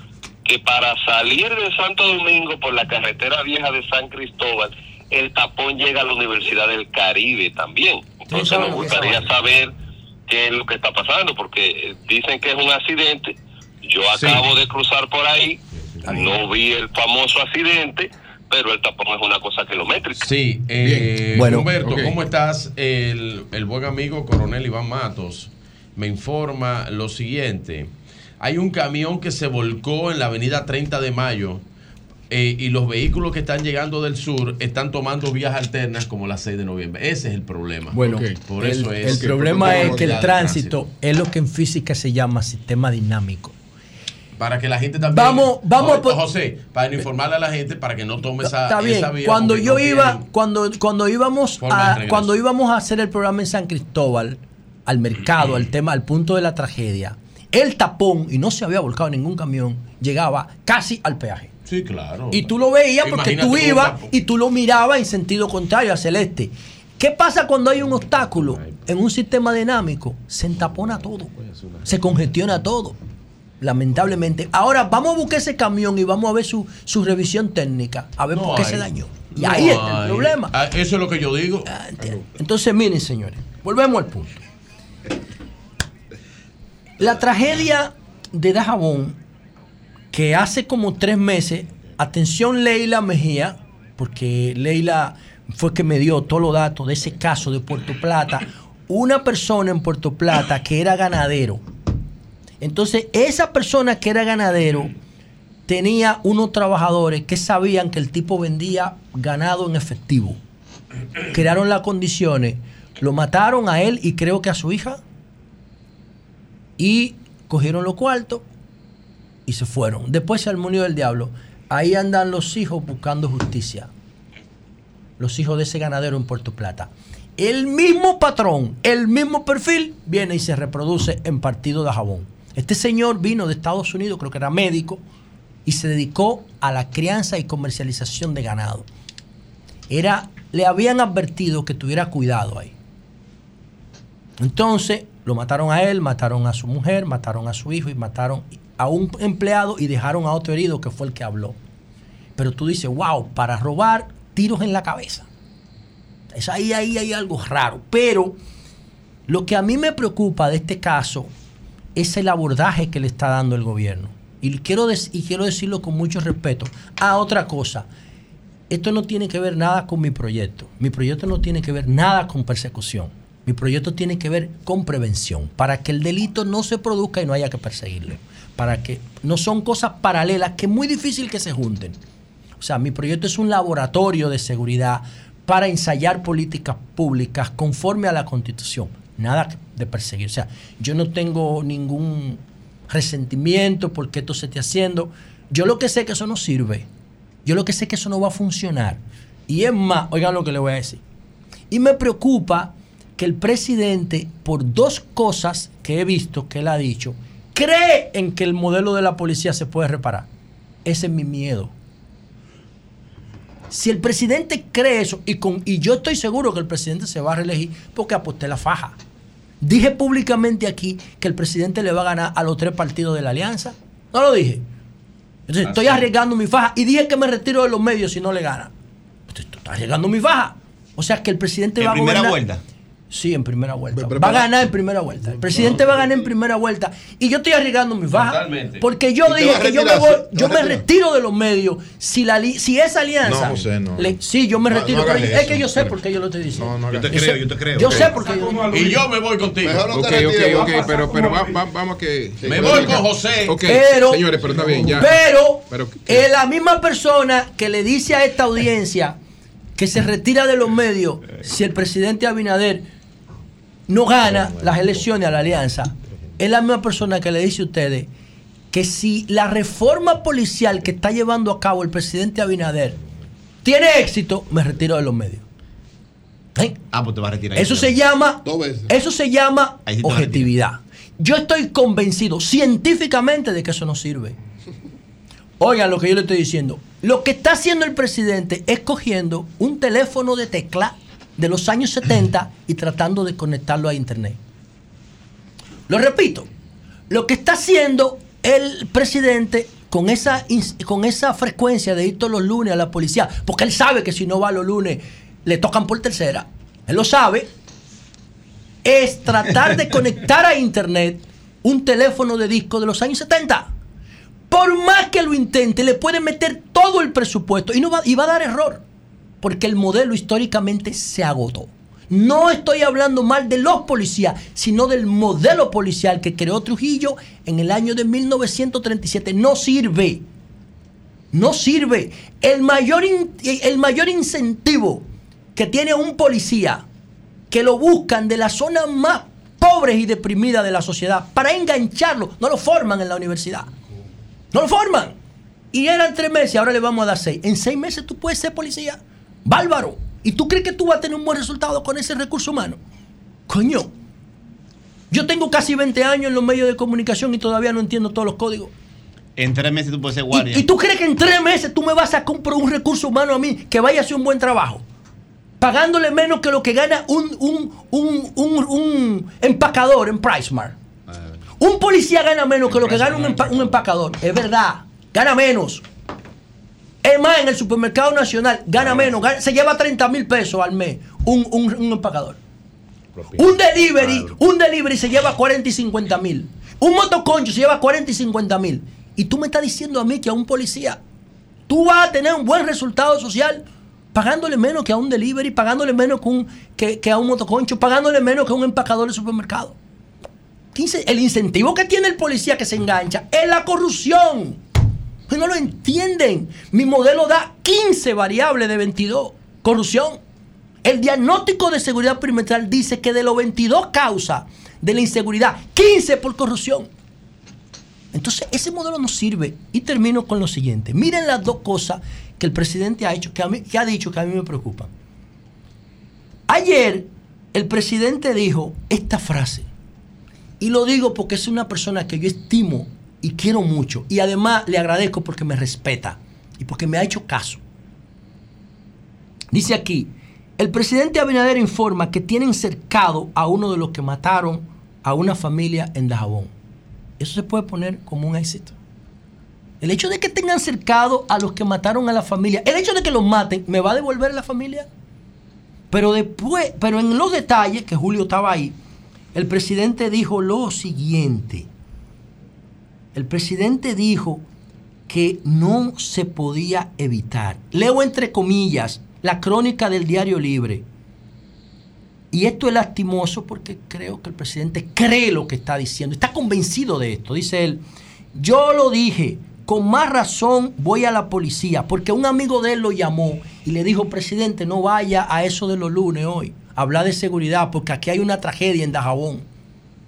que para salir de Santo Domingo por la carretera vieja de San Cristóbal, el tapón llega a la Universidad del Caribe también. Entonces nos gustaría saber qué es lo que está pasando, porque eh, dicen que es un accidente. Yo Sí. acabo de cruzar por ahí, no vi el famoso accidente, pero el tapón es una cosa kilométrica. Sí, eh, Bien. Bueno, Humberto. ¿cómo estás? El, el buen amigo coronel Iván Matos me informa lo siguiente. Hay un camión que se volcó en la avenida 30 de Mayo eh, y los vehículos que están llegando del sur están tomando vías alternas como la 6 de noviembre. Ese es el problema. Bueno, por el, eso el es. problema es que el tránsito es lo que en física se llama sistema dinámico. Para que la gente también. Vamos- vamos José, para informarle a la gente para que no tome esa, Está bien. esa vía. Cuando yo no iba, cuando, cuando íbamos a, cuando íbamos a hacer el programa en San Cristóbal, al mercado, al tema, al punto de la tragedia, el tapón, y no se había volcado ningún camión, llegaba casi al peaje. Sí, claro. Y tú lo veías porque Imagínate tú ibas y tú lo mirabas en sentido contrario, hacia el este. ¿Qué pasa cuando hay un obstáculo en un sistema dinámico? Se entapona todo, se congestiona todo, lamentablemente. Ahora vamos a buscar ese camión y vamos a ver su, su revisión técnica, a ver No por qué hay. se dañó. Y No ahí está el problema. Ah, Eso es lo que yo digo. Entonces, miren, señores, volvemos al punto. La tragedia de Dajabón, que hace como tres meses, atención Leila Mejía, porque Leila fue que me dio todos los datos de ese caso de Puerto Plata, una persona en Puerto Plata que era ganadero. Entonces, esa persona que era ganadero tenía unos trabajadores que sabían que el tipo vendía ganado en efectivo crearon las condiciones, lo mataron a él y creo que a su hija, y cogieron los cuartos y se fueron. Después se armonió del diablo. Ahí andan los hijos buscando justicia. Los hijos de ese ganadero en Puerto Plata. El mismo patrón, el mismo perfil, viene y se reproduce en Partido de Jabón. Este señor vino de Estados Unidos, creo que era médico, y se dedicó a la crianza y comercialización de ganado era, le habían advertido que tuviera cuidado ahí. Entonces, lo mataron a él, mataron a su mujer, mataron a su hijo y mataron a un empleado y dejaron a otro herido que fue el que habló. Pero tú dices, wow, para robar, tiros en la cabeza. Es ahí, ahí hay algo raro. Pero lo que a mí me preocupa de este caso es el abordaje que le está dando el gobierno. Y quiero, y quiero decirlo con mucho respeto. A otra cosa, esto no tiene que ver nada con mi proyecto. Mi proyecto no tiene que ver nada con persecución. Mi proyecto tiene que ver con prevención, para que el delito no se produzca y no haya que perseguirlo. Para que no son cosas paralelas que es muy difícil que se junten. O sea, mi proyecto es un laboratorio de seguridad para ensayar políticas públicas conforme a la Constitución. Nada de perseguir. O sea, yo no tengo ningún resentimiento porque esto se esté haciendo. Yo lo que sé es que eso no sirve. Yo lo que sé es que eso no va a funcionar. Y es más, oigan lo que le voy a decir. Y me preocupa que el presidente, por dos cosas que he visto que él ha dicho, cree en que el modelo de la policía se puede reparar. Ese es mi miedo. Si el presidente cree eso, y, con, y yo estoy seguro que el presidente se va a reelegir porque aposté la faja. Dije públicamente aquí que el presidente le va a ganar a los tres partidos de la alianza. No lo dije. Entonces estoy arriesgando mi faja y dije que me retiro de los medios si no le gana. Estás arriesgando mi faja. O sea que el presidente ¿En va a primera gobernar- vuelta? Sí, en primera vuelta. pero va a ganar en primera vuelta. El presidente va a ganar en primera vuelta. Y yo estoy arriesgando mi faja. Totalmente. Porque yo ¿Y te dije a que yo me, voy, ¿Te yo a me retiro de los medios. Si, la si esa alianza. No, José, no. le- sí, yo me No, retiro. no pero es que yo sé por qué yo lo estoy diciendo. Yo te creo, yo te creo. Yo sé porque yo. Y yo me voy contigo. Ok, ok, ok, pero, pero va- va- vamos que. Me voy con José. Pero- señores, pero está bien, ya. Pero, Pero, eh, la misma persona que le dice a esta audiencia que se retira de los medios si el presidente Abinader no gana las elecciones a la alianza, es la misma persona que le dice a ustedes que si la reforma policial que está llevando a cabo el presidente Abinader tiene éxito, me retiro de los medios. ¿Eh? Ah, pues te vas a retirar. Eso se llama, eso se llama sí objetividad. Yo estoy convencido científicamente de que eso no sirve. Oigan lo que yo le estoy diciendo. Lo que está haciendo el presidente es cogiendo un teléfono de tecla de los años 70 y tratando de conectarlo a internet. Lo repito, lo que está haciendo el presidente con esa, con esa frecuencia de ir todos los lunes a la policía, porque él sabe que si no va los lunes le tocan por tercera, él lo sabe, es tratar de conectar a internet un teléfono de disco de los años 70. Por más que lo intente, le puede meter todo el presupuesto y, no va, y va a dar error, porque el modelo históricamente se agotó. No estoy hablando mal de los policías, sino del modelo policial que creó Trujillo en el año de 1937. No sirve. No sirve. El mayor, el mayor incentivo que tiene un policía que lo buscan de las zonas más pobres y deprimidas de la sociedad para engancharlo, no lo forman en la universidad. No lo forman. Y eran tres meses, ahora le vamos a dar seis. En seis meses tú puedes ser policía. Bárbaro. ¿Y tú crees que tú vas a tener un buen resultado con ese recurso humano? Coño. Yo tengo casi 20 años en los medios de comunicación y todavía no entiendo todos los códigos. En tres meses tú puedes ser guardia. ¿Y tú crees que en tres meses tú me vas a comprar un recurso humano a mí que vaya a hacer un buen trabajo? Pagándole menos que lo que gana un, un, un, un- un empacador en PriceMart. Un policía gana menos que lo que gana un, empa- un empacador. Es verdad. Gana menos. Es más, en el supermercado nacional gana menos. gana- se lleva 30 mil pesos al mes un, un- un empacador. Un delivery, un delivery se lleva 40 y 50 mil. Un motoconcho se lleva 40 y 50 mil. Y tú me estás diciendo a mí que a un policía tú vas a tener un buen resultado social pagándole menos que a un delivery, pagándole menos que, un- que- que a un motoconcho, pagándole menos que a un empacador de supermercado. ¿Qué ince- El incentivo que tiene el policía que se engancha es la corrupción. Pues no lo entienden. Mi modelo da 15 variables de 22. Corrupción. El diagnóstico de seguridad perimetral dice que de los 22 causas de la inseguridad, 15 por corrupción. Entonces, ese modelo no sirve. Y termino con lo siguiente. Miren las dos cosas que el presidente ha hecho, que, a que ha dicho que a mí me preocupan. Ayer, el presidente dijo esta frase. Y lo digo porque es una persona que yo estimo y quiero mucho. Y además le agradezco porque me respeta y porque me ha hecho caso. Dice aquí, el presidente Abinader informa que tienen cercado a uno de los que mataron a una familia en Dajabón. Eso se puede poner como un éxito. El hecho de que tengan cercado a los que mataron a la familia, el hecho de que los maten, ¿me va a devolver la familia? Pero después, pero en los detalles, que Julio estaba ahí, el presidente dijo lo siguiente. El presidente dijo que no se podía evitar. Leo entre comillas la crónica del Diario Libre. Y esto es lastimoso porque creo que el presidente cree lo que está diciendo, está convencido de esto. Dice él, yo lo dije, con más razón voy a la policía, porque un amigo de él lo llamó y le dijo, presidente, no vaya a eso de los lunes hoy, a hablar de seguridad, porque aquí hay una tragedia en Dajabón.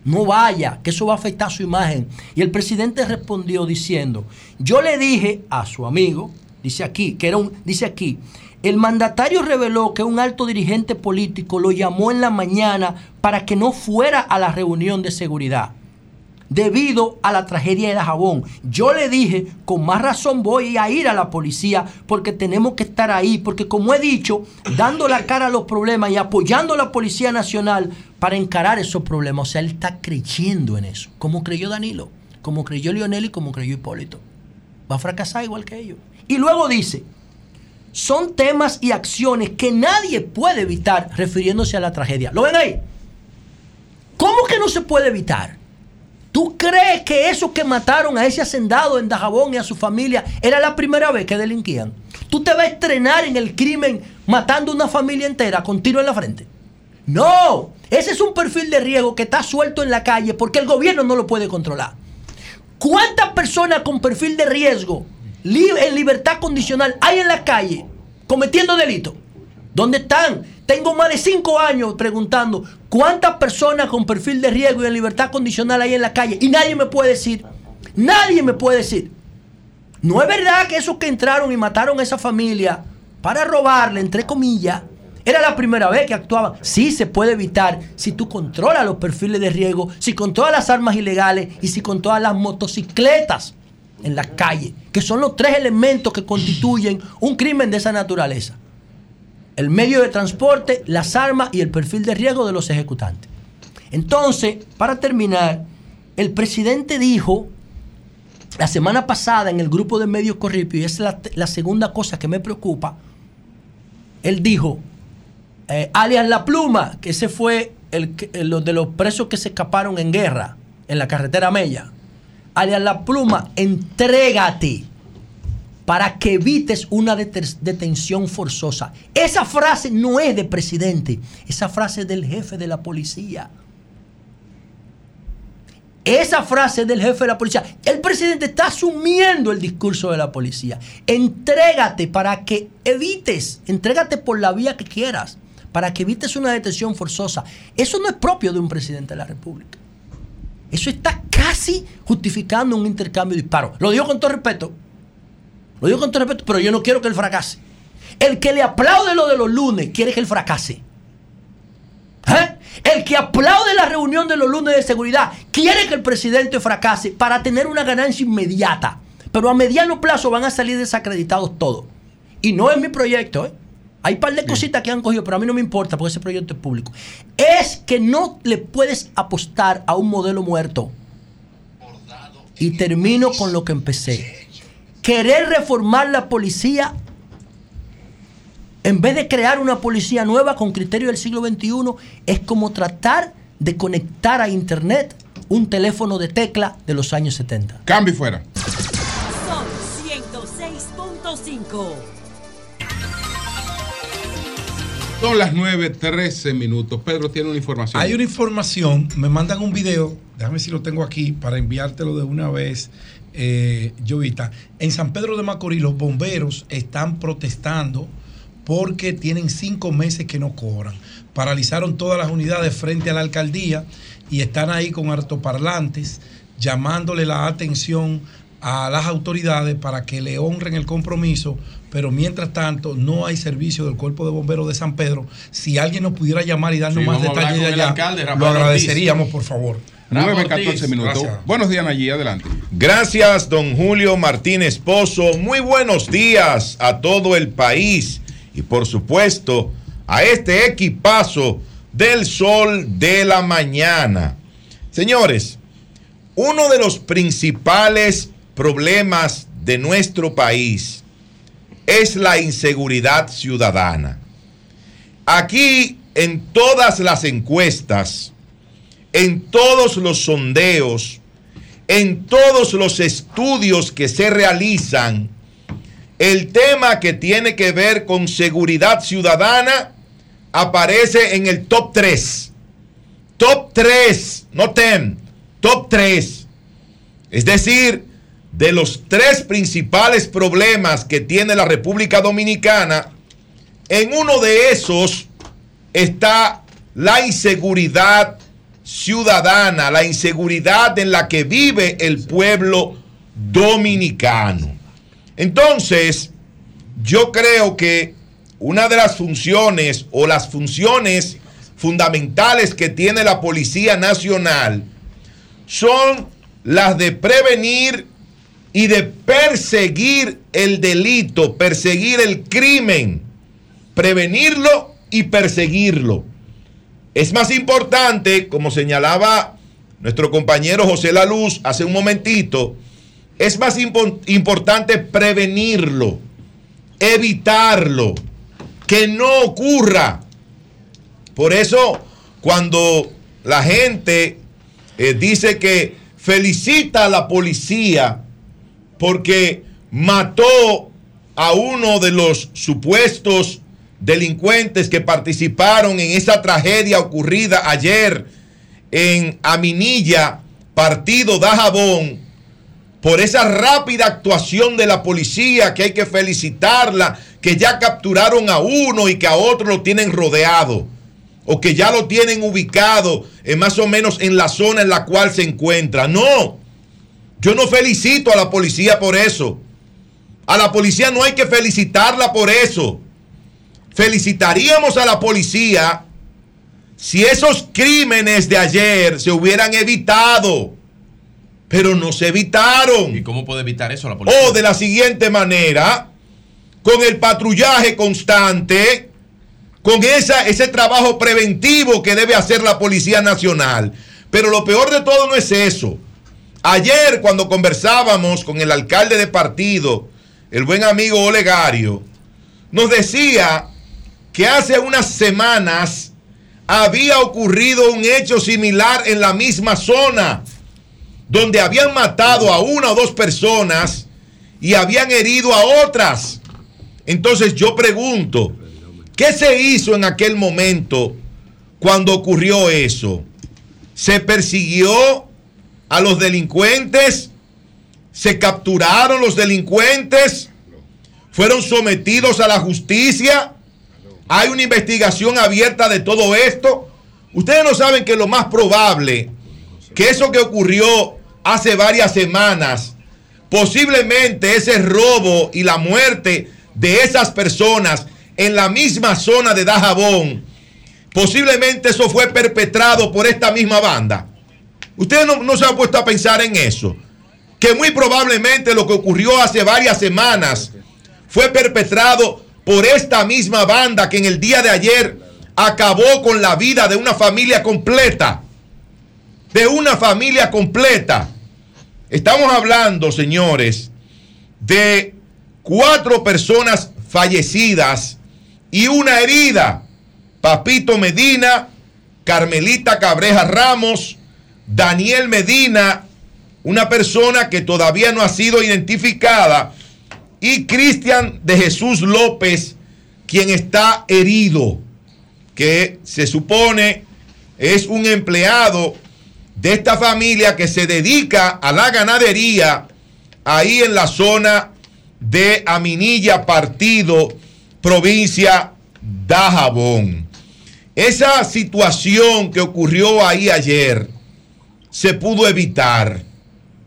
No vaya, que eso va a afectar su imagen. Y el presidente respondió diciendo, yo le dije a su amigo, dice aquí, que era un, dice aquí, el mandatario reveló que un alto dirigente político lo llamó en la mañana para que no fuera a la reunión de seguridad debido a la tragedia de Dajabón. Yo le dije, con más razón voy a ir a la policía porque tenemos que estar ahí, porque como he dicho, dando la cara a los problemas y apoyando a la Policía Nacional para encarar esos problemas. O sea, él está creyendo en eso, como creyó Danilo, como creyó Lionel y como creyó Hipólito. Va a fracasar igual que ellos. Y luego dice, son temas y acciones que nadie puede evitar refiriéndose a la tragedia. ¿Lo ven ahí? ¿Cómo que no se puede evitar? ¿Tú crees que esos que mataron a ese hacendado en Dajabón y a su familia era la primera vez que delinquían? ¿Tú te vas a estrenar en el crimen matando una familia entera con tiro en la frente? No, ese es un perfil de riesgo que está suelto en la calle porque el gobierno no lo puede controlar. ¿Cuántas personas con perfil de riesgo en libertad condicional hay en la calle cometiendo delitos? ¿Dónde están? Tengo más de cinco años preguntando cuántas personas con perfil de riesgo y en libertad condicional hay en la calle y nadie me puede decir, nadie me puede decir. No es verdad que esos que entraron y mataron a esa familia para robarle, entre comillas, era la primera vez que actuaban. Sí se puede evitar si tú controlas los perfiles de riesgo, si con todas las armas ilegales y si con todas las motocicletas en la calle, que son los tres elementos que constituyen un crimen de esa naturaleza. El medio de transporte, las armas y el perfil de riesgo de los ejecutantes. Entonces, para terminar, el presidente dijo la semana pasada en el grupo de medios Corripio, y es la, segunda cosa que me preocupa, él dijo, eh, alias La Pluma, que ese fue el, los de los presos que se escaparon en guerra en la carretera Mella. Alias La Pluma, entrégate para que evites una detención forzosa. Esa frase no es de presidente, esa frase es del jefe de la policía. Esa frase del jefe de la policía. El presidente está asumiendo el discurso de la policía. Entrégate para que evites, entrégate por la vía que quieras, para que evites una detención forzosa. Eso no es propio de un presidente de la República. Eso está casi justificando un intercambio de disparos. Lo digo con todo respeto. Lo digo con todo respeto, pero yo no quiero que él fracase. El que le aplaude lo de los lunes quiere que él fracase. ¿Eh? El que aplaude la reunión de los lunes de seguridad quiere que el presidente fracase para tener una ganancia inmediata. Pero a mediano plazo van a salir desacreditados todos. Y no es mi proyecto, ¿eh? Hay un par de cositas que han cogido, pero a mí no me importa porque ese proyecto es público. Es que no le puedes apostar a un modelo muerto. Y termino con lo que empecé. Querer reformar la policía en vez de crear una policía nueva con criterio del siglo XXI, es como tratar de conectar a Internet un teléfono de tecla de los años 70. Cambio y fuera. Son 106.5. Son las 9.13 minutos. Pedro tiene una información. Hay una información, me mandan un video, déjame ver si lo tengo aquí para enviártelo de una vez, eh, Jovita. En San Pedro de Macorís los bomberos están protestando porque tienen cinco meses que no cobran. Paralizaron todas las unidades frente a la alcaldía y están ahí con hartoparlantes llamándole la atención a las autoridades para que le honren el compromiso, pero mientras tanto no hay servicio del Cuerpo de Bomberos de San Pedro. Si alguien nos pudiera llamar y darnos Sí, más detalles de allá, alcalde, lo agradeceríamos, por favor. 9.14 minutos. Gracias. Buenos días, Nayí. Adelante. Gracias, don Julio Martínez Pozo. Muy buenos días a todo el país y por supuesto a este equipazo del sol de la mañana. Señores, uno de los principales problemas de nuestro país es la inseguridad ciudadana. Aquí en todas las encuestas, en todos los sondeos, en todos los estudios que se realizan, el tema que tiene que ver con seguridad ciudadana aparece en el top 3. Top 3, no 10, top 3. Es decir, de los tres principales problemas que tiene la República Dominicana, en uno de esos está la inseguridad ciudadana, la inseguridad en la que vive el pueblo dominicano. Entonces, yo creo que una de las funciones o las funciones fundamentales que tiene la Policía Nacional son las de prevenir y de perseguir el delito, perseguir el crimen, prevenirlo y perseguirlo. Es más importante, como señalaba nuestro compañero José La Luz hace un momentito, es más impo- importante prevenirlo, evitarlo, que no ocurra. Por eso, cuando la gente eh, dice que felicita a la policía porque mató a uno de los supuestos delincuentes que participaron en esa tragedia ocurrida ayer en Aminilla, partido Dajabón, por esa rápida actuación de la policía que hay que felicitarla, que ya capturaron a uno y que a otro lo tienen rodeado o que ya lo tienen ubicado eh, más o menos en la zona en la cual se encuentra. No, yo no felicito a la policía por eso. A la policía no hay que felicitarla por eso. Felicitaríamos a la policía si esos crímenes de ayer se hubieran evitado. Pero no se evitaron. ¿Y cómo puede evitar eso la policía? O de la siguiente manera, con el patrullaje constante, con esa, ese trabajo preventivo que debe hacer la Policía Nacional. Pero lo peor de todo no es eso. Ayer cuando conversábamos con el alcalde de partido, el buen amigo Olegario, nos decía que hace unas semanas había ocurrido un hecho similar en la misma zona, donde habían matado a una o dos personas y habían herido a otras. Entonces yo pregunto, ¿qué se hizo en aquel momento cuando ocurrió eso? ¿Se persiguió a los delincuentes? ¿Se capturaron los delincuentes? ¿Fueron sometidos a la justicia? ¿Hay una investigación abierta de todo esto? Ustedes no saben que lo más probable, que eso que ocurrió hace varias semanas, posiblemente ese robo y la muerte de esas personas en la misma zona de Dajabón, posiblemente eso fue perpetrado por esta misma banda. Ustedes no, no se han puesto a pensar en eso. Que muy probablemente lo que ocurrió hace varias semanas fue perpetrado por esta misma banda que en el día de ayer acabó con la vida de una familia completa. De una familia completa. Estamos hablando, señores, de cuatro personas fallecidas y una herida. Papito Medina, Carmelita Cabreja Ramos, Daniel Medina, una persona que todavía no ha sido identificada, y Cristian de Jesús López, quien está herido, que se supone es un empleado de esta familia que se dedica a la ganadería ahí en la zona de Aminilla Partido, provincia Dajabón. Esa situación que ocurrió ahí ayer se pudo evitar.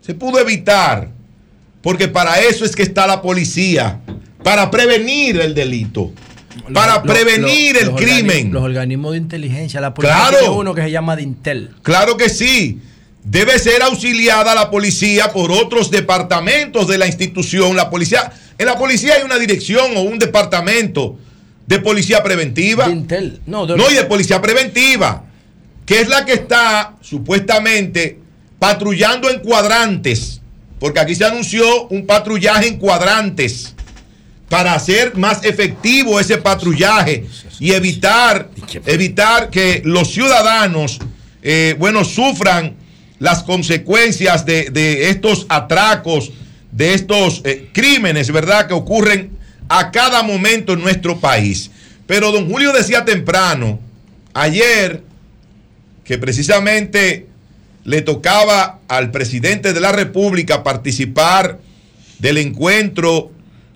Se pudo evitar. Porque para eso es que está la policía. Para prevenir el delito. Para prevenir los- el crimen. Los organismos de inteligencia, la policía Claro. tiene uno que se llama Dintel. Claro que sí. Debe ser auxiliada la policía por otros departamentos de la institución. La policía, en la policía hay una dirección o un departamento de policía preventiva. No, no, y de policía preventiva, que es la que está supuestamente patrullando en cuadrantes, porque aquí se anunció un patrullaje en cuadrantes para hacer más efectivo ese patrullaje y evitar, evitar que los ciudadanos, eh, bueno, sufran las consecuencias de, de estos atracos, de estos eh, crímenes, ¿verdad?, que ocurren a cada momento en nuestro país. Pero don Julio decía temprano, ayer, que precisamente le tocaba al presidente de la República participar del encuentro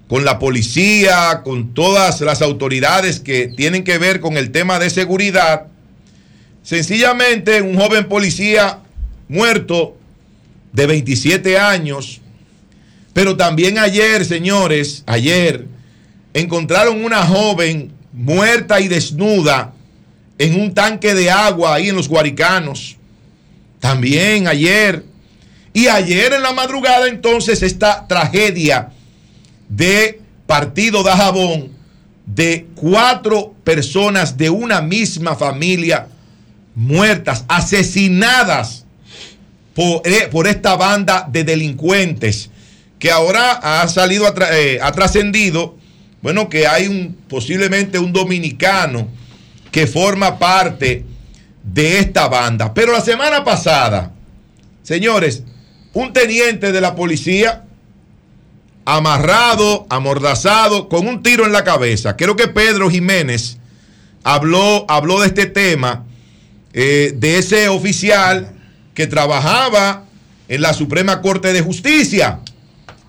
con la policía, con todas las autoridades que tienen que ver con el tema de seguridad. Sencillamente un joven policía muerto de 27 años, pero también ayer, señores, ayer encontraron una joven muerta y desnuda en un tanque de agua ahí en los Guaricanos. También ayer. Y ayer en la madrugada entonces esta tragedia de Partido de Jabón de cuatro personas de una misma familia muertas, asesinadas por, eh, por esta banda de delincuentes que ahora ha salido, eh, ha trascendido, bueno, que hay un posiblemente un dominicano que forma parte de esta banda. Pero la semana pasada, señores, un teniente de la policía amarrado, amordazado, con un tiro en la cabeza. Creo que Pedro Jiménez habló, habló de este tema, eh, de ese oficial que trabajaba en la Suprema Corte de Justicia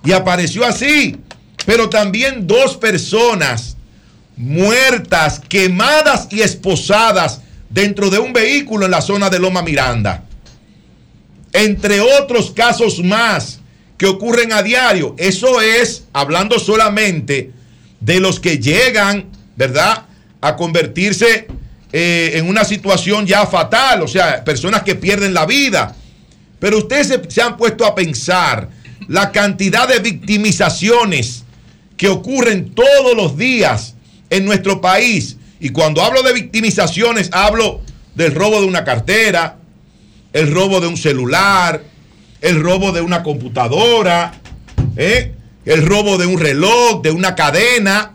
y apareció así, pero también dos personas muertas, quemadas y esposadas dentro de un vehículo en la zona de Loma Miranda. Entre otros casos más que ocurren a diario. Eso es hablando solamente de los que llegan, ¿verdad? A convertirse eh, en una situación ya fatal, o sea, personas que pierden la vida. Pero ustedes se, se han puesto a pensar la cantidad de victimizaciones que ocurren todos los días en nuestro país. Y cuando hablo de victimizaciones, hablo del robo de una cartera, el robo de un celular, el robo de una computadora, ¿eh? el robo de un reloj, de una cadena,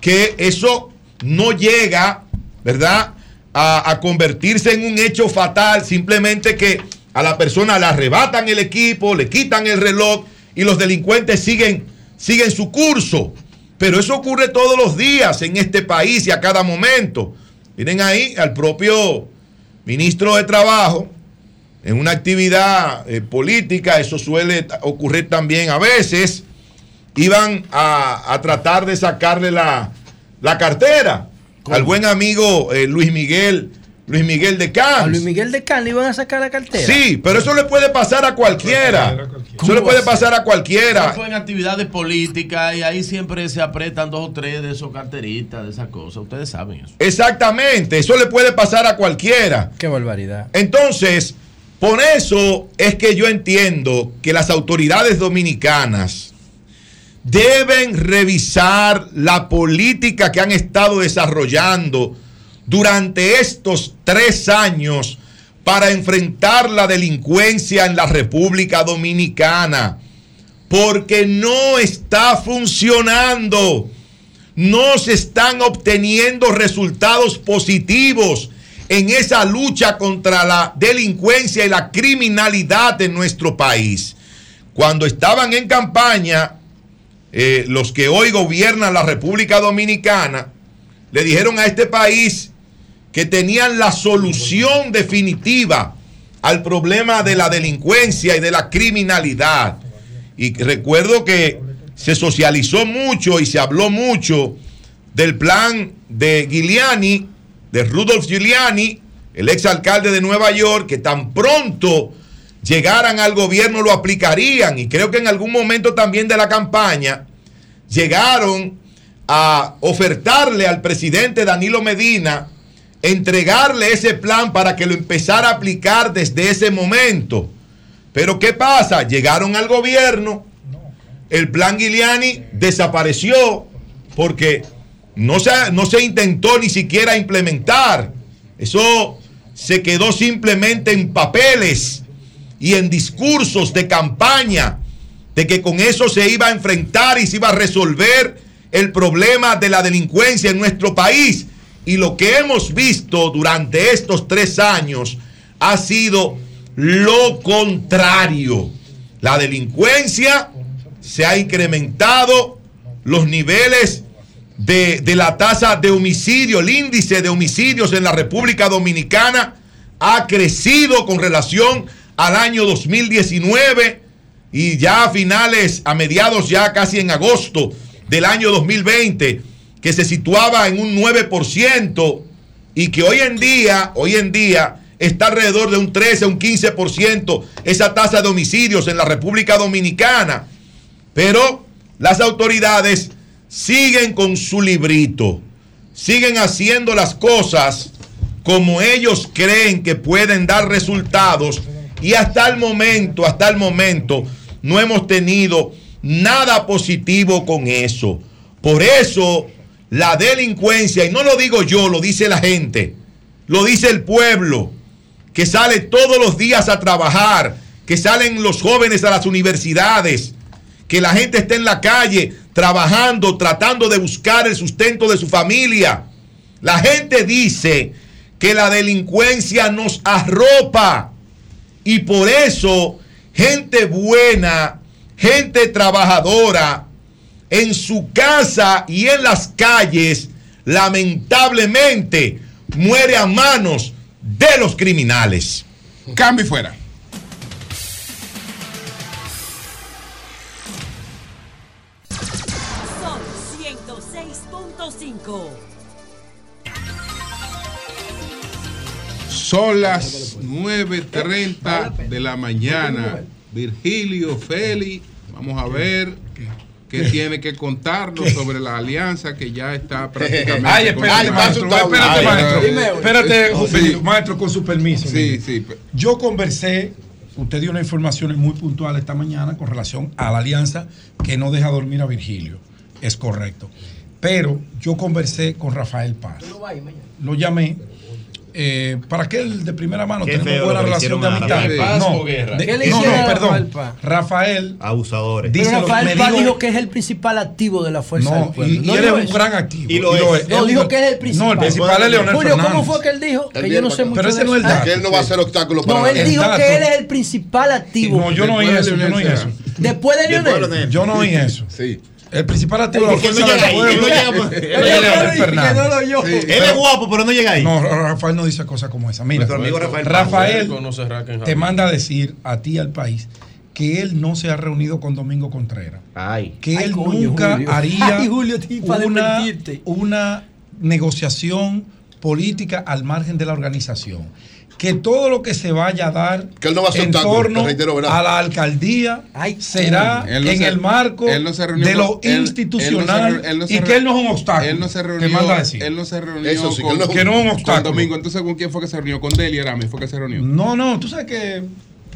que eso no llega, ¿verdad? A, convertirse en un hecho fatal, simplemente que a la persona le arrebatan el equipo, le quitan el reloj y los delincuentes siguen, siguen su curso. Pero eso ocurre todos los días en este país y a cada momento. Miren ahí al propio ministro de Trabajo, en una actividad eh, política, eso suele ocurrir también a veces, iban a, a tratar de sacarle la, la cartera al buen amigo eh, Luis Miguel, Luis Miguel de. A Luis Miguel de Can le iban a sacar la cartera. Sí, pero eso le puede pasar a cualquiera. Eso le puede pasar a cualquiera. Eso fue en actividades políticas y ahí siempre se apretan dos o tres de esos carteritas, de esas cosas. Ustedes saben eso. Exactamente, eso le puede pasar a cualquiera. Qué barbaridad. Entonces, por eso es que yo entiendo que las autoridades dominicanas deben revisar la política que han estado desarrollando durante estos tres años para enfrentar la delincuencia en la República Dominicana. Porque no está funcionando. No se están obteniendo resultados positivos en esa lucha contra la delincuencia y la criminalidad en nuestro país. Cuando estaban en campaña, eh, los que hoy gobiernan la República Dominicana le dijeron a este país que tenían la solución definitiva al problema de la delincuencia y de la criminalidad. Y recuerdo que se socializó mucho y se habló mucho del plan de Giuliani, de Rudolf Giuliani, el exalcalde de Nueva York, que tan pronto llegaran al gobierno lo aplicarían. Y creo que en algún momento también de la campaña llegaron a ofertarle al presidente Danilo Medina entregarle ese plan para que lo empezara a aplicar desde ese momento. Pero ¿qué pasa? Llegaron al gobierno, el plan Giuliani desapareció porque no se, no se intentó ni siquiera implementar. Eso se quedó simplemente en papeles y en discursos de campaña de que con eso se iba a enfrentar y se iba a resolver el problema de la delincuencia en nuestro país. Y lo que hemos visto durante estos tres años ha sido lo contrario. La delincuencia se ha incrementado, los niveles de, la tasa de homicidio, el índice de homicidios en la República Dominicana ha crecido con relación al año 2019 y ya a finales, a mediados ya casi en agosto del año 2020, que se situaba en un 9% y que hoy en día, hoy en día está alrededor de un 13, un 15% esa tasa de homicidios en la República Dominicana. Pero las autoridades siguen con su librito, siguen haciendo las cosas como ellos creen que pueden dar resultados y hasta el momento, hasta el momento, no hemos tenido nada positivo con eso. Por eso la delincuencia, y no lo digo yo, lo dice la gente, lo dice el pueblo, que sale todos los días a trabajar, que salen los jóvenes a las universidades, que la gente está en la calle trabajando, tratando de buscar el sustento de su familia. La gente dice que la delincuencia nos arropa y por eso gente buena, gente trabajadora, en su casa y en las calles, lamentablemente muere a manos de los criminales. Cambio y fuera. 105. Son las 9.30 de la mañana. Virgilio, Feli, vamos a ver qué tiene que contarnos sobre la alianza que ya está prácticamente. Ay, espérate, maestro, espérate, maestro. Dime, Espérate, Sí. Felipe, maestro, con su permiso. Sí, sí. Yo conversé, usted dio unas informaciones muy puntuales esta mañana con relación a la alianza que no deja dormir a Virgilio. Es correcto. Pero yo conversé con Rafael Paz. Lo llamé. Eh, para que él de primera mano Qué tenemos feo buena relación de amistad. Paz no, o Guerra. de- ¿Qué le no, hicieron no, a perdón. Rafael? Rafael Abusadores. Pero Dice lo- Rafael Paz dijo- dijo que es el principal activo de la fuerza No, del pueblo. y- y él es un gran activo. Y lo Y lo es. es. No, Él- dijo que es el principal. No, el principal es Leonel Julio, ¿cómo fue que él dijo? Él Que yo no sé mucho Pero ese de no es el dato. Que él no va a ser obstáculo para No, él dijo que él es el principal activo. No, yo no oí eso, yo no oí Leonel eso. Después de Lionel. Yo no oí eso. Sí. El principal activo de la Porque fuerza no del llega ahí, pueblo. él es guapo, pero no llega ahí. No, Rafael no dice cosas como esa. Mira, Nuestro amigo Rafael te manda a decir a ti y al país que él no se ha reunido con Domingo Contreras. Ay. Que Ay, él coño, nunca Julio. haría Ay, Julio, una, una negociación política al margen de la organización. Que todo lo que se vaya a dar Que él no va a ser en torno a la alcaldía será Él no en se- el marco él no se reunió de lo él- él no se institucional re- él no se y que él no es un obstáculo. Él no se reunió, manda a decir. Él no se reunió Eso sí, que con, él no- que no es un con obstáculo. Domingo. Entonces, ¿con quién fue que se reunió? Con Deli Arame fue que se reunió. No, no, tú sabes que.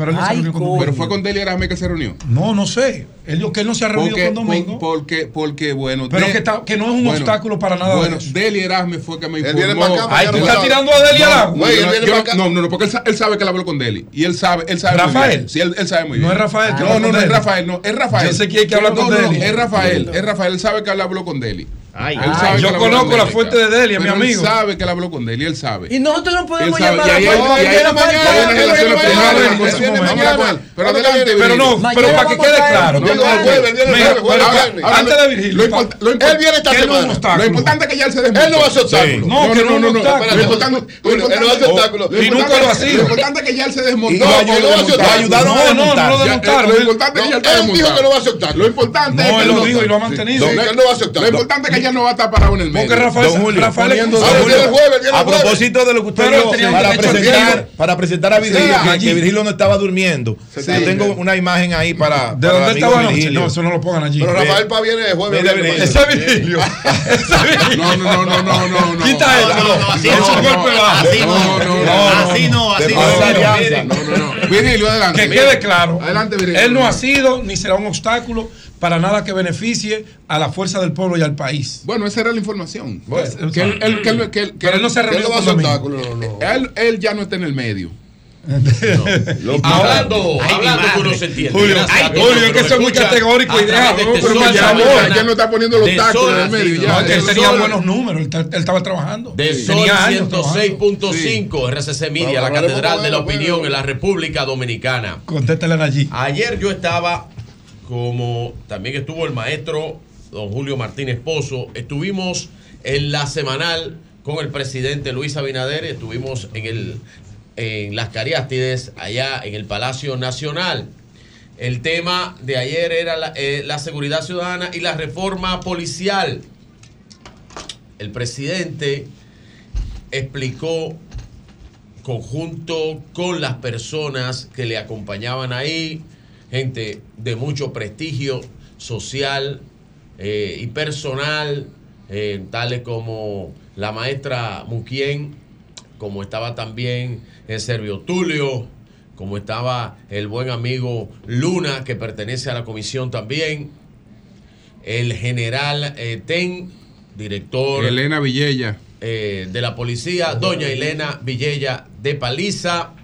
Pero él no se reunió con. Pero fue con Deli Arame que se reunió. No, no sé. Él dijo que él no se ha reunido Porque, con Domingo. por- porque, porque, bueno. pero de- que, está- que no es un bueno, obstáculo para nada. Bueno, de eso. Deli Erasme fue que me Él informó. viene para acá, Ay, tú no estás tirando a Deli él Yo no- viene no- no, no, no, porque él, sa- él sabe que él habló con Deli. Y él sabe, él sabe. muy Rafael. bien. Sí, él, él sabe muy No bien. es Rafael que No, no, no es. Rafael, no, es Rafael. Yo sé quién es que habla No, con no, Deli. Es Rafael, es Rafael. Él sabe que él habló con Deli. Ay, Él ay. sabe que yo conozco con la fuente de Deli, es mi amigo. Él sabe que él habló con Deli, él sabe. Y nosotros no podemos llamar y a mañana. Pero adelante, Pero no, pero para que quede claro. No, no, antes de Virgilio. Lo lo Él viene esta no semana. obstáculo. Lo importante es que ya él se desmontó. Él no va a ser obstáculo. No, que no. Lo lo Bueno, él no va a ser importante- obstáculo. lo Y nunca importante- lo ha sido. Lo importante es que ya él se desmontó. No, no obstáculo. ayudaron a No, no, desmontar. no lo desmontaron. Lo importante es que ya No, está él dijo que no va a ser obstáculo. Lo importante No, es que él lo no- dijo y lo ha mantenido. Él no va a ser Lo importante es que no va a estar parado en el medio. Porque Rafael, Don Julio, Rafael poniendo-. Ah, viene el jueves, A el jueves. propósito de lo que usted dijo, para presentar, para presentar a Virgilio, Sí, que, que Virgilio no estaba durmiendo. Sí, Yo tengo una imagen ahí para. ¿De para dónde estaba? Virgilio. No, eso no lo pongan allí. Pero Rafael Paz viene el jueves. Ese es Virgilio. No, no, no, no, no, no. Quita no, así Es no, así no, así no. Virgilio, adelante. Que quede claro, Adelante, Virgilio. él no ha sido ni será un obstáculo para nada que beneficie a la fuerza del pueblo y al país. Bueno, esa era la información. Que él, él- que él- que él- que Pero él no se no a con ser Domingo. obstáculo. no, no. él, él ya no está en el medio. Hablando, Ay, mi hablando que uno se entiende. Julio, ay, Julio, es que es muy categórico y deja, ¿no? de Pero ya no, ya no está poniendo los tacos Sol, en el medio. sí, ya. No, que él tenía Sol- buenos números, él, él estaba trabajando. De Sí. Sol Tenía años trabajando. 106.5 RCC Media, Bueno, la Catedral de la. Opinión en la República Dominicana. Contéstale allí. Ayer yo estaba, como también estuvo el maestro don Julio Martínez Pozo, estuvimos en la semanal con el presidente Luis Abinader, estuvimos en, el, en las Cariástides, allá en el Palacio Nacional. El tema de ayer era la, eh, la seguridad ciudadana y la reforma policial. El presidente explicó conjunto con las personas que le acompañaban ahí, gente de mucho prestigio social eh, y personal, eh, tales como la maestra Muquien, como estaba también el Servio Tulio, como estaba el buen amigo Luna, que pertenece a la comisión también, el general eh, Ten, director Elena Villella. eh, de la policía, doña Elena Villella de Paliza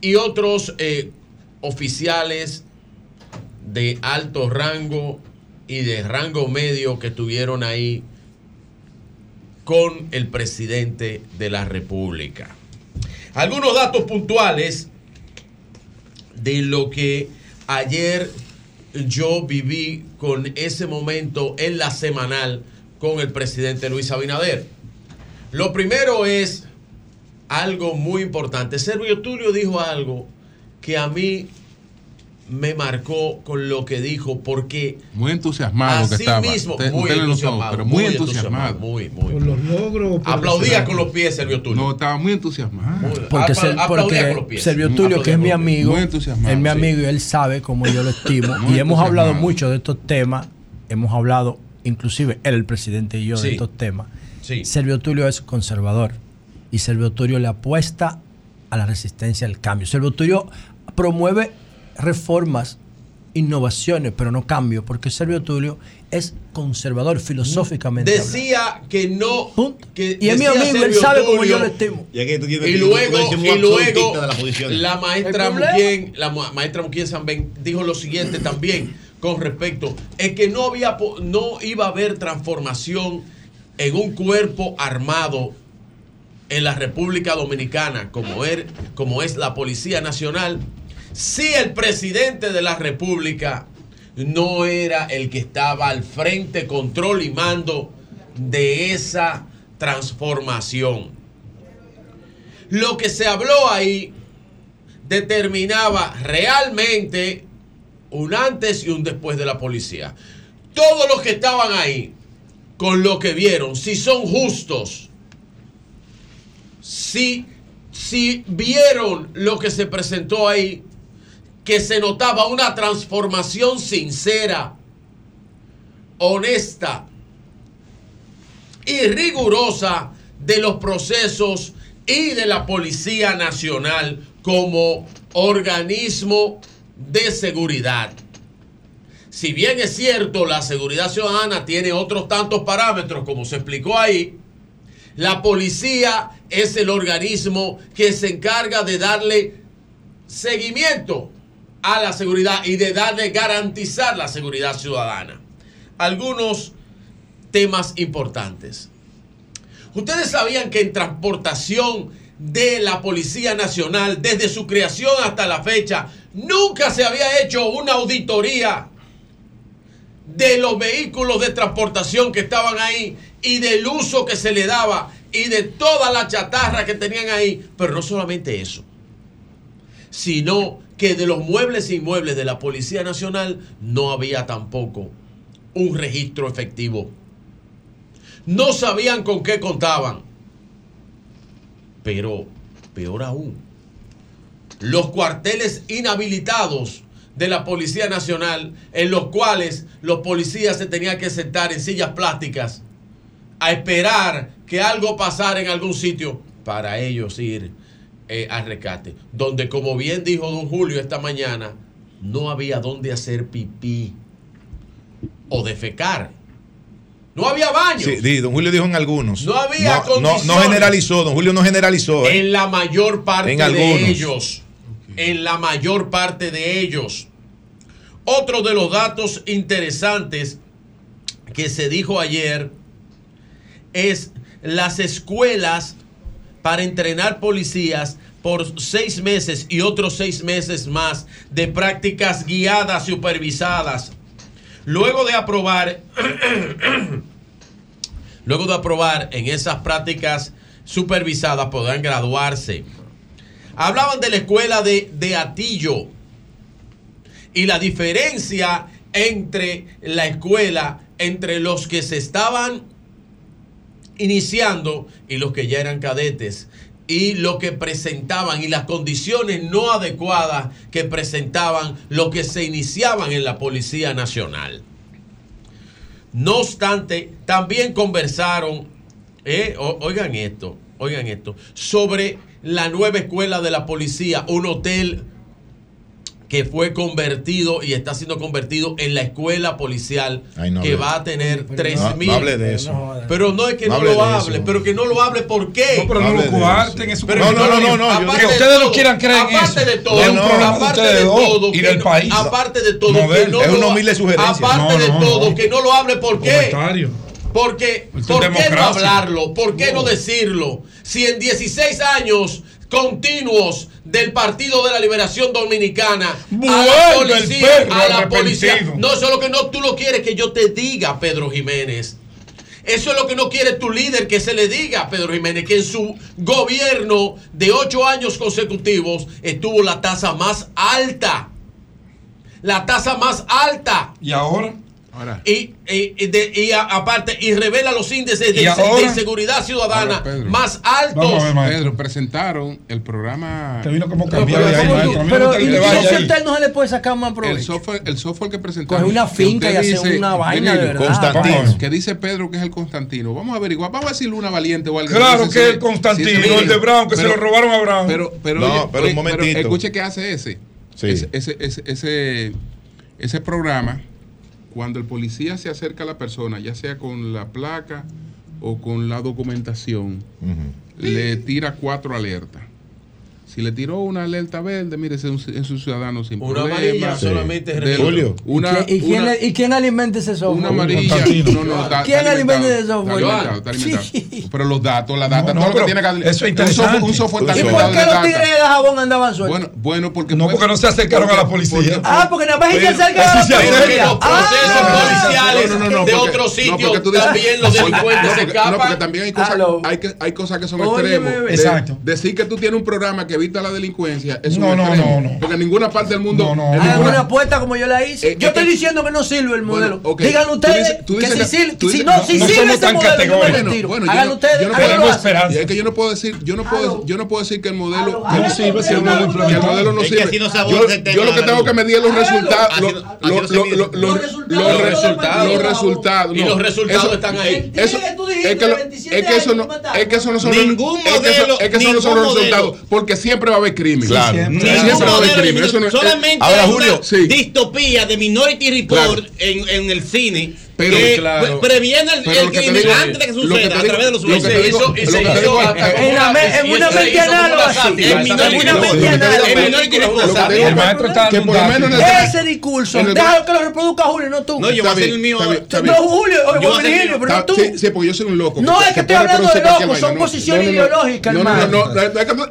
y otros eh, oficiales de alto rango y de rango medio que estuvieron ahí con el presidente de la República. Algunos datos puntuales de lo que ayer yo viví con ese momento en la semanal con el presidente Luis Abinader. Lo primero es algo muy importante. Servio Tulio dijo algo que a mí me marcó con lo que dijo porque Muy entusiasmado que así estaba. mismo, Usted- muy entusiasmado, pero muy muy entusiasmado. Muy, muy. Por los logros. Aplaudía con los pies, Servio Tulio. No, estaba muy entusiasmado. Porque, Ser- porque Servio Tulio, que es mi amigo, Muy entusiasmado, es mi sí. amigo y él sabe cómo yo lo estimo. Y hemos hablado mucho de estos temas. Hemos hablado, inclusive él, el presidente y yo, Sí. de estos temas. Sí. Servio Tulio es conservador. Y Servio Tulio le apuesta a la resistencia al cambio. Servio Tulio promueve reformas, innovaciones, pero no cambio, porque Servio Tulio es conservador filosóficamente. hablando. Decía que no. Que Y es mi amigo, él sabe cómo yo lo estimo. Y luego, y luego de la maestra. Muquien, la ma- maestra Muquien Sanben dijo lo siguiente también con respecto, es que no había no iba a haber transformación en un cuerpo armado en la República Dominicana como, er- como es la Policía Nacional si el presidente de la República no era el que estaba al frente, control y mando de esa transformación. Lo que se habló ahí determinaba realmente un antes y un después de la policía. Todos los que estaban ahí, con lo que vieron, si son justos, si, si vieron lo que se presentó ahí, que se notaba una transformación sincera, honesta y rigurosa de los procesos y de la Policía Nacional como organismo de seguridad. Si bien es cierto, la seguridad ciudadana tiene otros tantos parámetros, como se explicó ahí, la policía es el organismo que se encarga de darle seguimiento a la seguridad y de darle garantizar la seguridad ciudadana. Algunos temas importantes. Ustedes sabían que en transportación de la Policía Nacional, desde su creación hasta la fecha, nunca se había hecho una auditoría de los vehículos de transportación que estaban ahí y del uso que se le daba y de toda la chatarra que tenían ahí. Pero no solamente eso, sino que de los muebles e inmuebles de la Policía Nacional no había tampoco un registro efectivo. No sabían con qué contaban. Pero, peor aún, los cuarteles inhabilitados de la Policía Nacional, en los cuales los policías se tenían que sentar en sillas plásticas a esperar que algo pasara en algún sitio para ellos ir eh, al rescate. Donde, como bien dijo don Julio esta mañana, no había dónde hacer pipí o defecar. No había baños. Sí, don Julio dijo en algunos. No había no, no, no condiciones. generalizó, don Julio no generalizó. ¿eh? En la mayor parte En algunos. de ellos. En la mayor parte de ellos. Otro de los datos interesantes que se dijo ayer es las escuelas para entrenar policías por seis meses y otros seis meses más de prácticas guiadas supervisadas. Luego de aprobar, luego de aprobar en esas prácticas supervisadas podrán graduarse. Hablaban de la escuela de, de Atillo y la diferencia entre la escuela, entre los que se estaban iniciando y los que ya eran cadetes y lo que presentaban y las condiciones no adecuadas que presentaban los que se iniciaban en la Policía Nacional. No obstante, también conversaron, eh, oigan esto, oigan esto, sobre la nueva escuela de la policía, un hotel que fue convertido y está siendo convertido en la escuela policial Ay, no que hable. va a tener No, 3 no mil. hable de eso. Pero no es que No no, hable lo hable, eso. pero que no lo hable, ¿por qué? No, pero no lo coarten en su No, no, no, no, no, aparte que de ustedes no todo, quieran creer en aparte eso. de todo, aparte de todo, y del no- país. aparte de todo, No, que no Es lo una humilde sugerencia. Aparte No, de no, todo, no. que no lo hable, ¿por qué? Comentario. Porque, ¿por qué no hablarlo? ¿Por qué no. decirlo? Si en 16 años continuos del Partido de la Liberación Dominicana a la policía, a la policía. No, eso es lo que no tú lo quieres que yo te diga, Pedro Jiménez. Eso es lo que no quiere tu líder que se le diga Pedro Jiménez, que en su gobierno de ocho años consecutivos estuvo la tasa más alta. La tasa más alta. ¿Y ahora? Ahora. Y, y, de, y a, aparte, y revela los índices de, de ciudadana más altos. Ver, Pedro, presentaron el programa. Te vino como cambiado Pero, ahí, pero, no no se le puede sacar más provecho. El software, el software que presentaron. Coge una finca y hace una vaina de verdad. Constantino. Que dice Pedro que es el Constantino. Vamos a averiguar, vamos a decirle una valiente o algo. Claro que es el Constantino, el de Brown, que se lo robaron a Brown. Pero, pero, no, pero un momentito. escuche qué hace ese. Ese, ese, ese programa cuando el policía se acerca a la persona, ya sea con la placa o con la documentación, le tira cuatro alertas. Si le tiró una alerta verde, mire, es un, es un ciudadano sin una problema. Amarilla sí. solamente es Julio. Una, ¿Y, quién, una, ¿Y, quién, alimenta ese software? Una amarilla. No, no, está, ¿Quién alimenta ese software? Está alimentado, está alimentado. Sí. Pero los datos, la data, no, todo lo que tiene que alimentar. Eso es interesante. Un software, un ¿Y por qué los tigres de jabón andaban sueltos? Bueno, bueno, porque. No, pues, porque no se acercaron porque, a la policía. ah, pues, porque nada más se acercaron a la policía. Los ah, procesos policiales de otros sitios también los delincuentes se escapan. No, porque también hay cosas que son extremas. Exacto. Decir que tú tienes un programa que evita la delincuencia es no, un no, no, no, Porque en ninguna parte del mundo. No, ninguna... una apuesta como yo la hice. Eh, yo eh, estoy eh, diciendo que no sirve el modelo. Bueno. Díganlo ustedes que, si, tú si no, si sirve bueno, bueno, Háganlo ustedes. Yo no puedo. Es que yo no puedo decir, yo no puedo, yo no puedo decir que el modelo no sirve, que el modelo no sirve. Yo lo que tengo que medir es los resultados. Los resultados. Los resultados. Y los resultados están ahí. Es que eso no son. Es que eso no son los resultados. Porque si siempre va a haber crimen. Claro. Siempre, siempre va a haber crimen. Eso no es, Solamente Ahora, Julio, una sí. distopía de Minority Report claro. en, en el cine pero, eh, claro. previene el, el crimen antes de que suceda a través de los medios. Eso se hizo en una mente análoga. En una mente análoga. Que por lo menos ese discurso, déjalo que lo reproduzca Julio, no tú. No, yo voy a hacer el mío. No, Julio, o Virgilio, pero no tú. Sí, porque yo soy un loco. No es que estoy hablando de loco, son posiciones ideológicas, hermano.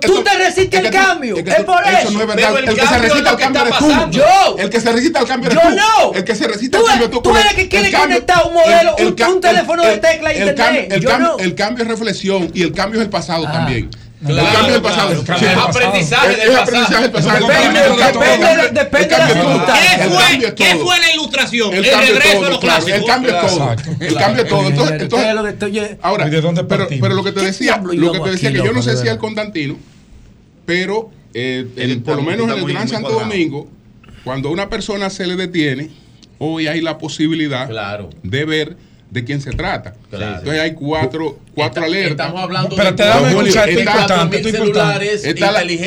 Tú te resistes al cambio. Es por eso. El que se resiste al cambio eres tú. Yo. El que se resiste al cambio eres tú. Yo no. El que se resiste al cambio tú. Tú eres el que quiere cambio conectado un modelo, el, un, teléfono de tecla y el cambio es reflexión y el cambio es el pasado también. El cambio pasado. El aprendizaje pasado. Depende, ¿Qué fue, la ilustración? El, regreso los clásicos. El cambio es todo. El cambio todo. Ahora, pero, lo que te decía, lo que te decía que yo no sé si es el Constantino, pero eh, por lo menos en el Gran Santo Domingo, cuando a una persona se le detiene, hoy hay la posibilidad claro. de ver de quién se trata. Claro. Entonces hay cuatro, cuatro Está, alertas. Estamos hablando pero de te dame escuchar esto importante, esto importante.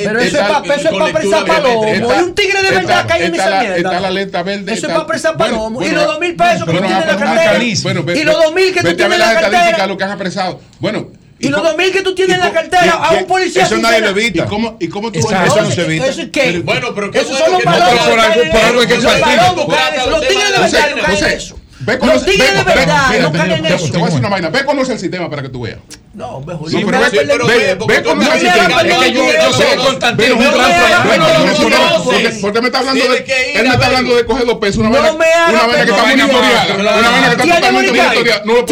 Pero ese papel es papel zapalomo. Es un tigre de verdad que hay en esa mierda. Está la alerta verde. Eso es papel zapalomo. Y los dos mil pesos que tú tienes en la cartera. Y los dos mil que tú tienes en la cartera. Vete a ver las estadísticas, lo que has apresado. Bueno, ¿Y, los dos mil que tú tienes en la cartera a un policía? Eso nadie lo evita. ¿Y cómo, y cómo tú eso no se evita? Eso es que. Bueno, pero que eso son los que Los tigres de no eso. Ve los tigres no eso. Te voy a decir una vaina, conoce el sistema para que tú veas. No, mejor. Ve, el sistema. Yo, me está hablando de él me está hablando de coger dos pesos, una vaina, una que está monitoreada, una vaina. No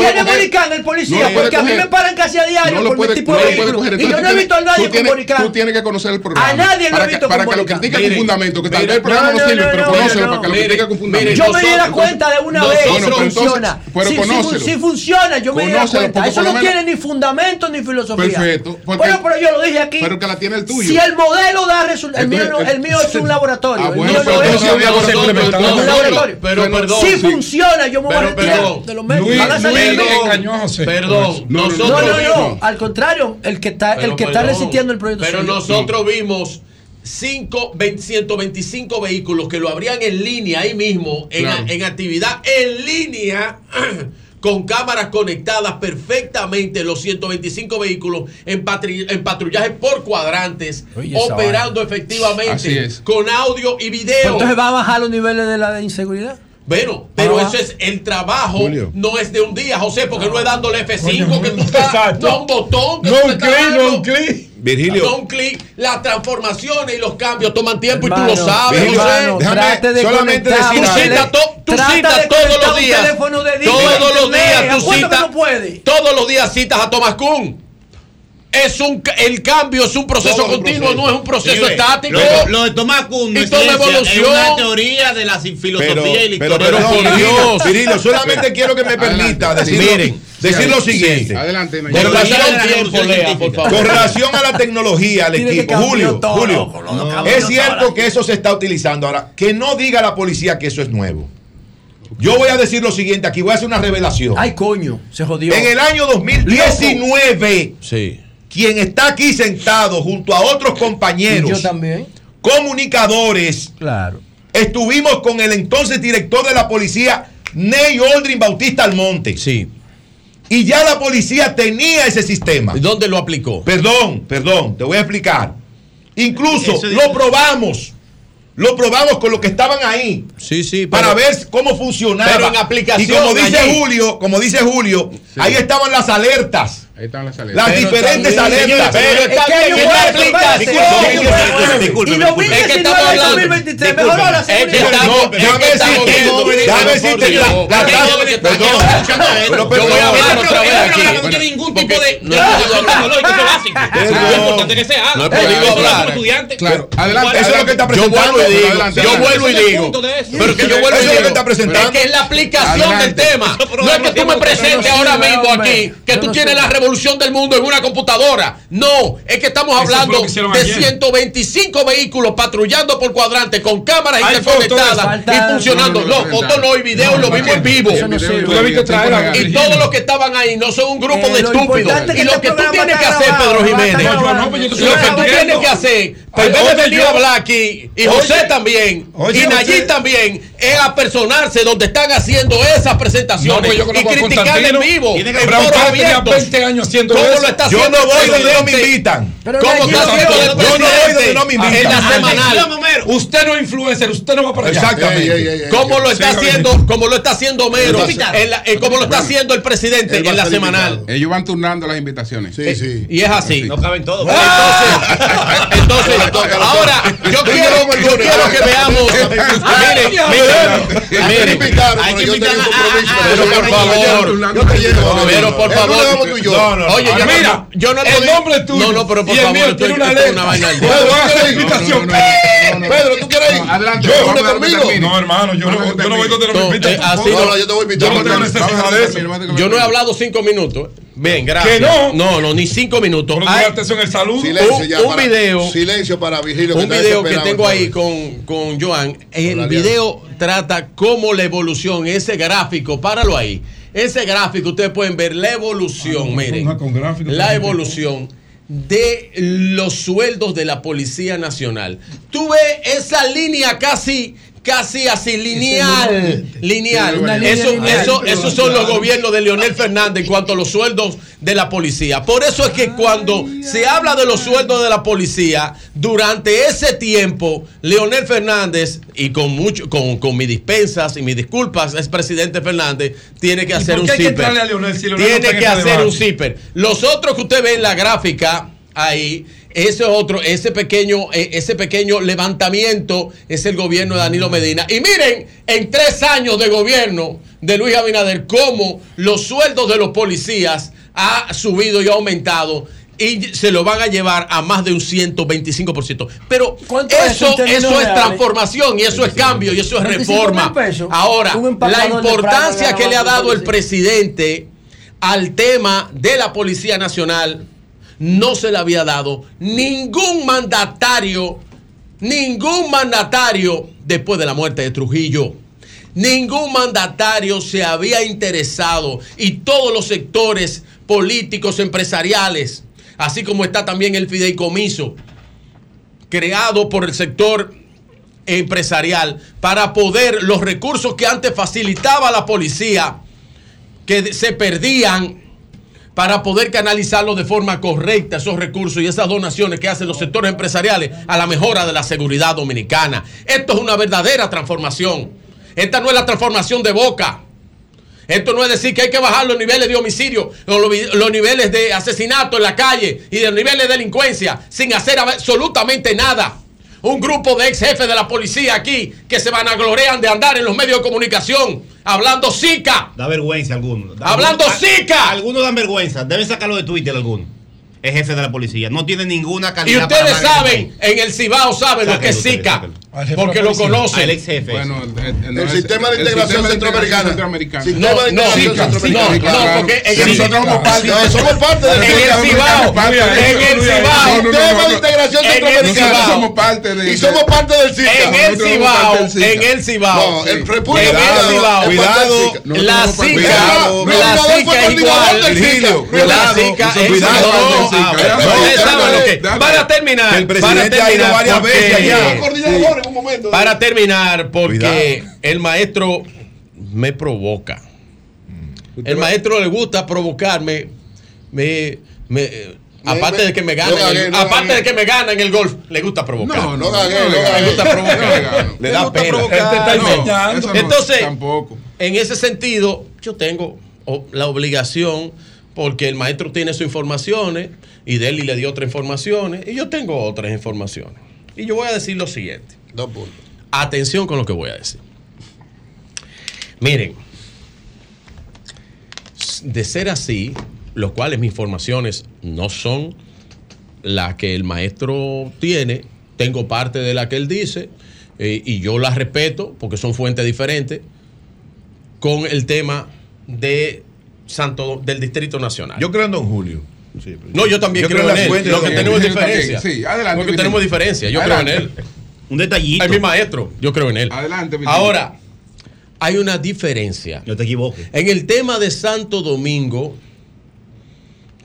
el policía, porque a mí me paran casi a diario por mi este tipo de vehículo. Y yo no he visto a nadie con. Tú tienes que conocer el programa. A nadie lo he visto Para que lo critiques con fundamento, que tal vez el programa no sirve, pero conócelo para que lo critiques con fundamento. Yo me di cuenta de una vez. Bueno, si pero entonces- funciona. pero si, si, conócelo. funciona, yo me Conócelo, cuenta. porque Eso no menos- tiene ni fundamento ni filosofía. Perfecto, porque- Bueno, pero yo lo dije aquí. Pero que la tiene el tuyo. Si el modelo da resultados, el, mío Entonces, el es un laboratorio. Ah, el bueno, mío pero no es entonces un Pero, laboratorio. pero, perdón, si sí. funciona, yo me voy a Pero, retirar de los medios. Perdón, no, no, no, Al contrario, el que está, el Pero, que está perdón, resistiendo el proyecto. Pero nosotros vimos 5, 125 vehículos que lo abrían en línea ahí mismo, en, Claro. en actividad en línea. Con cámaras conectadas perfectamente, los 125 vehículos en, patri- en patrullaje por cuadrantes, Oye, operando efectivamente con audio y video. Entonces va a bajar los niveles de la inseguridad. Bueno, pero eso es el trabajo, Julio. no es de un día, José, porque no es dándole F5 que tú estás, Exacto. no un botón, que No tú un clic, no un clic. Virgilio. No un clic. Las transformaciones y los cambios toman tiempo y tú lo sabes, Virgilio, José. hermano, trate de solamente decir tú citas, to- tú todos los días. de todos los días tú citas. no. Todos los días citas a Tomás Kuhn. Es un el cambio es un proceso continuo, proceso. no es un proceso estático. Lo, lo de Tomás Kuhn, es una teoría de la filosofía y la pero, historia. pero, por. Dios, Cirilo, solamente quiero que me permita decir, Miren, decir sí, lo sí, siguiente. adelante, con, relación, a la tecnología, al equipo, Julio, todo, Julio, es cierto que eso se está utilizando ahora. Que no diga la policía que eso es nuevo. Yo voy a decir lo siguiente, aquí voy a hacer una revelación. Ay, coño, se jodió. En el año 2019, sí. Quien está aquí sentado junto a otros compañeros, yo también. comunicadores, Claro. estuvimos con el entonces director de la policía, Ney Aldrin Bautista Almonte. Sí. Y ya la policía tenía ese sistema. ¿Y dónde lo aplicó? Perdón, perdón, te voy a explicar. Incluso Eso- lo probamos. Lo probamos con los que estaban ahí. Sí, sí. Para ver cómo funcionaba. Pero en aplicación, Y como dice allí. Julio, como dice Julio, ahí estaban las alertas. Ahí están las alertas. Las diferentes alertas. Pero está Es que hay bien, que no buen aplica. proceso. Disculpe, Y disculpe. Es que estamos hablando. 2023 mejoró la Es que seguridad. No, déjame es decirte, déjame decirte la- la tasa- yo- perdón. Pero Pero yo voy a hablar otra vez aquí. no tiene ningún tipo de no es. Es importante que se haga. No hacen estudiantes. Claro, adelante. Eso es lo que está Yo presentando. vuelvo y digo, Adelante, yo vuelvo y es digo, punto de eso. pero que yo vuelvo Eso y es lo digo, que está presentando. es que es la aplicación del tema. No es que tú me presentes ahora mismo aquí que tú tienes la revolución del mundo en una computadora. No, es que estamos hablando lo que de ayer. 125 vehículos patrullando por cuadrante con cámaras Hay interconectadas y funcionando. No, No, no, no, fotos no, y videos lo vimos en vivo. Y todos los que estaban ahí no son un grupo Eh, de lo estúpidos. Y lo este que tú tienes que hacer, Pedro Jiménez, pues lo que tú tienes que hacer, vez de venir a hablar aquí, y José también, y Nayib también, es apersonarse donde están haciendo esas presentaciones pues yo y criticar en vivo, Tiene en que- Pero foros usted tenía abiertos. 20 años haciendo ¿Cómo eso. lo está Yo no voy donde no me invitan. Pero ¿Cómo está yo haciendo yo no voy donde no me invitan. en la Atención, semanal? Usted no es influencer, usted no va para allá. Exactamente. ¿Cómo lo está haciendo? ¿Cómo lo está haciendo eh, ¿Cómo lo está haciendo el presidente en la semanal? Ellos van turnando las invitaciones. Sí, sí. Y es así. No caben todos. Entonces, ahora yo quiero, que veamos. Miren, miren, Hay pero que invitar a- Pero por favor, pero por favor. No, no, no. Oye, yo Mira, no, yo no he el podido- nombre es tuyo. No, no, pero por y el favor, tiene una letra. Pedro, haga la invitación. Pedro, ¿tú quieres ir? Adelante, Yo a conmigo. No, hermano, yo no, yo no voy me No, invitan. eh, así No, yo te voy a invitar. Yo no tengo necesidad de eso. Yo no he hablado cinco minutos. Bien, gracias. Que no. No, no, ni cinco minutos. Hay salud. Silencio Un- ya. un para- video. Silencio para Vigilio. un video que tengo ahí con, con Joan. El video trata cómo la evolución, ese gráfico, páralo ahí. Ese gráfico, ustedes pueden ver la evolución, Ah, no, miren. una con gráfico, la evolución de los sueldos de la Policía Nacional. Tú ves esa línea casi casi así lineal, lineal. Eso, eso, esos son los gobiernos de Leonel Fernández en cuanto a los sueldos de la policía. Por eso es que cuando se habla de los sueldos de la policía, durante ese tiempo, Leonel Fernández, y con mucho, con, con mis dispensas y mis disculpas, es presidente Fernández, tiene que ¿Y hacer un zipper. si Tiene en que este hacer un zipper. Los otros que usted ve en la gráfica ahí, ese otro, ese pequeño, eh, ese pequeño levantamiento es el gobierno de Danilo Medina. Y miren, en tres años de gobierno de Luis Abinader, cómo los sueldos de los policías ha subido y ha aumentado. Y se lo van a llevar a más de un 125%. Pero ¿Cuánto es eso, eso es transformación y eso es cambio y eso es 25 reforma. pesos. Ahora, la importancia que le ha dado el presidente al tema de la Policía Nacional no se le había dado ningún mandatario, ningún mandatario después de la muerte de Trujillo. Ningún mandatario se había interesado y todos los sectores políticos, empresariales, así como está también el fideicomiso, creado por el sector empresarial para poder los recursos que antes facilitaba la policía, que se perdían para poder canalizarlos de forma correcta, esos recursos y esas donaciones que hacen los sectores empresariales a la mejora de la seguridad dominicana. Esto es una verdadera transformación. Esta no es la transformación de boca. Esto no es decir que hay que bajar los niveles de homicidio, los niveles de asesinato en la calle y los niveles de delincuencia sin hacer absolutamente nada. Un grupo de ex jefes de la policía aquí que se vanaglorean de andar en los medios de comunicación hablando zika. Da vergüenza algunos. Da- Hablando zika. Algunos dan vergüenza. Deben sacarlo de Twitter algunos. es jefe de la policía. No tiene ninguna Y calidad. ustedes para hablar de saben, en el Cibao saben lo que es Zika. Porque lo conocen. Al ex jefe. Bueno, El sistema de integración centroamericana. centroamericana. Sistema No, de no, centroamericana. no, no, porque en Sí, el- nosotros somos parte. No, somos parte del En el Cibao, en el Cibao. Sistema de integración En el centroamericana. Somos parte de- Y somos parte del SICA. En el Cibao, en el Cibao. No, el República En el Dominicana La Cuidado, la Abel fue Zika es igual. La Cuidado, Zika es déjame. Para terminar, El presidente ha ido varias veces allá. Momento. Para terminar, porque Cuidado. el maestro me provoca. El maestro le gusta provocarme. Me, me, aparte de que me gana, en gagué, el- no aparte de que me gana en el golf, le gusta provocar. No, No no, gagué, no, no le gusta provocar. Le da pena. Eso no, Entonces, tampoco. en ese sentido, yo tengo la obligación, porque el maestro tiene sus informaciones y Deli le dio otras informaciones y yo tengo otras informaciones. Y yo voy a decir lo siguiente. Dos puntos. Atención con lo que voy a decir. Miren, de ser así, los cuales mis informaciones no son las que el maestro tiene, tengo parte de la que él dice eh, y yo las respeto porque son fuentes diferentes con el tema de Santo del Distrito Nacional. Yo creo en Don Julio. no, yo también Yo creo, creo en él. Lo que tenemos diferencia. Sí, adelante, Lo que Virginia. tenemos diferencia. Yo creo en él. Un detallito. Es mi maestro. Yo creo en él. Adelante, Virginia. Ahora, hay una diferencia. No te equivoques. En el tema de Santo Domingo,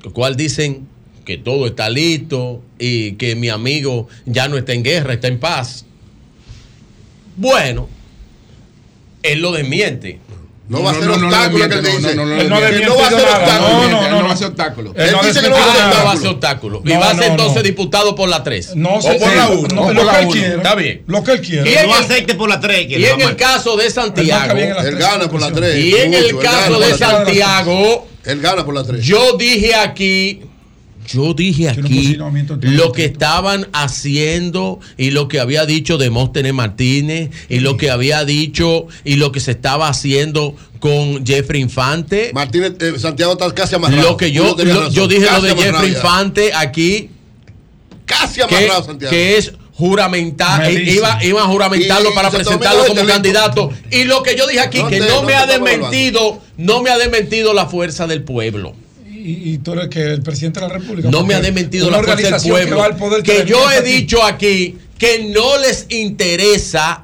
el cual dicen que todo está listo y que mi amigo ya no está en guerra, está en paz. Bueno, él lo desmiente. No va a ser obstáculo no, que él dice. no, no, no, Él no, que no, no va a ser obstáculo. no, no, no va a ser obstáculo. Él dice que no va a ser obstáculo. y va a ser entonces diputado por la 3. No o por la sí, 1. no, por lo que él quiere. Está bien. Lo que él quiere. Y Que en no el- acepte por la 3. Y en el caso de Santiago, Él gana por la 3. y en el caso de Santiago, Él gana por la 3. Yo dije aquí, yo dije aquí lo que estaban haciendo y lo que había dicho Demóstenes Martínez y lo que había dicho y lo que se estaba haciendo con Jeffrey Infante. Martínez, eh, Santiago está casi amarrado. Lo que yo, lo- yo dije lo de Jeffrey. Infante aquí, Casi que, amarrado, Santiago. que es juramentar, iba, iba a juramentarlo Y para presentarlo como candidato. Y lo que yo dije aquí, No que te- no, no me ha desmentido, no me ha desmentido la fuerza del pueblo. Y, y tú eres que el presidente de la República. No me ha desmentido la fuerza del organización pueblo. Que, poder yo he dicho aquí que no les interesa,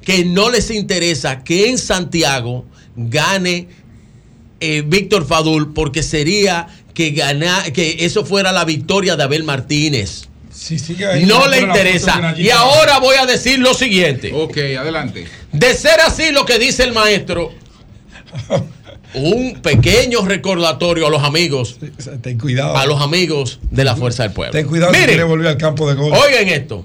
que no les interesa que en Santiago gane eh, Víctor Fadul, porque sería que gana, que eso fuera la victoria de Abel Martínez. Si sigue ahí, No le interesa. Y ahora voy a decir lo siguiente. Ok, adelante. De ser así lo que dice el maestro, un pequeño recordatorio a los amigos, Ten cuidado. a los amigos de la Fuerza del Pueblo. Ten cuidado si Miren, quiere volver al campo de gol. Oigan esto.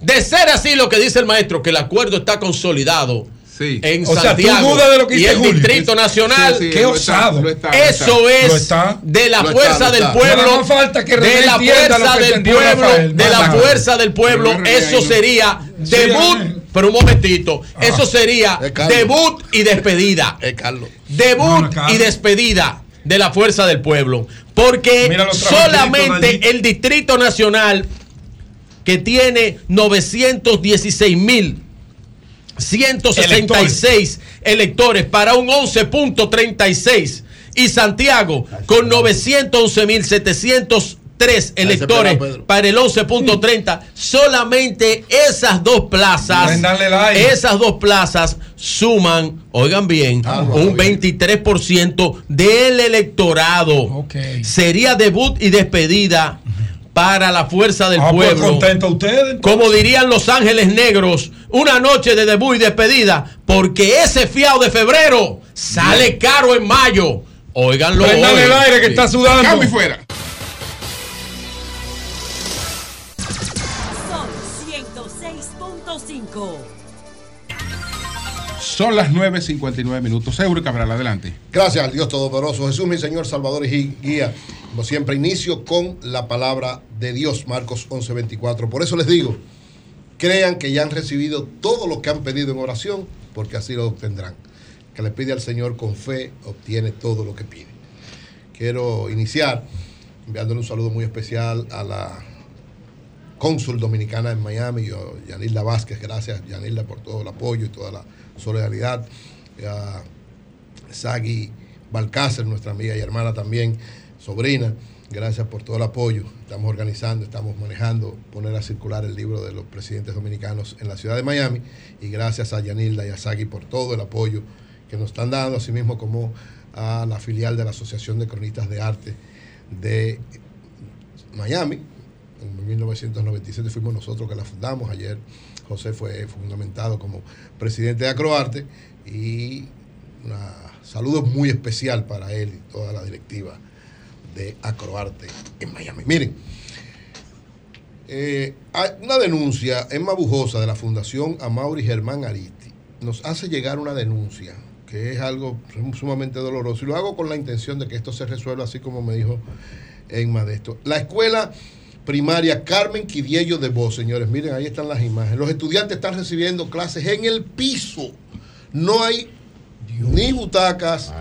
De ser así lo que dice el maestro, que el acuerdo está consolidado Sí. en O Santiago dudas de lo que y el Julio. Distrito Nacional, Sí, sí, Qué lo está, osado. lo está, lo eso está. Es está. de la fuerza del pueblo, falta que de la fuerza del pueblo, Rafael. de la fuerza del pueblo, eso sería Sí, debut. Pero un momentito, eso sería debut y despedida. Es Carlos. Debut No, no, Carlos. y despedida de la fuerza del pueblo. Porque solamente el Distrito Nacional, que tiene 916 mil 166 electores. para un 11.36 y Santiago con 911.703 electores para el 11.30 solamente esas dos plazas like. esas dos plazas suman oigan bien Ah, un bien. 23% del electorado sería debut y despedida para la fuerza del Ah, pues pueblo contento ustedes. como dirían los ángeles negros, una noche de debut y despedida, porque ese fiado de febrero sale caro en mayo. Óiganlo Prendan el aire que está sudando. Cambio y fuera. 106.5. Son las 9.59 minutos. Euro Cabral, adelante. Gracias al Dios Todopoderoso, Jesús, mi Señor, Salvador y guía. Como siempre, inicio con la palabra de Dios, Marcos 11:24. Por eso les digo, crean que ya han recibido todo lo que han pedido en oración, porque así lo obtendrán. Que le pide al Señor con fe, obtiene todo lo que pide. Quiero iniciar enviándole un saludo muy especial a la cónsul dominicana en Miami, yo, Yanilda Vázquez, gracias Yanilda por todo el apoyo y toda la solidaridad. Y a Sagi Balcácer, nuestra amiga y hermana también, sobrina, gracias por todo el apoyo. Estamos organizando, estamos manejando, poner a circular el libro de los presidentes dominicanos en la ciudad de Miami. Y gracias a Yanilda y a Sagi por todo el apoyo que nos están dando, así mismo como a la filial de la Asociación de Cronistas de Arte de Miami. En 1997 fuimos nosotros que la fundamos. Ayer José fue fundamentado como presidente de Acroarte y un saludo muy especial para él y toda la directiva de Acroarte en Miami. Miren, eh, una denuncia, Emma Bujosa de la Fundación Amaury Germán Aristi, nos hace llegar una denuncia que es algo sumamente doloroso y lo hago con la intención de que esto se resuelva así como me dijo Emma de esto. La escuela primaria Carmen Quidiello de Voz, señores, miren, ahí están las imágenes. Los estudiantes están recibiendo clases en el piso. No hay ni butacas,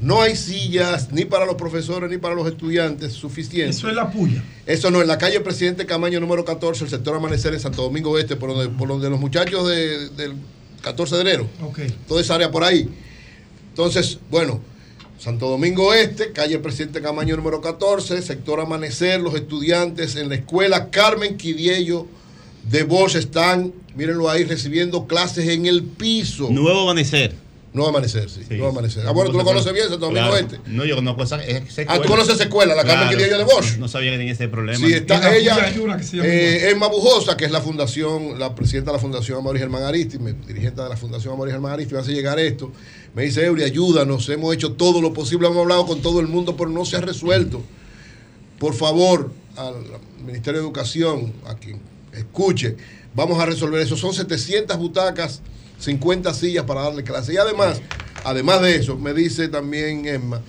no hay sillas, ni para los profesores, ni para los estudiantes suficientes. Eso es la puya. Eso no, en la calle Presidente Camaño número 14, el sector Amanecer en Santo Domingo Este, por donde, por donde los muchachos de- del 14 de enero, Ok. toda esa área por ahí. Entonces, bueno, Santo Domingo Este, calle Presidente Camaño número 14, sector Amanecer, los estudiantes en la escuela Carmen Quidiello de Bosch están, mírenlo ahí, recibiendo clases en el piso. Nuevo amanecer. Nuevo amanecer, sí. Nuevo amanecer. Ah, bueno, tú lo conoces bien, Santo Domingo Claro. Este. No, yo conozco esa, esa Ah, tú conoces esa escuela, la Carmen Quidiello de Bosch. No sabía que tenía ese problema. Sí, está ella, eh, Emma Bujosa, que es la fundación, la presidenta de la Fundación Amaury Germán Aristi, dirigente de la Fundación Amaury Germán Aristi, me hace llegar esto. Me dice, Eury, ayúdanos, hemos hecho todo lo posible, hemos hablado con todo el mundo, pero no se ha resuelto. Por favor, al Ministerio de Educación, a quien escuche, vamos a resolver eso. Son 700 butacas, 50 sillas para darle clase. Y además, además de eso, me dice también Emma,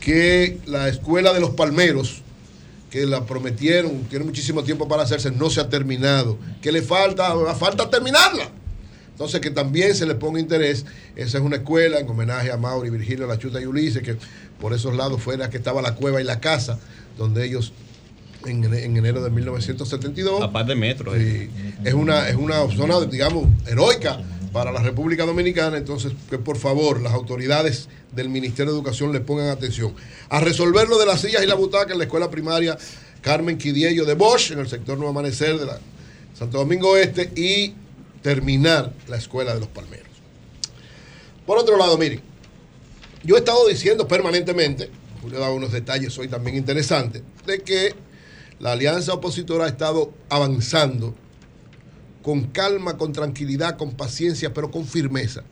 que la Escuela de los Palmeros, que la prometieron, tiene muchísimo tiempo para hacerse, no se ha terminado, que le falta, falta terminarla. Entonces, que también se le ponga interés. Esa es una escuela en homenaje a Mauri, Virgilio, La Chuta y Ulises, que por esos lados fuera que estaba la cueva y la casa, donde ellos en, en enero de 1972. A par de metros. Sí, es una, es una zona, digamos, heroica para la República Dominicana. Entonces, que por favor las autoridades del Ministerio de Educación le pongan atención a resolver lo de las sillas y la butaca en la escuela primaria Carmen Quidiello de Bosch, en el sector Nuevo Amanecer de la Santo Domingo Este, y terminar la escuela de los Palmeros. Por otro lado, miren, yo he estado diciendo permanentemente, Julio daba unos detalles hoy también interesantes, de que la alianza opositora ha estado avanzando con calma, con tranquilidad, con paciencia, pero con firmeza.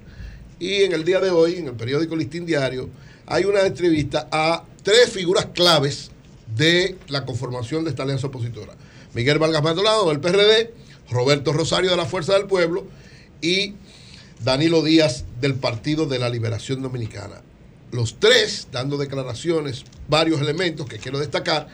Y en el día de hoy, en el periódico Listín Diario, hay una entrevista a tres figuras claves de la conformación de esta alianza opositora. Miguel Vargas Maldonado del PRD, Roberto Rosario de la Fuerza del Pueblo y Danilo Díaz del Partido de la Liberación Dominicana. Los tres dando declaraciones, varios elementos que quiero destacar,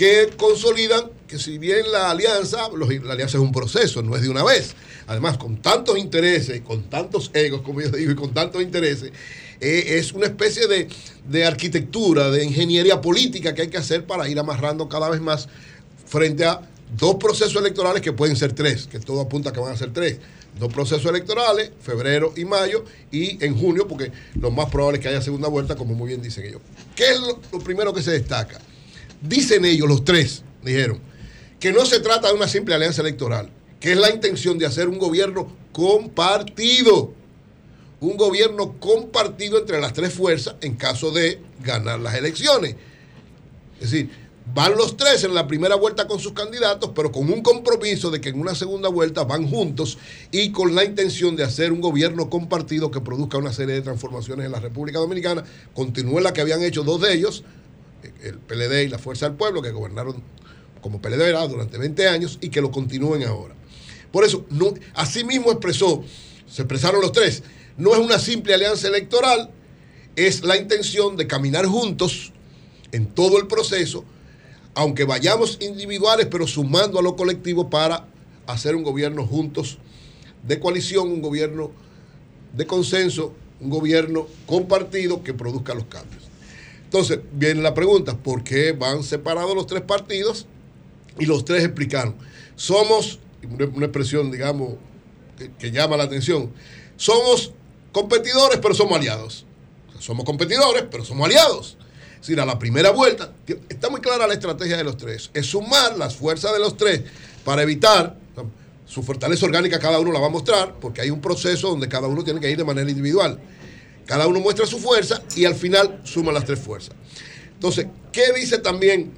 que consolidan que si bien la alianza, los- la alianza es un proceso, no es de una vez. Además, con tantos intereses, con tantos egos, como yo digo, y con tantos intereses, eh, es una especie de, de arquitectura, de ingeniería política que hay que hacer para ir amarrando cada vez más frente a dos procesos electorales que pueden ser tres, que todo apunta a que van a ser tres. Dos procesos electorales, febrero y mayo, y en junio, porque lo más probable es que haya segunda vuelta, como muy bien dicen ellos. ¿Qué es lo- lo primero que se destaca? Dicen ellos, los tres, dijeron, que no se trata de una simple alianza electoral, que es la intención de hacer un gobierno compartido. Un gobierno compartido entre las tres fuerzas en caso de ganar las elecciones. Es decir, van los tres en la primera vuelta con sus candidatos, pero con un compromiso de que en una segunda vuelta van juntos y con la intención de hacer un gobierno compartido que produzca una serie de transformaciones en la República Dominicana. Continúen la que habían hecho dos de ellos, el PLD y la Fuerza del Pueblo, que gobernaron como PLD durante 20 años y que lo continúen ahora. Por eso, no, así mismo expresó, se expresaron los tres, no es una simple alianza electoral, es la intención de caminar juntos en todo el proceso, aunque vayamos individuales, pero sumando a lo colectivo para hacer un gobierno juntos de coalición, un gobierno de consenso, un gobierno compartido que produzca los cambios. Entonces, viene la pregunta, ¿por qué van separados los tres partidos? Y los tres explicaron. Somos, una, expresión, digamos, que, llama la atención, somos competidores, pero somos aliados. Somos competidores, pero somos aliados. Es decir, a la primera vuelta, está muy clara la estrategia de los tres. Es sumar las fuerzas de los tres para evitar su fortaleza orgánica, cada uno la va a mostrar, porque hay un proceso donde cada uno tiene que ir de manera individual. Cada uno muestra su fuerza y al final suma las tres fuerzas. Entonces, ¿qué dice también?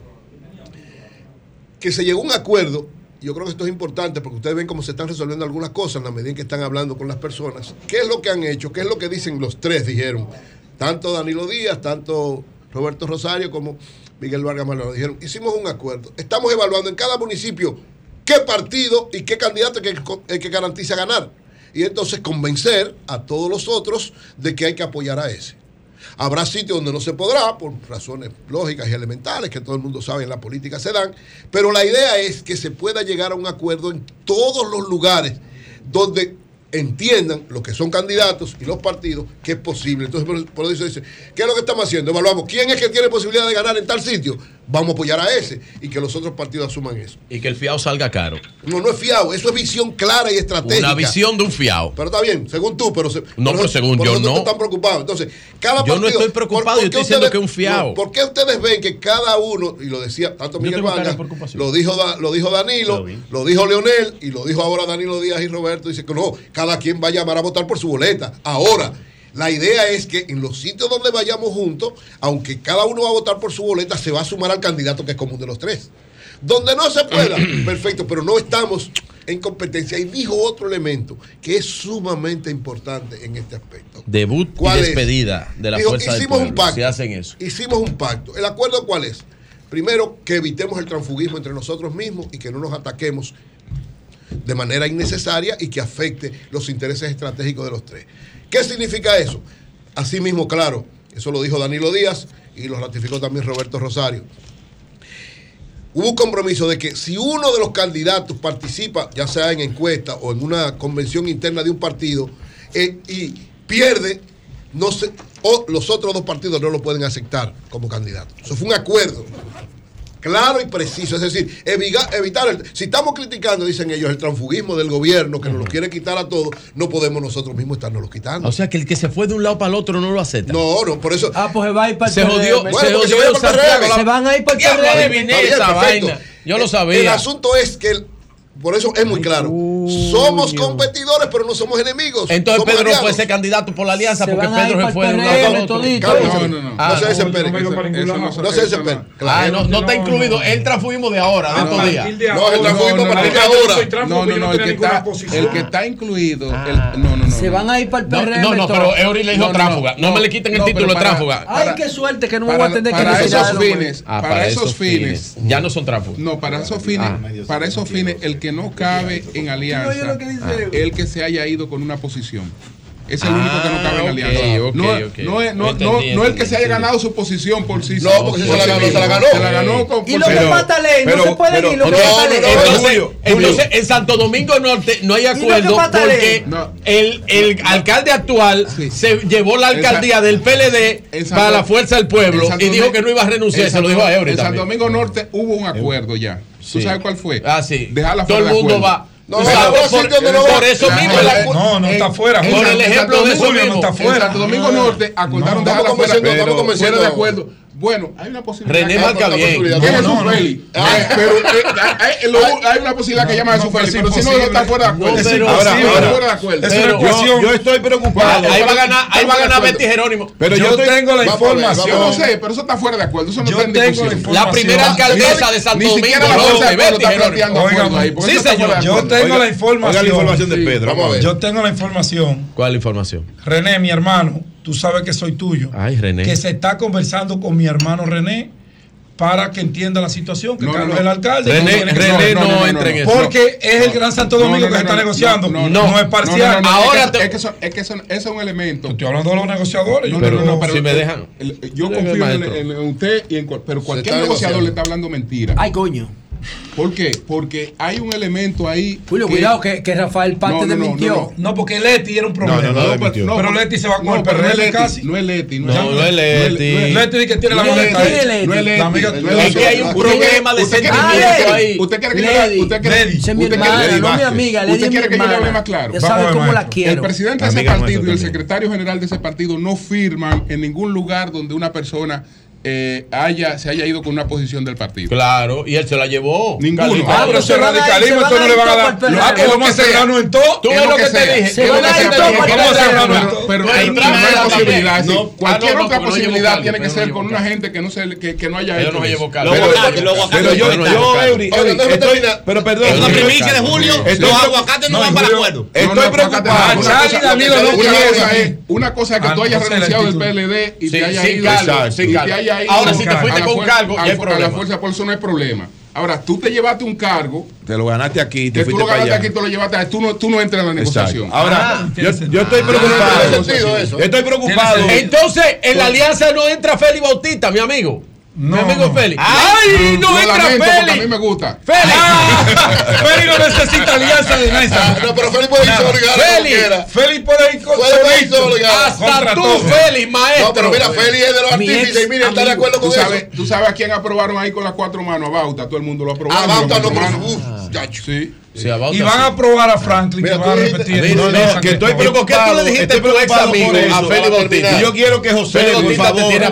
Que se llegó a un acuerdo, yo creo que esto es importante porque ustedes ven cómo se están resolviendo algunas cosas en la medida en que están hablando con las personas. ¿Qué es lo que han hecho? ¿Qué es lo que dicen los tres? Dijeron, tanto Danilo Díaz, tanto Roberto Rosario como Miguel Vargas Malano. Dijeron, hicimos un acuerdo. Estamos evaluando en cada municipio qué partido y qué candidato que, que garantiza ganar. Y entonces convencer a todos los otros de que hay que apoyar a ese. Habrá sitios donde no se podrá, por razones lógicas y elementales, que todo el mundo sabe en la política se dan, pero la idea es que se pueda llegar a un acuerdo en todos los lugares donde entiendan los que son candidatos y los partidos que es posible. Entonces, por, eso dice, ¿qué es lo que estamos haciendo? Evaluamos quién es que tiene posibilidad de ganar en tal sitio. Vamos a apoyar a ese y que los otros partidos asuman eso. Y que el fiao salga caro. No, no es fiado, eso es visión clara y estratégica. Una visión de un fiao. Pero está bien, según tú, pero... Se, No, pero eso- según por yo no. estás preocupado. Entonces, cada Yo no partido- estoy preocupado, ¿por- yo estoy diciendo que es un fiao. no, ¿Por qué ustedes ven que cada uno, y lo decía tanto Miguel Vargas, lo dijo, lo dijo Danilo, lo dijo Leonel, y lo dijo ahora Danilo Díaz y Roberto, dice que no, cada quien va a llamar a votar por su boleta. Ahora, la idea es que en los sitios donde vayamos juntos, aunque cada uno va a votar por su boleta, se va a sumar al candidato que es común de los tres. Donde no se pueda, perfecto, pero no estamos en competencia. Y dijo otro elemento que es sumamente importante en este aspecto. Debut y ¿Cuál es? despedida de la Dijo, fuerza del hicimos un pueblo. pacto. Si hacen eso. Hicimos un pacto. ¿El acuerdo cuál es? Primero, que evitemos el transfugismo entre nosotros mismos y que no nos ataquemos de manera innecesaria y que afecte los intereses estratégicos de los tres. ¿Qué significa eso? Asimismo, claro, eso lo dijo Danilo Díaz y lo ratificó también Roberto Rosario. Hubo un compromiso de que si uno de los candidatos participa, ya sea en encuesta o en una convención interna de un partido, eh, y pierde, no se, los otros dos partidos no lo pueden aceptar como candidato. Eso fue un acuerdo claro y preciso. Es decir, eviga- evitar el. Si estamos criticando, dicen ellos, el transfugismo del gobierno que nos lo quiere quitar a todos, no podemos nosotros mismos estarnos quitando. O sea que el que se fue de un lado para el otro no lo acepta. No, no, por eso. Ah, pues se va a ir para el Se jodió, PRM. se jodió el Santiago. Se van a ir para el. Yo lo El sabía. asunto es que, el- por eso es muy claro, somos competidores, pero no somos enemigos. Entonces somos Pedro no aliados. puede ser candidato por la alianza Se porque Pedro se fue de un lado. No, no, no. Ah, No se desespere. Eso- eso no- No se desespere. Ah, Claro. no, no está incluido el transfugismo de ahora, de Ah, estos días. No, el transfugismo a No, no, partir de no, ahora. No, no, no, el que está, el que está incluido. no, no, no. Se van a ir para el No, PRM. no, no, pero Eury le dijo No, no, tráfuga. No, no, me le quiten el no, título de tráfuga. Ay, qué suerte que no me voy a tener que para retirar esos fines, Ah, para esos fines. Ya no son tráfugos. No, para esos fines, Ah. para esos fines, el que no cabe en alianza, dice. el que se haya ido con una posición. Es el único que no cabe en Ah, alianza. ok, ok, no, no es- no- Entendí, no- no el que se haya ganado su posición por sí No, solo. porque si Por se la sí se la ganó. Se la ganó con Y los por- de Pataley no se pueden ir. No, no, no, Entonces, Julio, entonces, en Santo Domingo Norte no hay ¿Y no acuerdo que porque No. el, el alcalde actual Sí. se llevó la alcaldía del PLD para la fuerza del pueblo y dijo que no iba a renunciar. en Se lo dijo a Eury En Santo. Domingo Norte hubo un acuerdo ya. ¿Tú sabes cuál fue? Ah, sí. Todo el mundo va. No, por, no va. por eso mismo. No, no está fuera. Por el ejemplo de eso Julio no mismo. está fuera. Santo Domingo No. Norte acordaron No, dejarla estamos fuera, estamos de acuerdo. Bueno, hay una posibilidad. René que- marca bien. No, no, no. Félix. Eh, Pero eh, hay, lo- hay una posibilidad que llama a Jesús Félix, pero si no, no está fuera de acuerdo. No, Sí, pero- ahora, Ahora, ahora, ahora. fuera de acuerdo. Es una ecuación. Yo estoy preocupado. Ahí va a ganar, ahí va a ganar Betty Jerónimo. Pero yo, estoy- tengo la información. Yo no sé, pero eso está fuera de acuerdo. Eso no Yo está en tengo discusión. la información. La primera alcaldesa de Santo Domingo Betty Jerónimo. sí, señor. Yo tengo la Oiga la información. información de. Pedro. Vamos a ver. Yo tengo la información. ¿Cuál es la información? René, mi hermano, tú sabes que soy tuyo. Ay, René. Que se está conversando con mi hermano René para que entienda la situación, que No, no, Carlos no. es el alcalde. René, que- René no, no, no, no, entra en no. eso. Porque es el Gran Santo No, Domingo no, que se no, está no, negociando. no, No, no, es parcial. No, no, no, Ahora es que- te- es que eso- es que eso- es un elemento. Estoy hablando de los negociadores. No, yo no, no, no, pero si me dejan. yo confío en, usted y en pero cualquier negociador le está hablando mentira. Ay, coño. ¿Por qué? Porque hay un elemento ahí. Julio, que... cuidado que, que, Rafael Parte no, no. No, no, porque Leti era un problema. No, no, pero Leti se va con el PRL casi. No es Leti. No, es Leti. Leti que tiene la maleta ahí. No es Leti. Es que hay un problema de sentimiento ahí. ¿Usted quiere que yo le ¿Usted quiere que mi no mi amiga. ¿Usted quiere que yo le hable más claro? Ya sabe cómo la quiero. El presidente de ese partido y el secretario general de ese partido no firman en ningún lugar donde una persona eh, haya, se haya ido con una posición del partido. Claro, y él se la llevó. Ninguno. Ah, pero ese radicalismo, esto no le van a dar. Ah, que vamos a cerrarnos en todo. Tú ves lo que te dije. Vamos a cerrarnos en todo. Pero no hay posibilidades. Cualquier otra posibilidad tiene que ser con una gente que no se que no haya hecho. Pero yo, pero perdón. Es una primicia de Julio. Los aguacates no van para acuerdo. Estoy preocupado. Una cosa es que tú hayas renunciado del PLD y te haya ido. Ahora, si te fuiste con un cargo, ya problema. A la fuerza por eso no hay problema. Ahora, tú te llevaste un cargo. Te lo ganaste aquí, te que fuiste tú lo ganaste aquí, te lo llevaste tú no, tú no entras en la negociación. Ahora, ah, yo, estoy preocupado. Ah, no eso. Estoy preocupado. Entonces, en la alianza no entra Félix Bautista, mi amigo. No, mi amigo no. Félix. Ah, ¡Ay! ¡No, no entra Félix! A mí me gusta. ¡Félix! Ah, Félix no necesita alianza de mesa. Ah, no, pero Félix puede ir solo. Félix, Félix puede ir con solito. Hasta tú, Félix, maestro. No, pero mira, Félix es de los artistas y mira, está de acuerdo con ¿Tú sabes, eso. Tú sabes a quién aprobaron ahí con las cuatro manos. A Bauta, todo el mundo lo aprobó. A Bauta no, pero. Sí. Y van a probar a Franklin que van a repetir. Estoy preocupado. Qué tú dijiste tu amigo a Félix Bautista? Yo quiero que José,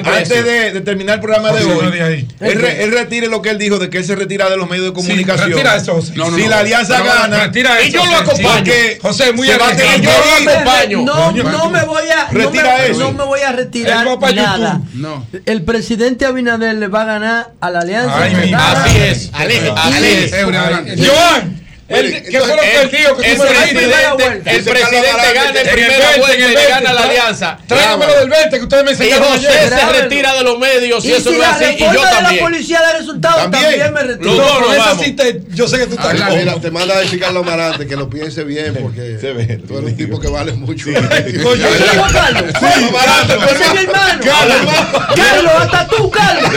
antes de, terminar el programa de hoy, él, retire lo que él dijo de que él se retira de los medios de comunicación. Si la alianza gana, retira y yo lo acompaño. José, muy bien. Yo acompaño. No me voy a. No me voy a retirar nada. El presidente Abinader le va a ganar a la alianza. Así es. Joan. El, ¿Qué fue lo que el, el presidente, el presidente gana el primer vuelta y le gana la alianza. Tráigamelo del 20 que ustedes me enseñaron. Y José se retira de los medios y, eso no es así. Y yo también. la policía da resultados también, me retiro. yo sé que tú estás Mira, te manda a decir Carlos Marante que lo piense bien porque tú eres un tipo que vale mucho. Carlos Marante, mi hermano. Carlos, hasta tú, Carlos.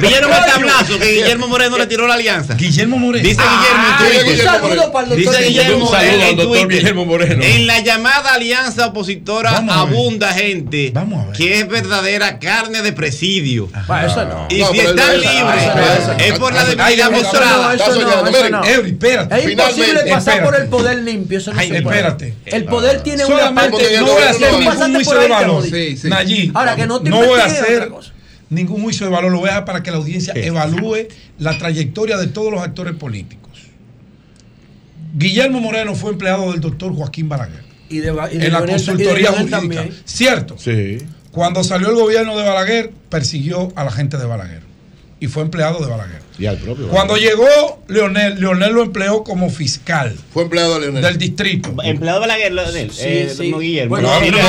¿Vieron el tablazo que Guillermo Moreno le tiró la alianza? Guillermo Moreno. Dice Guillermo, saludo para el doctor Guillermo. En la llamada alianza opositora abunda gente que es verdadera carne de presidio. Eso no. Y si están libres, pues, es por la debilidad mostrada. Eso no, eso Es imposible pasar por el poder limpio. Eso El poder ah. tiene una parte. No voy a hacer ningún juicio de valor. Ahora que no te No voy a hacer ningún juicio de valor, lo voy a dejar para que la audiencia evalúe la trayectoria de todos los actores políticos. Guillermo Moreno fue empleado del doctor Joaquín Balaguer. En la consultoría jurídica. Cierto. Sí. Cuando salió el gobierno de Balaguer, persiguió a la gente de Balaguer. Y fue empleado de Balaguer. Y al propio. Cuando llegó Leonel, Leonel lo empleó como fiscal. Fue empleado de Leonel. Del distrito. Empleado de Balaguer, Leonel. Sí, sí. Guillermo. Bueno, bueno, no,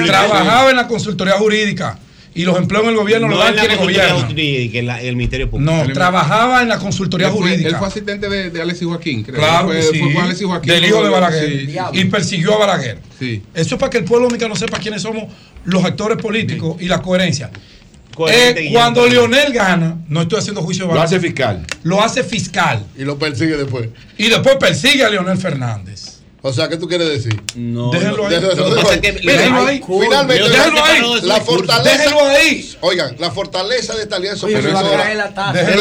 no, trabajaba en la consultoría jurídica y los empleos en el gobierno no lo dan quienes. Jurídica, la, el Ministerio Público. No, trabajaba en la consultoría jurídica. Él fue asistente de, de Alexis Joaquín, creo. Claro, fue, sí, fue Alexis Joaquín, del hijo de Balaguer. Y persiguió a Balaguer. Sí. Eso es para que el pueblo dominicano sepa quiénes somos los actores políticos y la coherencia. Eh, cuando Lionel gana, no estoy haciendo juicio de valor. Lo hace fiscal. Lo hace fiscal. Y lo persigue después. Y después persigue a Leonel Fernández. O sea, ¿qué tú quieres decir? No. Déjenlo ahí. Déjenlo ahí. Finalmente, déjenlo ahí. La fortaleza. Déjenlo ahí. Oigan, la fortaleza de esta alianza Déjenlo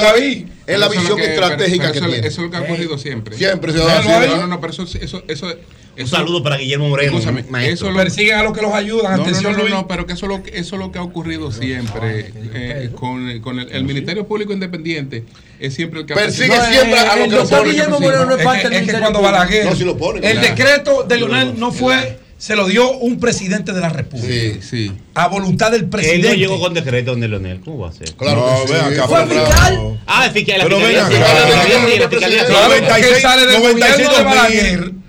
ahí. Es la visión estratégica. Eso es lo que ha ocurrido eh, siempre. Siempre, se No, no, no, pero eso es un saludo para Guillermo Moreno. Eso lo, persiguen a los que los ayudan. No, Atención, no, no, pero que eso es lo que, eso es lo que ha ocurrido siempre. Eh, con, el, Ministerio Público Independiente es siempre el que Persigue no, siempre a los eh, que. Eh, Guillermo Moreno no es parte del Ministerio cuando Balaguer, el decreto de Leonel no fue se lo dio un presidente de la República. Sí, sí. A voluntad del presidente. Él no llegó con decreto donde Leonel. ¿Cómo va a ser? Claro, no, sí. vean, que ¿Fue fiscal? Ah, el fiscal. Pero vean, 95 mil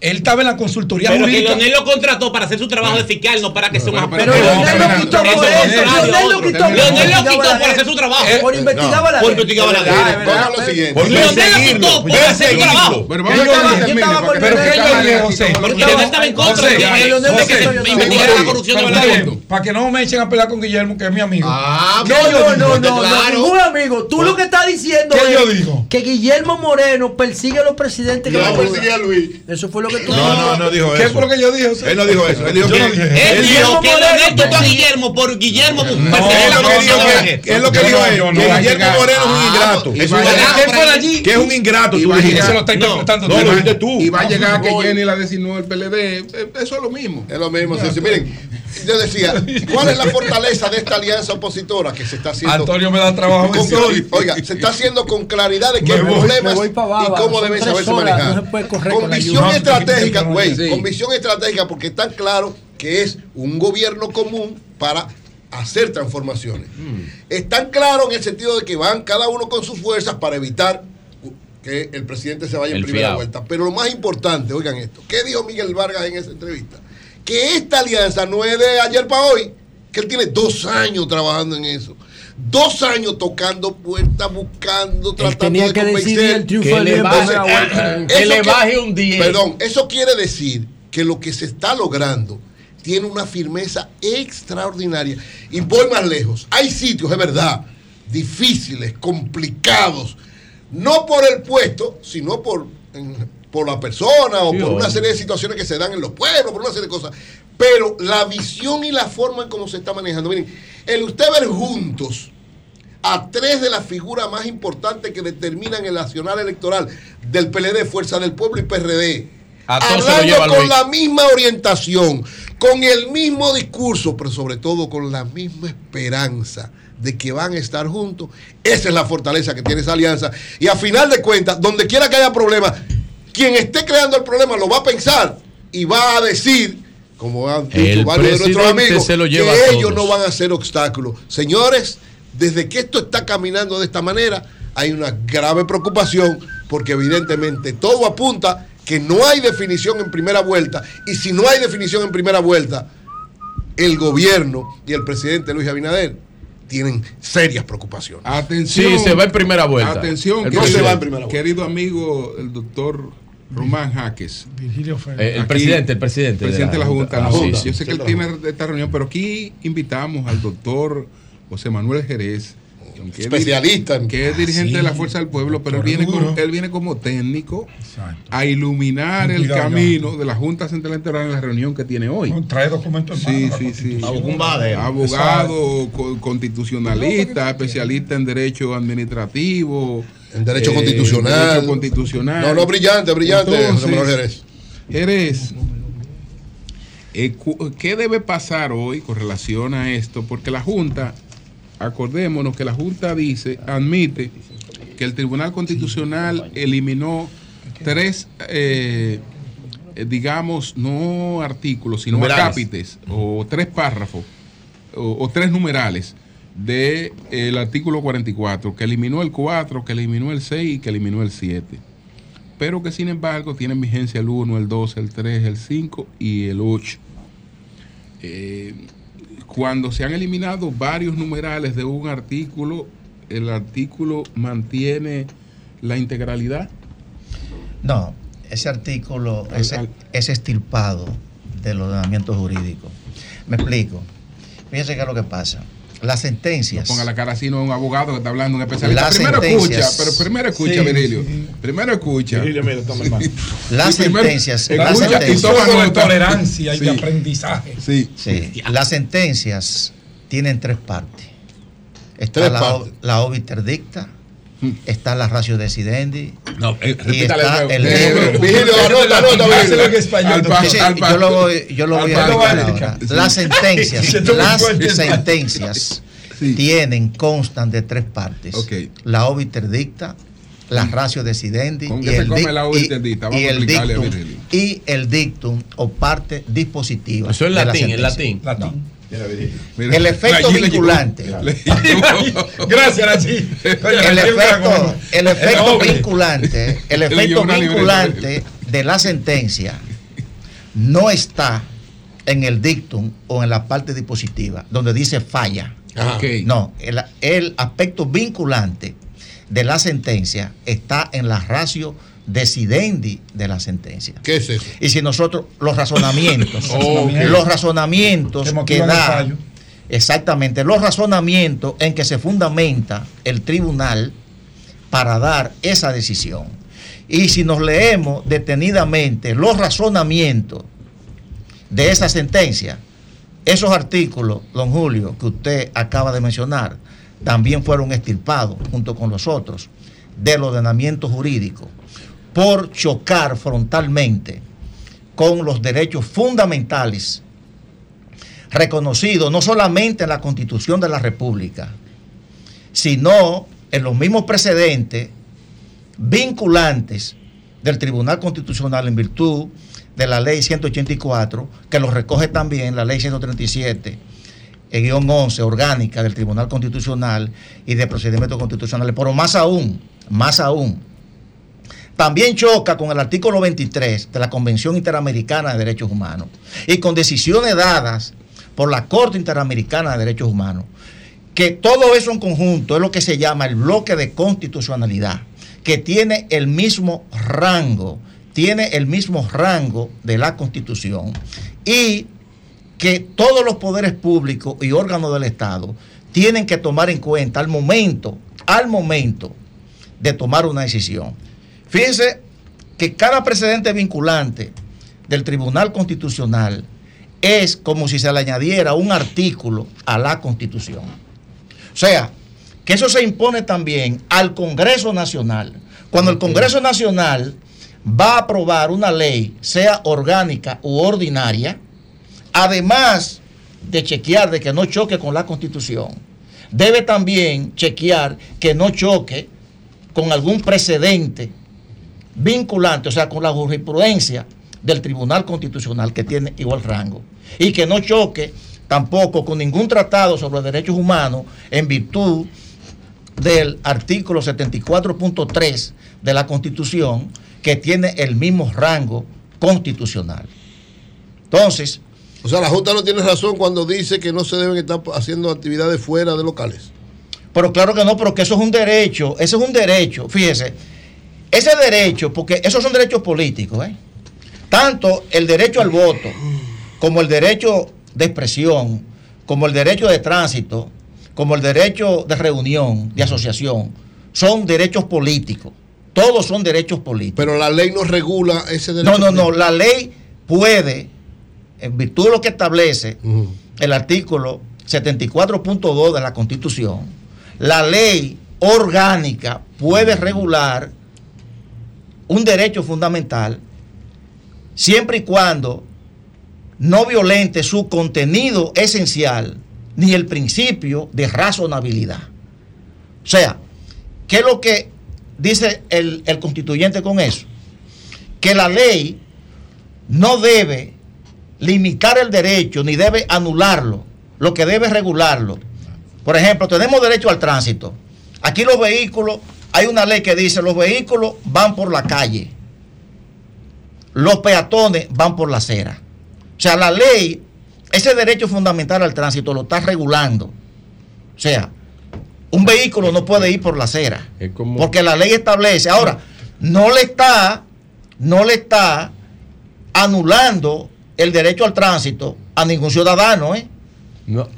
él estaba en la consultoría Pero que jurídica. Leonel lo contrató para hacer su trabajo de fiscal, no para que sea un pero. Leonel lo quitó por Eso Leonel a lo quitó por Leonel hacer su trabajo. Eh, por investigaba la Por ley. investigaba la ley. Por Leonel lo quitó por hacer su trabajo. Pero ¿Qué vamos yo a con Pero porque ¿qué yo Cámara dije, quitó. José? Porque Yo estaba- en contra de que- que investigara la corrupción de Balaguer. Para que no me echen a pelear con Guillermo, que es mi amigo. No, No, no, no, no, ningún amigo. Tú lo que estás diciendo ¿Qué es que Guillermo Moreno persigue a los presidentes que Yo lo perseguí a Luis. Eso fue lo que tú No, no, no dijo ¿Qué eso. fue lo que yo dije? Él no dijo eso. Él dijo Yo que. no dije Él Él dijo dijo que quitó a Guillermo por Guillermo es lo que dijo no, él, que Guillermo. Moreno es un Ah, ingrato. Es un. ¿Qué? Que es un ingrato. Eso lo está interpretando No, tú. lo dijiste tú. Y va a llegar que. Jenny la designó el PLD. Eh, Eso es lo mismo. Es lo mismo. Miren, yo decía, ¿cuál es la fortaleza de esta alianza opositora que se está haciendo? Antonio me da trabajo con- oiga, se está haciendo con claridad de qué voy- problemas voy y cómo deben saberse horas, manejar. no correr con visión estratégica, güey, sí. con visión estratégica, porque está claro que es un gobierno común para hacer transformaciones. Están claros en el sentido de que van cada uno con sus fuerzas para evitar que el presidente se vaya en primera fiado. vuelta. Pero lo más importante, oigan esto, ¿qué dijo Miguel Vargas en esa entrevista? Que esta alianza no es de ayer para hoy, que él tiene dos años trabajando en eso. Dos años tocando puertas, buscando, Él tratando tenía de que decidir convencer. el triunfo Que le baje- vuelta. que le que- baje un 10. Perdón, eso quiere decir que lo que se está logrando tiene una firmeza extraordinaria. Y voy más lejos. Hay sitios, es verdad, difíciles, complicados, no por el puesto, sino por, en- por la persona o Sí, por una serie de situaciones que se dan en los pueblos, por una serie de cosas. Pero la visión y la forma en cómo se está manejando. Miren, el usted ver juntos a tres de las figuras más importantes que determinan el nacional electoral del PLD, Fuerza del Pueblo y PRD. A Hablando con la misma orientación, con el mismo discurso, pero sobre todo con la misma esperanza de que van a estar juntos. Esa es la fortaleza que tiene esa alianza. Y a final de cuentas, donde quiera que haya problemas, quien esté creando el problema lo va a pensar y va a decir, como han dicho El varios de nuestros amigos, se lo lleva que ellos no van a ser obstáculos. Señores, desde que esto está caminando de esta manera, hay una grave preocupación porque evidentemente todo apunta que no hay definición en primera vuelta y si no hay definición en primera vuelta, el gobierno y el presidente Luis Abinader tienen serias preocupaciones. Atención. Sí, se va en primera vuelta. Atención, El querido, presidente. se va en primera vuelta. querido amigo, el doctor Román Jaques. Virgilio Fernández. Eh, el Aquí, presidente, el presidente. presidente de la Junta. Ah, la sí, Junta. sí. Yo sé que él tiene esta reunión, pero aquí invitamos al doctor José Manuel Jerez, Especialista en- que es dirigente sí, de la Fuerza del Pueblo, pero él viene, como, él viene como técnico Exacto. a iluminar el camino de la Junta Central Electoral en la reunión que tiene hoy. No, Trae documentos en Sí, sí, sí. Abogado. Abogado, co- constitucionalista, especialista en derecho administrativo. En derecho eh, constitucional. derecho constitucional. No, no, brillante, brillante, Entonces, Manuel Jerez. Jerez, eh, ¿qué debe pasar hoy con relación a esto? Porque la Junta, acordémonos que la Junta dice, admite que el Tribunal Constitucional eliminó tres, eh, eh, digamos, no artículos, sino acápites, o tres párrafos, o, o tres numerales del artículo 44, que eliminó el 4, que eliminó el 6 y que eliminó el 7 pero que sin embargo tienen vigencia el 1, el 2, el 3, el 5 y el 8. Eh, cuando se han eliminado varios numerales de un artículo, el artículo mantiene la integralidad. No, ese artículo Al- es, al- es extirpado del ordenamiento jurídico. Me explico. Fíjense qué es lo que pasa. Las sentencias. Ponga la cara así, no es un abogado que está hablando, un especialista. Las primero sentencias. escucha, pero primero escucha, Sí, Virilio. Primero escucha. Virilio, mira, toma el vaso. Las Y primero sentencias. Las escucha y sentencias. toma Todo de tolerancia y de aprendizaje. Sí. Sí. Las sentencias tienen tres partes. Está Tres la, partes. la obiter dicta, está la ratio decidendi No, eh, y está el yo lo voy, yo lo voy a ahora. Las sentencias, las sentencias tienen, constan de tres partes. La obiter dicta, la ratio decidendi ¿Con y y- el dictum, Virgilio. y el dictum o parte dispositiva. Eso es de la latín, en sentencia. latín. Latín. Mira, El efecto vinculante. Gracias, Nachi. El efecto, el efecto vinculante, el efecto vinculante de la sentencia no está en el dictum o en la parte dispositiva, donde dice falla. Ajá. No, el, el aspecto vinculante de la sentencia está en la ratio decidendi de la sentencia. ¿Qué es eso? Y si nosotros, los razonamientos, los razonamientos Que da, exactamente, los razonamientos en que se fundamenta el tribunal para dar esa decisión. Y si nos leemos detenidamente los razonamientos de esa sentencia, esos artículos, don Julio, que usted acaba de mencionar, también fueron extirpados junto con los otros del ordenamiento jurídico por chocar frontalmente con los derechos fundamentales reconocidos no solamente en la Constitución de la República, sino en los mismos precedentes vinculantes del Tribunal Constitucional en virtud de la ley 184, que lo recoge también la ley 137, el guion 11 orgánica del Tribunal Constitucional y de procedimientos constitucionales. Pero más aún, más aún, también choca con el artículo 23 de la Convención Interamericana de Derechos Humanos y con decisiones dadas por la Corte Interamericana de Derechos Humanos, que todo eso en conjunto es lo que se llama el bloque de constitucionalidad, que tiene el mismo rango, tiene el mismo rango de la Constitución y que todos los poderes públicos y órganos del Estado tienen que tomar en cuenta al momento, al momento de tomar una decisión. Fíjense que cada precedente vinculante del Tribunal Constitucional es como si se le añadiera un artículo a la Constitución. O sea, que eso se impone también al Congreso Nacional. Cuando el Congreso Nacional va a aprobar una ley, sea orgánica u ordinaria, además de chequear de que no choque con la Constitución, debe también chequear que no choque con algún precedente vinculante, o sea, con la jurisprudencia del Tribunal Constitucional que tiene igual rango, y que no choque tampoco con ningún tratado sobre derechos humanos en virtud del artículo 74.3 de la Constitución, que tiene el mismo rango constitucional. Entonces, O sea, la Junta no tiene razón cuando dice que no se deben estar haciendo actividades fuera de locales. Pero claro que no, pero que eso es un derecho, eso es un derecho, fíjese, ese derecho, porque esos son derechos políticos, ¿eh? tanto el derecho al voto, como el derecho de expresión, como el derecho de tránsito, como el derecho de reunión, de asociación, son derechos políticos, todos son derechos políticos. Pero la ley no regula ese derecho. No, no, no, la ley puede, en virtud de lo que establece el artículo 74.2 de la Constitución, la ley orgánica puede regular un derecho fundamental siempre y cuando no violente su contenido esencial ni el principio de razonabilidad. O sea, ¿qué es lo que dice el, el constituyente con eso? Que la ley no debe limitar el derecho ni debe anularlo, lo que debe es regularlo. Por ejemplo, tenemos derecho al tránsito. Aquí los vehículos, hay una ley que dice los vehículos van por la calle, los peatones van por la acera. O sea, la ley, ese derecho fundamental al tránsito lo está regulando. O sea, un vehículo no puede ir por la acera. Como- Porque la ley establece. Ahora, no le está, no le está anulando el derecho al tránsito a ningún ciudadano, ¿eh?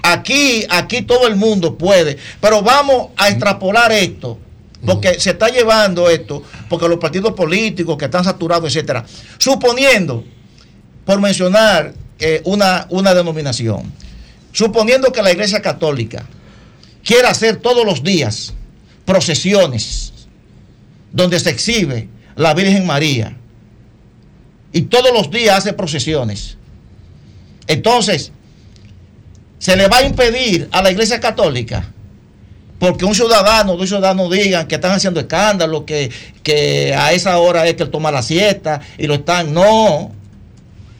Aquí, aquí todo el mundo puede. Pero vamos a extrapolar esto. Porque se está llevando esto, porque los partidos políticos que están saturados, etcétera. Suponiendo, por mencionar eh, una, una denominación, suponiendo que la Iglesia Católica quiera hacer todos los días procesiones donde se exhibe la Virgen María y todos los días hace procesiones. Entonces, se le va a impedir a la Iglesia Católica porque un ciudadano, dos ciudadanos digan que están haciendo escándalo, que, que a esa hora es que él toma la siesta y lo están. No,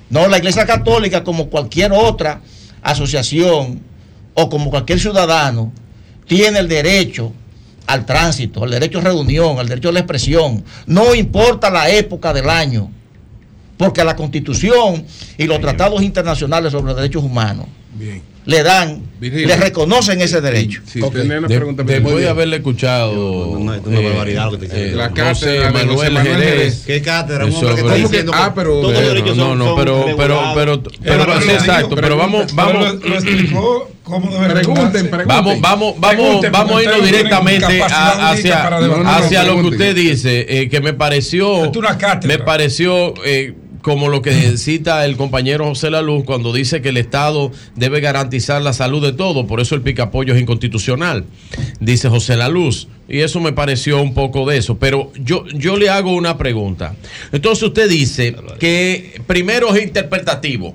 no, la Iglesia Católica, como cualquier otra asociación o como cualquier ciudadano, tiene el derecho al tránsito, al derecho a reunión, al derecho a la expresión. No importa la época del año. Porque la Constitución y los tratados internacionales sobre los derechos humanos Bien. le dan, Virgilio. le reconocen ese derecho. Sí, Ok. tenía una De- después de haberle escuchado una eh, barbaridad lo que te eh. La José cátedra de Manuel José Manuel Jerez, Jerez. ¿Qué cátedra? Un hombre que está diciendo Ah, pero- todos los Pero, derechos no, son- no, son pero, pero, pero, pero, Pero exacto, pero vamos, Pero vamos, lo, lo explicó cómo debe Pregunten, pregunten. Vamos, vamos, vamos, Pregunten, vamos a irnos directamente a- hacia, hacia lo que usted dice, eh, que me pareció, Esto es una cátedra. me pareció eh, como lo que cita el compañero José Laluz cuando dice que el Estado debe garantizar la salud de todos, por eso el picapollo es inconstitucional, dice José Laluz. Y eso me pareció un poco de eso. Pero yo, yo le hago una pregunta. Entonces usted dice que primero es interpretativo.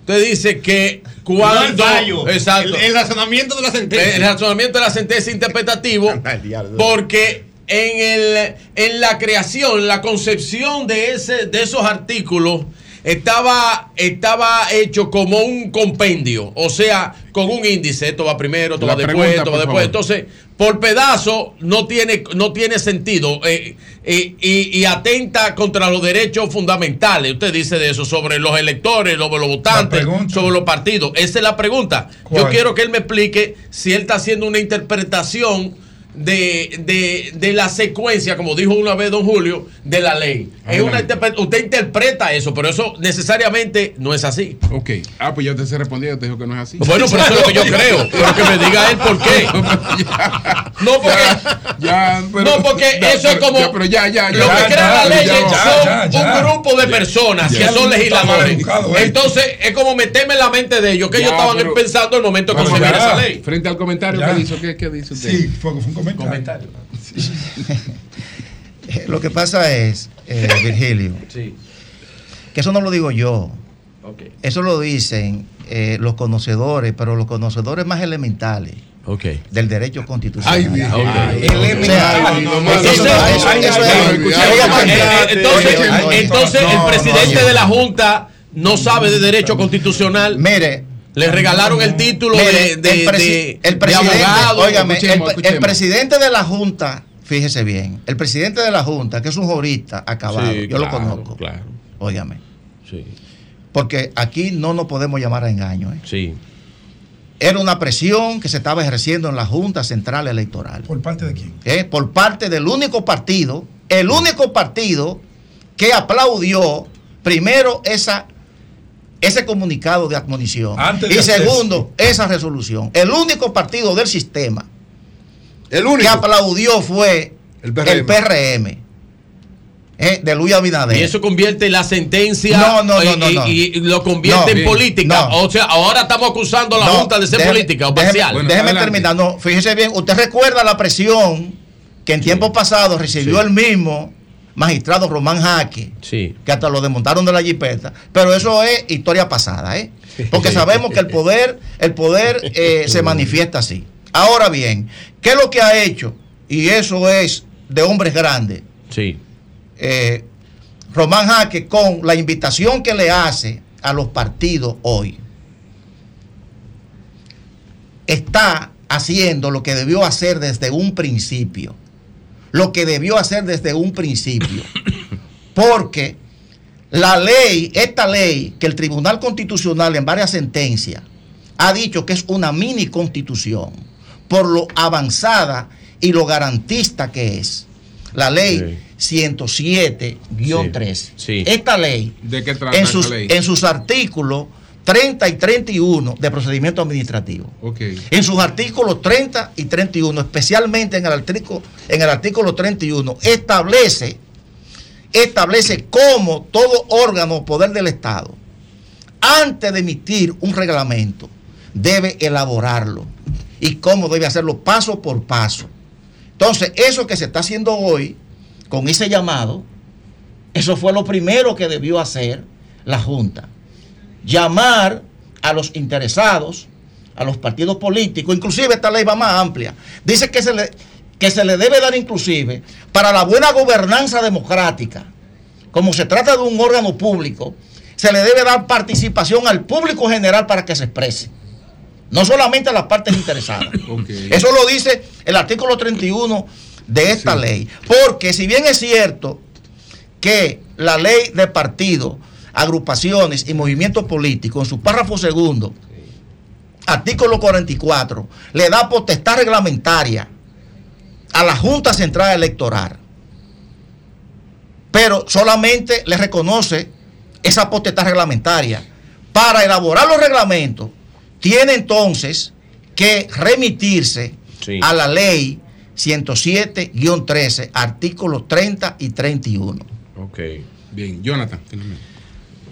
Usted dice que cuando... No el fallo, exacto. El, el razonamiento de la sentencia. El razonamiento de la sentencia es interpretativo porque en, el, en la creación, la concepción de, ese, de esos artículos estaba, estaba hecho como un compendio, o sea, con un índice, esto va primero, esto La va después, esto va después. favor. Entonces, por pedazo no tiene, no tiene sentido eh, eh, y, y atenta contra los derechos fundamentales. Usted dice de eso, sobre los electores, sobre los votantes, sobre los partidos. Esa es la pregunta. Yo quiero que él me explique si él está haciendo una interpretación de, de, de la secuencia, como dijo una vez don Julio, de la ley. Es una interpre- usted interpreta eso, pero eso necesariamente no es así. Ok. Ah, pues yo te sé responder, yo te dijo que no es así. Bueno, pero eso es lo que yo creo. Pero que me diga él por qué. No, porque, Ya, pero- no, porque ya, eso es como. ya, pero ya, ya, ya. lo que Ya, crea ya, la ley ya, son ya, ya, un grupo de personas Ya. que son Ya. legisladores. educado. Entonces, es como meterme en la mente de ellos, que ellos Ya, estaban pero- pensando el momento concebieron ya. esa ley. Frente al comentario Ya. que hizo, ¿qué, qué dice usted? Sí, fue, fue un comentario. Eh, Lo que pasa es, eh, Virgilio, Sí. que eso no lo digo yo. Eso lo dicen eh, los conocedores, pero los conocedores más elementales del derecho constitucional. Entonces, el presidente de la Junta no sabe de derecho constitucional. Mire, Le regalaron el título mire, de, de, el, presi- de- el de presidente, abogado. óigame, el- escuchemos, el, escuchemos. presidente de la Junta, fíjese bien, el presidente de la Junta, que es un jurista acabado, Sí, yo lo conozco, Claro. óigame, Sí. porque aquí no nos podemos llamar a engaño. ¿eh? Sí. Era una presión que se estaba ejerciendo en la Junta Central Electoral. ¿Por parte de quién? ¿eh? por parte del único partido, el único partido que aplaudió primero esa, ese comunicado de admonición Antes y segundo esa resolución. El único partido del sistema El que único. aplaudió fue El el PRM. ¿eh? de Luis Abinader. Y eso convierte la sentencia No, no, no, y, no, y- no. y lo convierte No, en política. no. O sea, ahora estamos acusando a la No, Junta de ser déjeme- política o déjeme- parcial. Bueno, déjeme terminar. No, fíjese bien, usted recuerda la presión que en tiempos pasados recibió el mismo magistrado Román Jaque, Sí. que hasta lo desmontaron de la jipeta. Pero eso es historia pasada, ¿eh? Porque sabemos que el poder, el poder eh, se manifiesta así. Ahora bien, ¿qué es lo que ha hecho? Y eso es de hombres grandes. Sí. eh, Román Jaque con la invitación que le hace a los partidos hoy, está haciendo lo que debió hacer desde un principio. Lo que debió hacer desde un principio. Porque la ley, esta ley que el Tribunal Constitucional en varias sentencias ha dicho que es una mini constitución, por lo avanzada y lo garantista que es. La ley 107-3. Sí, sí. Esta ley, ¿De qué trata en esa sus, ley? en sus artículos 30 y 31 de procedimiento administrativo. Ok. En sus artículos 30 y 31, especialmente en el artículo, en el artículo 31, establece, establece cómo todo órgano o poder del Estado, antes de emitir un reglamento, debe elaborarlo y cómo debe hacerlo paso por paso. Entonces, eso que se está haciendo hoy, con ese llamado, eso fue lo primero que debió hacer la Junta. Llamar a los interesados, a los partidos políticos, inclusive esta ley va más amplia. Dice que se le, que se le debe dar inclusive para la buena gobernanza democrática, como se trata de un órgano público, se le debe dar participación al público general para que se exprese. No solamente a las partes interesadas. Eso lo dice el artículo 31 de esta ley. Porque si bien es cierto que la ley de partidos, agrupaciones y movimientos políticos, en su párrafo segundo, artículo 44, le da potestad reglamentaria a la Junta Central Electoral. Pero solamente le reconoce esa potestad reglamentaria. Para elaborar los reglamentos, tiene entonces que remitirse Sí. a la ley 107-13, artículos 30 y 31. Ok. Bien, Jonathan.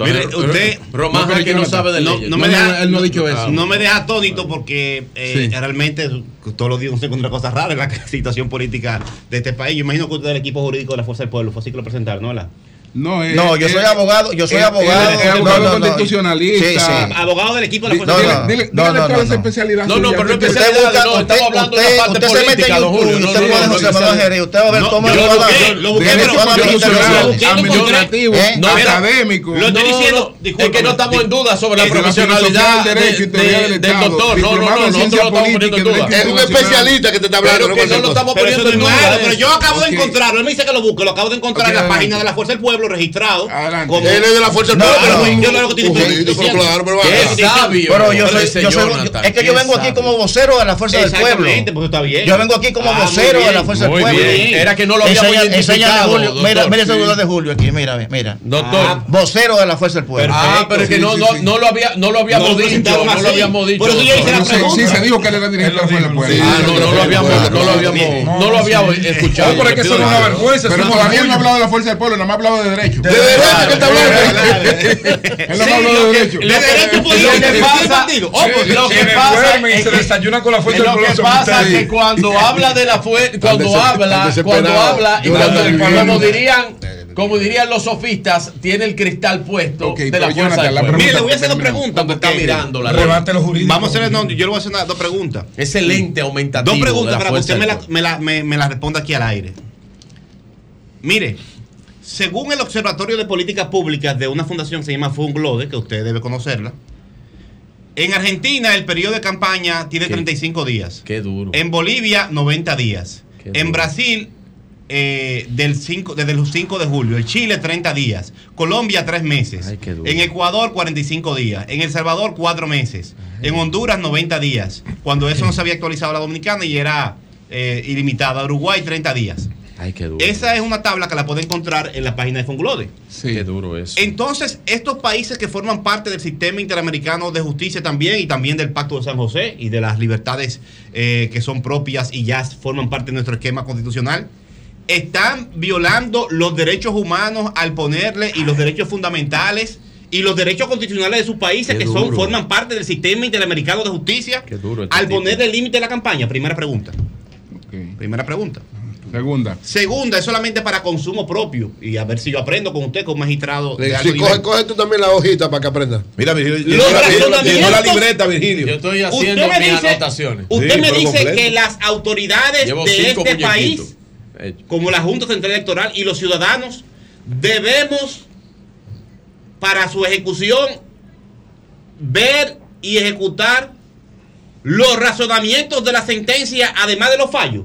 Mire, usted Román No, que no sabe de leyes. no me deja, no, él no ha dicho eso. No me deja atónito porque eh, Sí. realmente todos los días uno se encuentra cosas raras en la situación política de este país. Yo imagino que usted es del equipo jurídico de la Fuerza del Pueblo. Fue así que lo presentaron, ¿no? ¿verdad? No, eh, No, yo soy abogado, yo soy él- abogado. es abogado No, no, no. constitucionalista. Sí, sí. Abogado del equipo de la Dile, Fuerza No, del no. Pueblo. dile, no, no, no, especialidad No, no, pero no Usted- especial- Usted busca, no, usted, estamos hablando de usted, la parte usted se mete en política, YouTube, no, usted no, puede no, José no, Manuel no, Jerez, usted va a ver no, cómo lo va a lo busqué, pero administrativo, ¿Eh? Académico. Lo estoy No, diciendo, no, es que no estamos en duda sobre la Es profesionalidad del doctor. No, no, no, nosotros lo estamos poniendo en política y duda. derecho Es un especialista que te está hablando. Pero no que no lo estamos poniendo no en es duda. pero yo acabo de encontrarlo. Él me dice que lo busque, lo acabo de encontrar en la página de la Fuerza del Pueblo registrado. Adelante. como- Él es de la fuerza del No, pueblo. pero- yo lo que estoy diciendo. pero claro, pero va. Qué sabio. Pero yo soy, yo es que yo vengo aquí como vocero de la fuerza del pueblo. Exactamente, pues está bien. Yo vengo aquí como Ah, vocero de la fuerza del pueblo. Era que no lo enséñale, identificado, Mira, mira el sí. celular de Julio aquí, mira, mira. Doctor. Ah, vocero de la fuerza del pueblo. Ah, pero es que no, no, no lo había, no lo habíamos No dicho, no lo habíamos dicho. Por eso yo hice la pregunta. sí, se dijo que él era director de la Fuerza del Pueblo. Ah, no, no lo habíamos, no lo habíamos, No, no lo habíamos sí. escuchado. No, pero es que eso no es una vergüenza. Pero es Daniel no ha hablado de la Fuerza del Pueblo, nada más ha hablado de derecho. De derecho que está hablando. Él no de que- derecho. de derecho Lo político, que pasa- lo que pasa es se que- desayunan con la fuerza del Lo que pasa es que cuando habla de la fue, cuando habla, cuando habla y cuando, como dirían, como dirían los sofistas, tiene el cristal puesto Ok, de la fuerza del pueblo. Mire, le voy a hacer dos preguntas. Cuando está porque- mirando la Rebate los jurídicos. Vamos a hacer, no, yo le voy a hacer una- dos preguntas. Ese lente aumentativo. Dos preguntas para que fuerza usted me del la, pueblo. me, la, me, me la responda aquí al aire. Mire, según el Observatorio de Políticas Públicas de una fundación que se llama Funglode, que usted debe conocerla, en Argentina el periodo de campaña tiene Qué- 35 días. Qué duro. En Bolivia, 90 días. Qué En duro. Brasil, eh, del 5, desde los 5 de julio. En Chile, 30 días. Colombia, 3 meses. Ay, qué duro. En Ecuador, 45 días. En El Salvador, 4 meses. En Honduras, 90 días. Cuando eso no se había actualizado la dominicana y era eh, ilimitada. Uruguay, 30 días. Ay, qué duro. Esa es una tabla que la puede encontrar en la página de Fonglode. Sí. Qué duro eso. Entonces, estos países que forman parte del sistema interamericano de justicia también y también del Pacto de San José y de las libertades eh, que son propias y ya forman parte de nuestro esquema constitucional, están violando los derechos humanos al ponerle y los derechos fundamentales y los derechos constitucionales de sus países Qué que son duro. forman parte del sistema interamericano de justicia Qué duro este al ponerle límite a la campaña. Primera pregunta. Primera pregunta. Segunda. Segunda, es solamente para consumo propio. Y a ver si yo aprendo con usted, como magistrado de alto Si coge, tú también la hojita para que aprenda. Mira, Virgilio, Los llenó la- libreta, Virgilio. Yo estoy haciendo mis dice, anotaciones. usted Sí, me dice completo. que las autoridades Llevo de este muñequitos. país, Hecho. como la Junta Central Electoral y los ciudadanos, debemos, para su ejecución, ver y ejecutar los razonamientos de la sentencia, además de los fallos.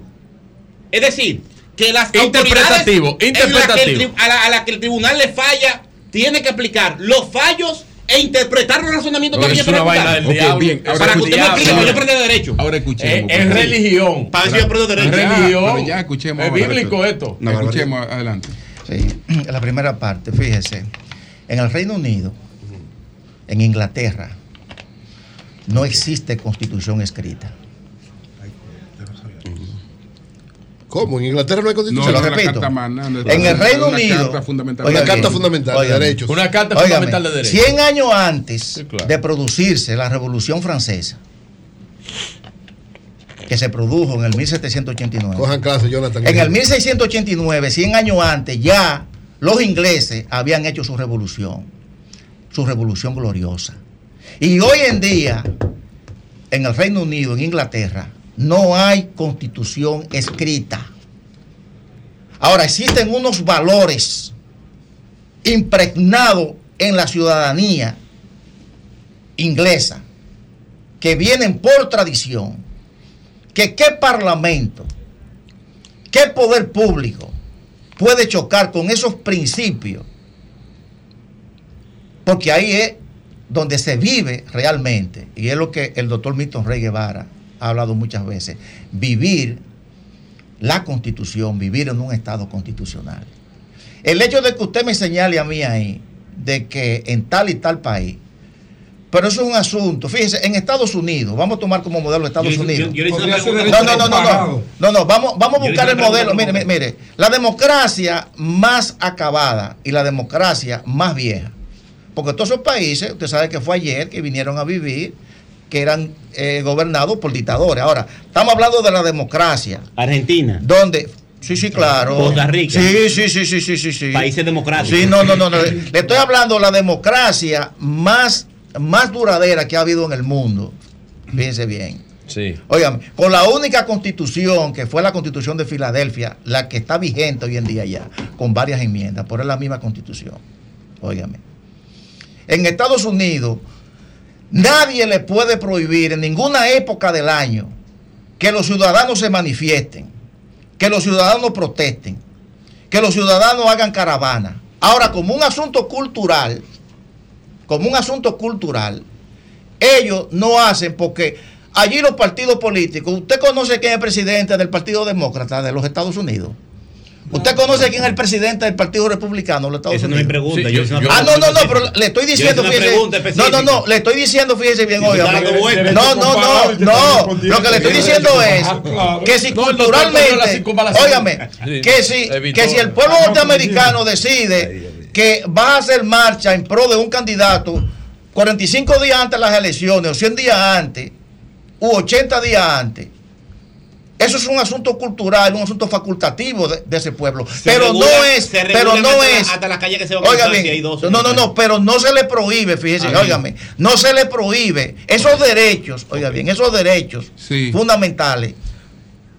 Es decir, que las autoridades Interpretativo, en la que el interpretativo. a, la, a la que el tribunal le falla, tiene que aplicar los fallos e interpretar los razonamientos No, también es una para vaina ejecutarlos. del Ok, diablo. bien, Eso ahora Para que es usted me explique, yo aprendo derecho. Ahora escuchemos. Es, por es religión. Para si yo aprendo Es derecho. religión. pero ya escuchemos Es ahora. bíblico esto. No, Escuchemos adelante. Sí, la primera parte, fíjese, en el Reino Unido, en Inglaterra, no existe constitución escrita. ¿Cómo? ¿En Inglaterra no hay No, constitución? Se lo repito. carta magna, no es En el Reino una Unido, carta fundamental. oiga Una carta fundamental de derechos. Una carta fundamental de derecho. 100 años antes Sí, claro. de producirse la Revolución Francesa, que se produjo en el 1789. Cojan clase, Jonathan. En el 1689, 100 años antes, ya los ingleses habían hecho su revolución, su revolución gloriosa. Y hoy en día, en el Reino Unido, en Inglaterra, no hay constitución escrita. Ahora, existen unos valores impregnados en la ciudadanía inglesa que vienen por tradición, que qué parlamento, qué poder público puede chocar con esos principios, porque ahí es donde se vive realmente, y es lo que el doctor Milton Rey Guevara ha hablado muchas veces, vivir la constitución, vivir en un Estado constitucional. El hecho de que usted me señale a mí ahí, de que en tal y tal país, pero eso es un asunto. Fíjese, en Estados Unidos, vamos a tomar como modelo Estados Yo Unidos. yo- no, no, no, no, no, no, no, vamos, vamos a buscar el modelo. Mire, mire, mire, la democracia más acabada y la democracia más vieja. Porque todos esos países, usted sabe que fue ayer que vinieron a vivir, que eran eh, gobernados por dictadores. Ahora, estamos hablando de la democracia. Argentina. ¿Dónde? Sí, sí, claro. Costa Rica. Sí, sí, sí, sí, sí, sí. sí. Países democráticos. Sí, no, no, no, no. Le estoy hablando de la democracia más, más duradera que ha habido en el mundo. Fíjense bien. Sí. Óigame, con la única constitución que fue la constitución de Filadelfia, la que está vigente hoy en día ya, con varias enmiendas, pero es la misma constitución. Óigame. En Estados Unidos, nadie le puede prohibir en ninguna época del año que los ciudadanos se manifiesten, que los ciudadanos protesten, que los ciudadanos hagan caravana. Ahora, como un asunto cultural, como un asunto cultural, ellos no hacen porque allí los partidos políticos, ¿usted conoce quién es el presidente del Partido Demócrata de los Estados Unidos? ¿Usted conoce quién es el presidente del Partido Republicano de los Estados Esa no es Unidos? mi pregunta, yo ah, no, no, no, pero le estoy diciendo, fíjese. No, no, no, le estoy diciendo, fíjese bien, oiga. No, no, no, no. Lo que le estoy diciendo es que si culturalmente, óigame, que si, que si el pueblo norteamericano decide que va a hacer marcha en pro de un candidato 45 días antes de las elecciones, o 100 días antes, u 80 días antes, eso es un asunto cultural, un asunto facultativo de, de ese pueblo. Se pero regula- no es, se pero no hasta la- es. hasta la calle que se va a Oiga cruzar bien, si hay dos. no, no, no, pero no se le prohíbe, fíjese, Ah, óigame, no se le prohíbe esos derechos, oiga bien, esos derechos fundamentales,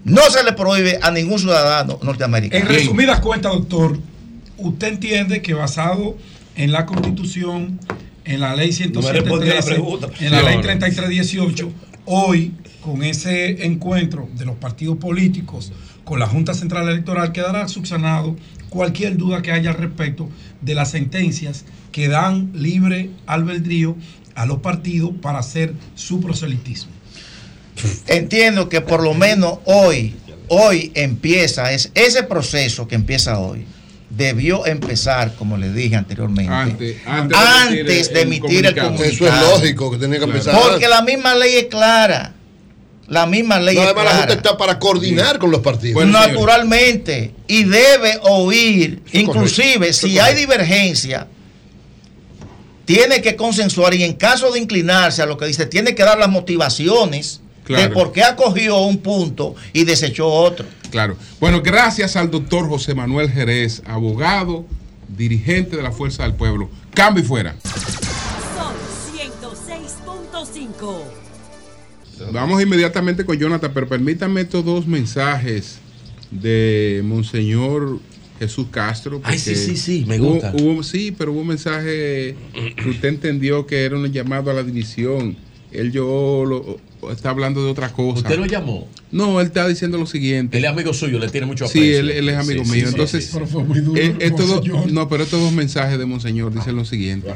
no se le prohíbe a ningún ciudadano norteamericano. En resumidas cuentas, doctor, usted entiende que basado en la Constitución, en la ley No me respondió la 107.13, pregunta. en la No, ley no. 3318, hoy con ese encuentro de los partidos políticos con la Junta Central Electoral quedará subsanado cualquier duda que haya al respecto de las sentencias que dan libre albedrío a los partidos para hacer su proselitismo. Entiendo que por lo menos hoy, hoy empieza, es ese proceso que empieza hoy, debió empezar, como le dije anteriormente, Antes- antes, antes de emitir el comunicado. Eso es lógico, que tenía que empezar Porque la misma ley es clara. La misma ley No, es además la. Junta está para coordinar con los partidos. Pues naturalmente. Y debe oír, inclusive correcto, eso es si hay correcto. divergencia, tiene que consensuar y en caso de inclinarse a lo que dice, tiene que dar las motivaciones de por qué acogió un punto y desechó otro. Claro. Bueno, gracias al doctor José Manuel Jerez, abogado, dirigente de la Fuerza del Pueblo. Cambio y fuera. Son 106.5. Vamos inmediatamente con Jonathan, pero permítame estos dos mensajes de Monseñor Jesús Castro. Ay, sí, sí, sí, me hubo- gusta. hubo- sí, pero hubo un mensaje que usted entendió que era un llamado a la división. Él yo lo, está hablando de otra cosa. ¿Usted lo llamó? No, él está diciendo lo siguiente. Él es amigo suyo, le tiene mucho Sí, aprecio. él, él es amigo Sí, sí, mío. sí, Entonces, sí, sí. eh, estos dos- no, pero estos dos mensajes de Monseñor dicen lo siguiente.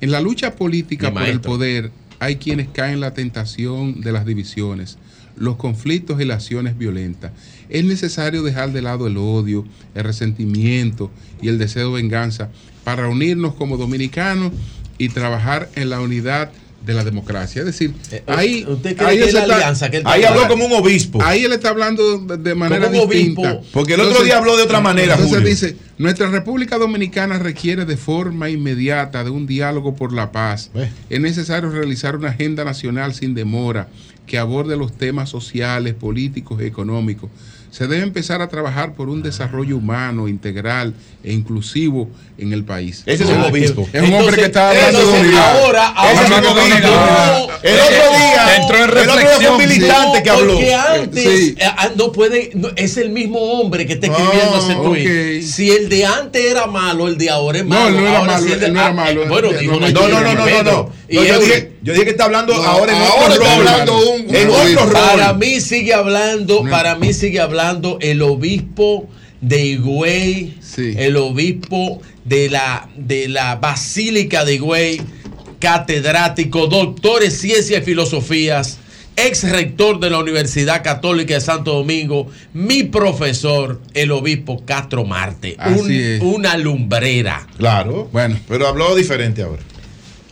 En la lucha política por el poder hay quienes caen en la tentación de las divisiones, los conflictos y las acciones violentas. Es necesario dejar de lado el odio, el resentimiento y el deseo de venganza para unirnos como dominicanos y trabajar en la unidad de la democracia. Es decir, ahí, Eh, ¿Usted cree ahí que él es la está- alianza que él Ahí habló como un obispo. Ahí él está hablando de, de manera Como un obispo. distinta. Porque el otro día habló de otra manera, Entonces Julio. dice, nuestra República Dominicana requiere de forma inmediata de un diálogo por la paz. Es necesario realizar una agenda nacional sin demora que aborde los temas sociales, políticos y económicos. Se debe empezar a trabajar por un desarrollo humano, integral e inclusivo en el país. Ese es un obispo. Es un hombre que está hablando Entonces, de unidad. ahora- ahora Ese es mismo un obispo. el otro día- entró en el otro día fue un reflexión. militante que habló. Porque antes Sí. eh, ah, no puede, no, es el mismo hombre que está Ah, escribiendo ese tweet. Si el de antes era malo, el de ahora es No, malo. no era Ahora malo, sí el de- no era ah, malo. eh, Bueno, No, dijo no, No, no, no, no, no, no. Yo, dije, yo dije que está hablando No, ahora en ahora otro rol. hablando un- un en obispo. otro rol. Para mí sigue hablando, para mí sigue hablando el obispo de Higüey, el obispo de la, de la Basílica de Higüey, catedrático, doctor en ciencias y filosofías, ex rector de la Universidad Católica de Santo Domingo, mi profesor, el obispo Castro Marte. Un-. Una lumbrera. Claro. Bueno. Pero habló diferente ahora.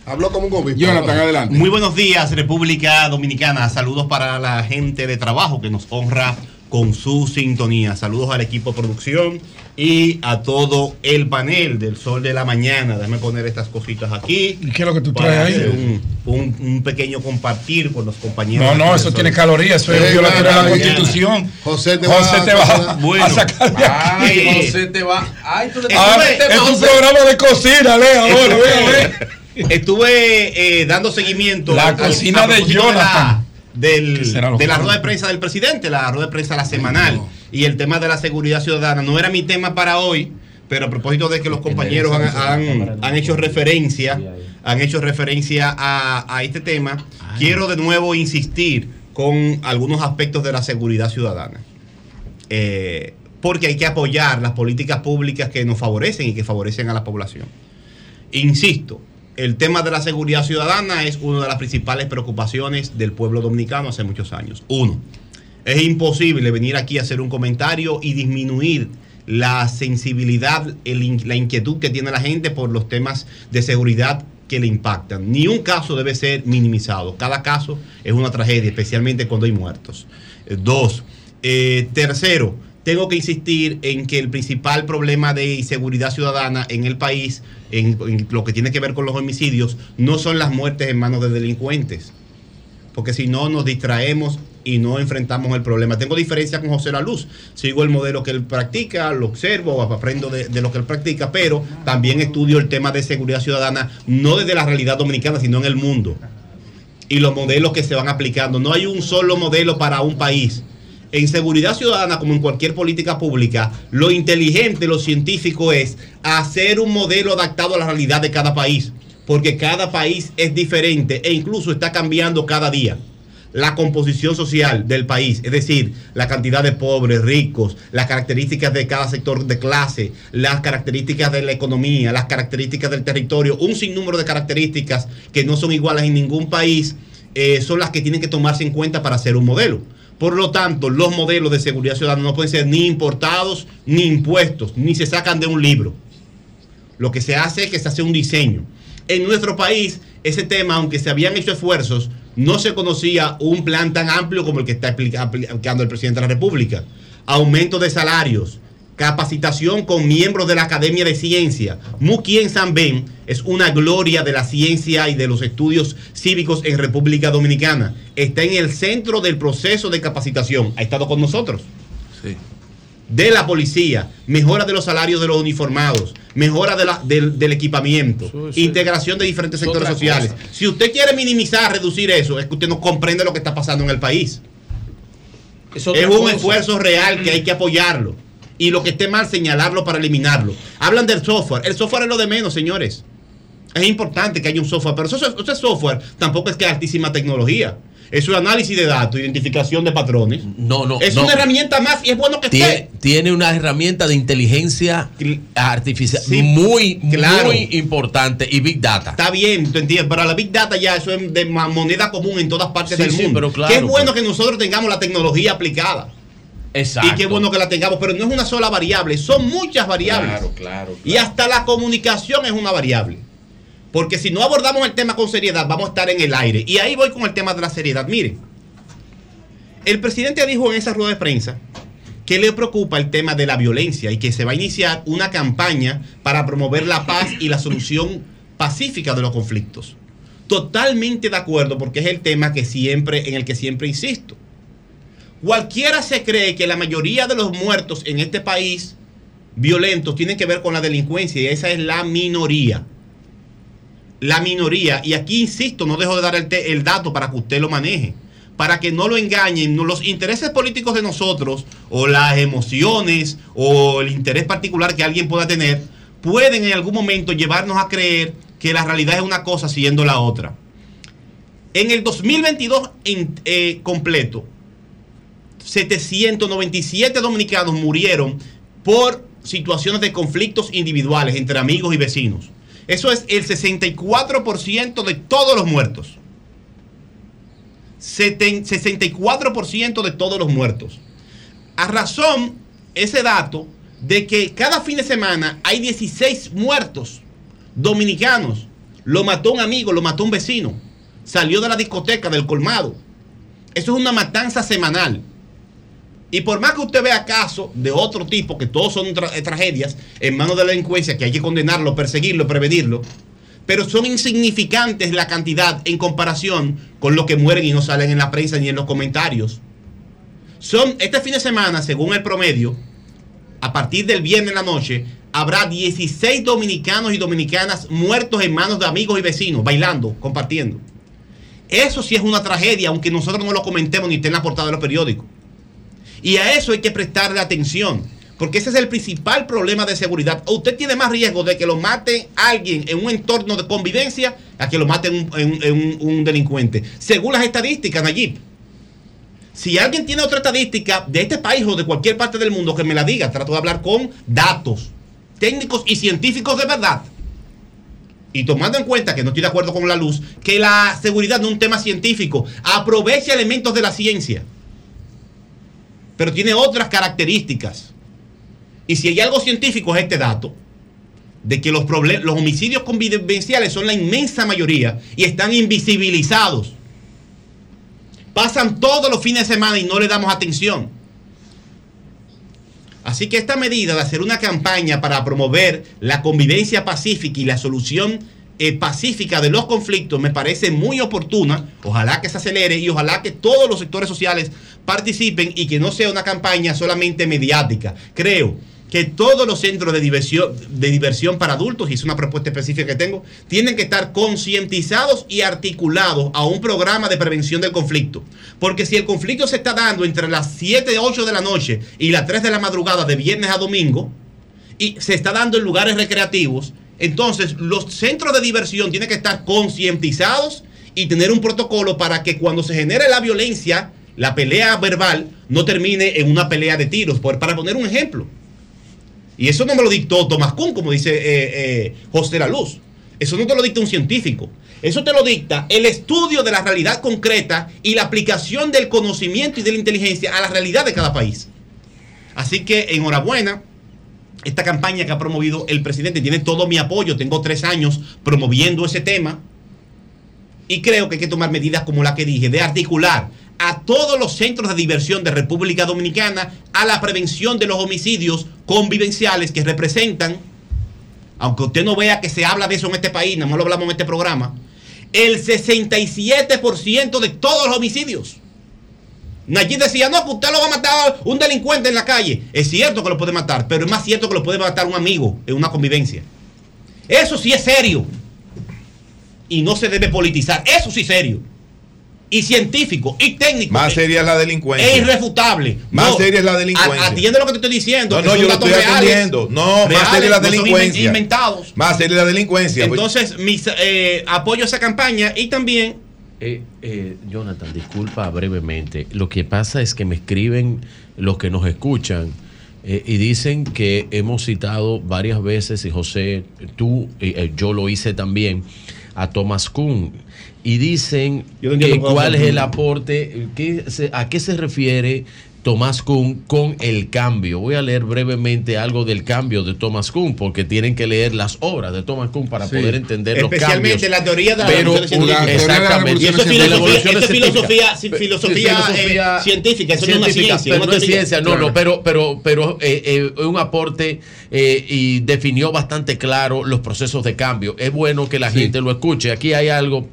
Habló como un. Jonathan, adelante. Muy buenos días, República Dominicana. Saludos para la gente de trabajo que nos honra con su sintonía. Saludos al equipo de producción y a todo el panel del Sol de la Mañana. Déjame poner estas cositas aquí. ¿Y qué es lo que tú traes ahí? Un, un- un pequeño compartir con los compañeros. No, no, eso tiene calorías, eso es violatorio de la. Constitución. José te José va te a- va Bueno. a sacar de aquí. Ay, José te va. Ay, tú le Ah, Estuve- es un programa de cocina, Lea, vea. Estuve eh, dando seguimiento La al- cocina a de Jonathan. la- del- ¿Qué será lo de la rueda de prensa del presidente, la rueda de prensa la semanal y el tema de la seguridad ciudadana. No era mi tema para hoy, pero a propósito de que los compañeros han, han- han hecho referencia, han hecho referencia a, a este tema, quiero de nuevo insistir con algunos aspectos de la seguridad ciudadana. Eh, porque hay que apoyar las políticas públicas que nos favorecen y que favorecen a la población. Insisto, el tema de la seguridad ciudadana es una de las principales preocupaciones del pueblo dominicano hace muchos años. Uno, es imposible venir aquí a hacer un comentario y disminuir la sensibilidad, la inquietud que tiene la gente por los temas de seguridad que le impactan. Ni un caso debe ser minimizado. Cada caso es una tragedia, especialmente cuando hay muertos. Eh, Dos, eh, tercero, tengo que insistir en que el principal problema de inseguridad ciudadana en el país, en, lo que tiene que ver con los homicidios, no son las muertes en manos de delincuentes. Porque si no, nos distraemos y no enfrentamos el problema. Tengo diferencia con José La Luz. Sigo el modelo que él practica, lo observo, aprendo de lo que él practica, pero también estudio el tema de seguridad ciudadana, no desde la realidad dominicana, sino en el mundo y los modelos que se van aplicando. No hay un solo modelo para un país. En seguridad ciudadana, como en cualquier política pública, lo inteligente, lo científico es hacer un modelo adaptado a la realidad de cada país, porque cada país es diferente e incluso está cambiando cada día la composición social del país, es decir, la cantidad de pobres, ricos, las características de cada sector de clase, las características de la economía, las características del territorio, un sinnúmero de características que no son iguales en ningún país, eh, son las que tienen que tomarse en cuenta para hacer un modelo. Por lo tanto, los modelos de seguridad ciudadana no pueden ser ni importados, ni impuestos, ni se sacan de un libro. Lo que se hace es que se hace un diseño. En nuestro país, ese tema, aunque se habían hecho esfuerzos, no se conocía un plan tan amplio como el que está aplica- aplicando el presidente de la República. Aumento de salarios, capacitación con miembros de la Academia de Ciencia. Muquien Sanben es una gloria de la ciencia y de los estudios cívicos en República Dominicana. Está en el centro del proceso de capacitación. Ha estado con nosotros de la policía, mejora de los salarios de los uniformados, mejora de la- del, del equipamiento, integración de diferentes es sectores otra sociales. cosa. Si usted quiere minimizar, reducir eso, es que usted no comprende lo que está pasando en el país. Es un cosa. esfuerzo real que hay que apoyarlo. Y lo que esté mal, señalarlo para eliminarlo. Hablan del software. El software es lo de menos, señores. Es importante que haya un software, pero eso, ese software tampoco es que es altísima tecnología. Es un análisis de datos, identificación de patrones. No, no. Es no. una herramienta más y es bueno que Tiene, esté. tiene una herramienta de inteligencia artificial Sí, muy, claro. muy importante y Big Data. Está bien, tú entiendes, pero la Big Data ya eso es de moneda común en todas partes Sí, del sí, mundo. pero claro, qué bueno pues. que nosotros tengamos la tecnología aplicada. Exacto. Y qué bueno que la tengamos, pero no es una sola variable, son muchas variables. Claro, claro. Y hasta la comunicación es una variable. Porque si no abordamos el tema con seriedad, vamos a estar en el aire. Y ahí voy con el tema de la seriedad. Miren, el presidente dijo en esa rueda de prensa que le preocupa el tema de la violencia y que se va a iniciar una campaña para promover la paz y la solución pacífica de los conflictos. Totalmente de acuerdo porque es el tema que siempre en el que siempre insisto. Cualquiera se cree que la mayoría de los muertos en este país violentos tienen que ver con la delincuencia y esa es la minoría. La minoría, y aquí insisto, no dejo de dar el, dato para que usted lo maneje, para que no lo engañen, los intereses políticos de nosotros o las emociones o el interés particular que alguien pueda tener pueden en algún momento llevarnos a creer que la realidad es una cosa siendo la otra. En el 2022 en- eh, completo, 797 dominicanos murieron por situaciones de conflictos individuales entre amigos y vecinos. Eso es el 64% de todos los muertos. Seten- 64% de todos los muertos. A razón, ese dato, de que cada fin de semana hay 16 muertos dominicanos. Lo mató un amigo, lo mató un vecino. Salió de la discoteca, del colmado. Eso es una matanza semanal. Y por más que usted vea casos de otro tipo, que todos son eh, tragedias, en manos de la delincuencia, que hay que condenarlo, perseguirlo, prevenirlo, pero son insignificantes la cantidad en comparación con los que mueren y no salen en la prensa ni en los comentarios. Son, este fin de semana, según el promedio, a partir del viernes en la noche, habrá 16 dominicanos y dominicanas muertos en manos de amigos y vecinos, bailando, compartiendo. Eso sí es una tragedia, aunque nosotros no lo comentemos ni esté en la portada de los periódicos. Y a eso hay que prestarle atención, porque ese es el principal problema de seguridad. Usted tiene más riesgo de que lo mate alguien en un entorno de convivencia a que lo mate un, en- un delincuente. Según las estadísticas, Nayib. Si alguien tiene otra estadística de este país o de cualquier parte del mundo, que me la diga. Trato de hablar con datos técnicos y científicos de verdad. Y tomando en cuenta que no estoy de acuerdo con la luz, que la seguridad no es un tema científico. Aprovecha elementos de la ciencia. Pero tiene otras características. Y si hay algo científico es este dato. De que los, homicidios convivenciales son la inmensa mayoría y están invisibilizados pasan todos los fines de semana y no le damos atención. Así que esta medida de hacer una campaña para promover la convivencia pacífica y la solución eh, pacífica de los conflictos me parece muy oportuna. Ojalá que se acelere y ojalá que todos los sectores sociales participen y que no sea una campaña solamente mediática. Creo que todos los centros de diversión, de diversión para adultos, y es una propuesta específica que tengo, tienen que estar concientizados y articulados a un programa de prevención del conflicto. Porque si el conflicto se está dando entre las 7, 8 de la noche y las 3 de la madrugada de viernes a domingo, y se está dando en lugares recreativos, entonces los centros de diversión tienen que estar concientizados y tener un protocolo para que cuando se genere la violencia, la pelea verbal, no termine en una pelea de tiros. Por- para poner un ejemplo. Y eso no me lo dictó Tomás Kuhn, como dice eh, eh, José La Luz. Eso no te lo dicta un científico. Eso te lo dicta el estudio de la realidad concreta y la aplicación del conocimiento y de la inteligencia a la realidad de cada país. Así que enhorabuena. Esta campaña que ha promovido el presidente tiene todo mi apoyo. Tengo tres años promoviendo ese tema. Y creo que hay que tomar medidas como la que dije, de articular a todos los centros de diversión de República Dominicana a la prevención de los homicidios convivenciales que representan, aunque usted no vea que se habla de eso en este país, nada más lo hablamos en este programa, el 67% de todos los homicidios. Nayib decía, no, que usted lo va a matar un delincuente en la calle. Es cierto que lo puede matar, pero es más cierto que lo puede matar un amigo en una convivencia. Eso sí es serio. Y no se debe politizar. Eso sí es serio. Y científico, y técnico. Más seria es la delincuencia. Es irrefutable. Más No, seria es la delincuencia. Atiende lo que te estoy diciendo. No, no, yo lo estoy atendiendo. No, más seria es la delincuencia. inventados. Más seria es la delincuencia. Entonces, mis, eh, apoyo esa campaña y también Eh, eh, Jonathan, disculpa brevemente. Lo que pasa es que me escriben los que nos escuchan eh, y dicen que hemos citado varias veces, y José, tú, eh, yo lo hice también, a Thomas Kuhn. Y dicen no que cuál es el aporte, qué se- a qué se refiere Thomas Kuhn con el cambio. Voy a leer brevemente algo del cambio de Thomas Kuhn, porque tienen que leer las obras de Thomas Kuhn para Sí. poder entender los cambios. Especialmente la teoría de la Pero revolución exactamente. Y eso es filosofía, eso es filosofía, ci- filosofía, eh, científica, eso no es una ciencia, pero no es ciencia, no, Claro. no, pero, pero, pero eh, eh, un aporte eh, y definió bastante claro los procesos de cambio. Es bueno que la gente lo escuche. Aquí hay algo.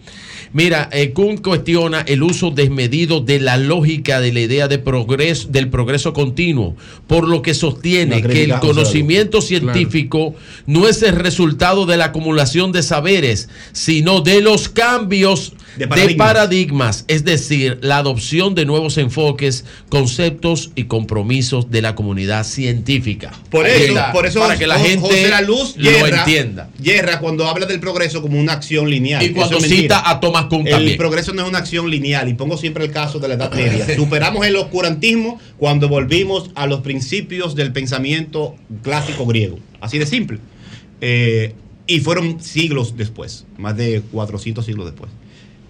Mira, eh, Kuhn cuestiona el uso desmedido de la lógica de la idea de progreso, del progreso continuo, por lo que sostiene que el conocimiento científico no es el resultado de la acumulación de saberes, sino de los cambios de paradigmas. paradigmas. es decir, la adopción de nuevos enfoques, conceptos y compromisos de la comunidad científica. Por eso, por eso para que la gente La Luz lo yerra- entienda. yerra cuando habla del progreso como una acción lineal. Y cuando cita a Thomas Kuhn El también. progreso no es una acción lineal. Y pongo siempre el caso de la Edad Media. Superamos el oscurantismo cuando volvimos a los principios del pensamiento clásico griego. Así de simple. Eh, y fueron siglos después, más de 400 siglos después.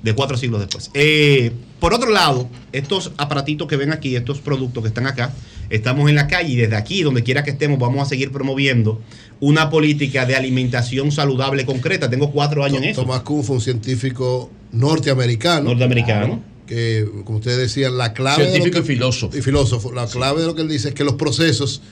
De cuatro siglos después. Eh, por otro lado, estos aparatitos que ven aquí, estos productos que están acá, estamos en la calle y desde aquí, donde quiera que estemos, vamos a seguir promoviendo una política de alimentación saludable concreta. Tengo cuatro años en eso. Thomas Kuhn fue un científico norteamericano. Norteamericano. Que, como ustedes decían, la clave. Científico de lo que- y filósofo. Y filósofo. La clave de lo que él dice es que los procesos,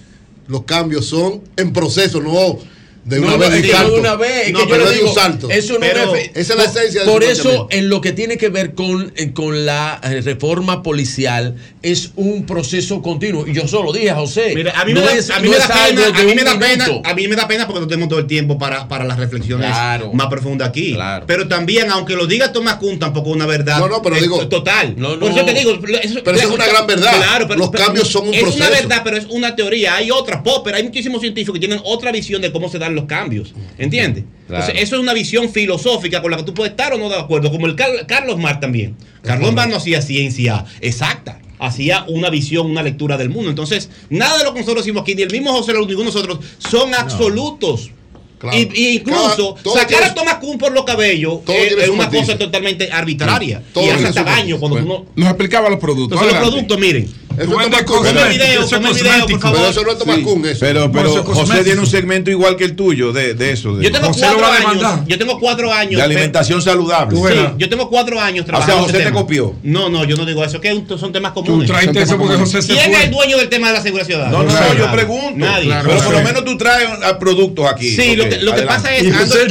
los cambios son en proceso, no de una No, vez no, de es que salto. no de una vez, es No, que yo pero le es de digo, un salto. Eso no Pero me- esa es la por- esencia Por financiamiento. eso, en lo que tiene que ver con, eh, con la eh, reforma policial, es un proceso continuo. Y yo solo dije, José. Mira, a mí no me da, es- a mí no me es da algo pena, de a mí me da pena, minuto. a mí me da pena porque no tenemos todo el tiempo para, para las reflexiones Claro. más profundas aquí. Pero también, aunque lo diga Thomas Kuhn, tampoco es una verdad. No, no, pero es digo- total. No, Por eso te digo, eso, Pero eso es una gran verdad. Claro, pero, Los pero cambios son un es proceso. una verdad, pero es una teoría. Hay otra, Popper, hay muchísimos científicos que tienen otra visión de cómo se dan los cambios. ¿Entiendes? Claro. Entonces, eso es una visión filosófica con la que tú puedes estar o no de acuerdo, como el Car- Carlos Marx también. Carlos Marx no hacía ciencia exacta, hacía una visión, una lectura del mundo. Entonces, nada de lo que nosotros decimos aquí, ni el mismo José Luz, ninguno de nosotros, son absolutos. Claro. Y, y incluso Cada- sacar tiene a Thomas Kuhn por los cabellos todo es, una cosa totalmente arbitraria. Todo y hace hasta daño cuando tú no. Nos explicaba los productos. Entonces, los productos, miren. Tú video, video, por favor. Pero eso no es eso. Pero, José tiene un segmento igual que el tuyo de, de eso. De, Yo tengo José lo cuatro va a años. demandar. Yo tengo cuatro años. de alimentación saludable. Tú Sí, yo tengo cuatro años O sea, trabajando. José ese te tema. copió. No, no, yo no digo eso, que son temas Tú comunes. traiste eso porque José se ¿Quién es el dueño del tema de la seguridad ciudadana? No, no, no, yo pregunto. Nadie. Claro, pero por lo menos tú traes ah, productos aquí. Sí, lo que, pasa es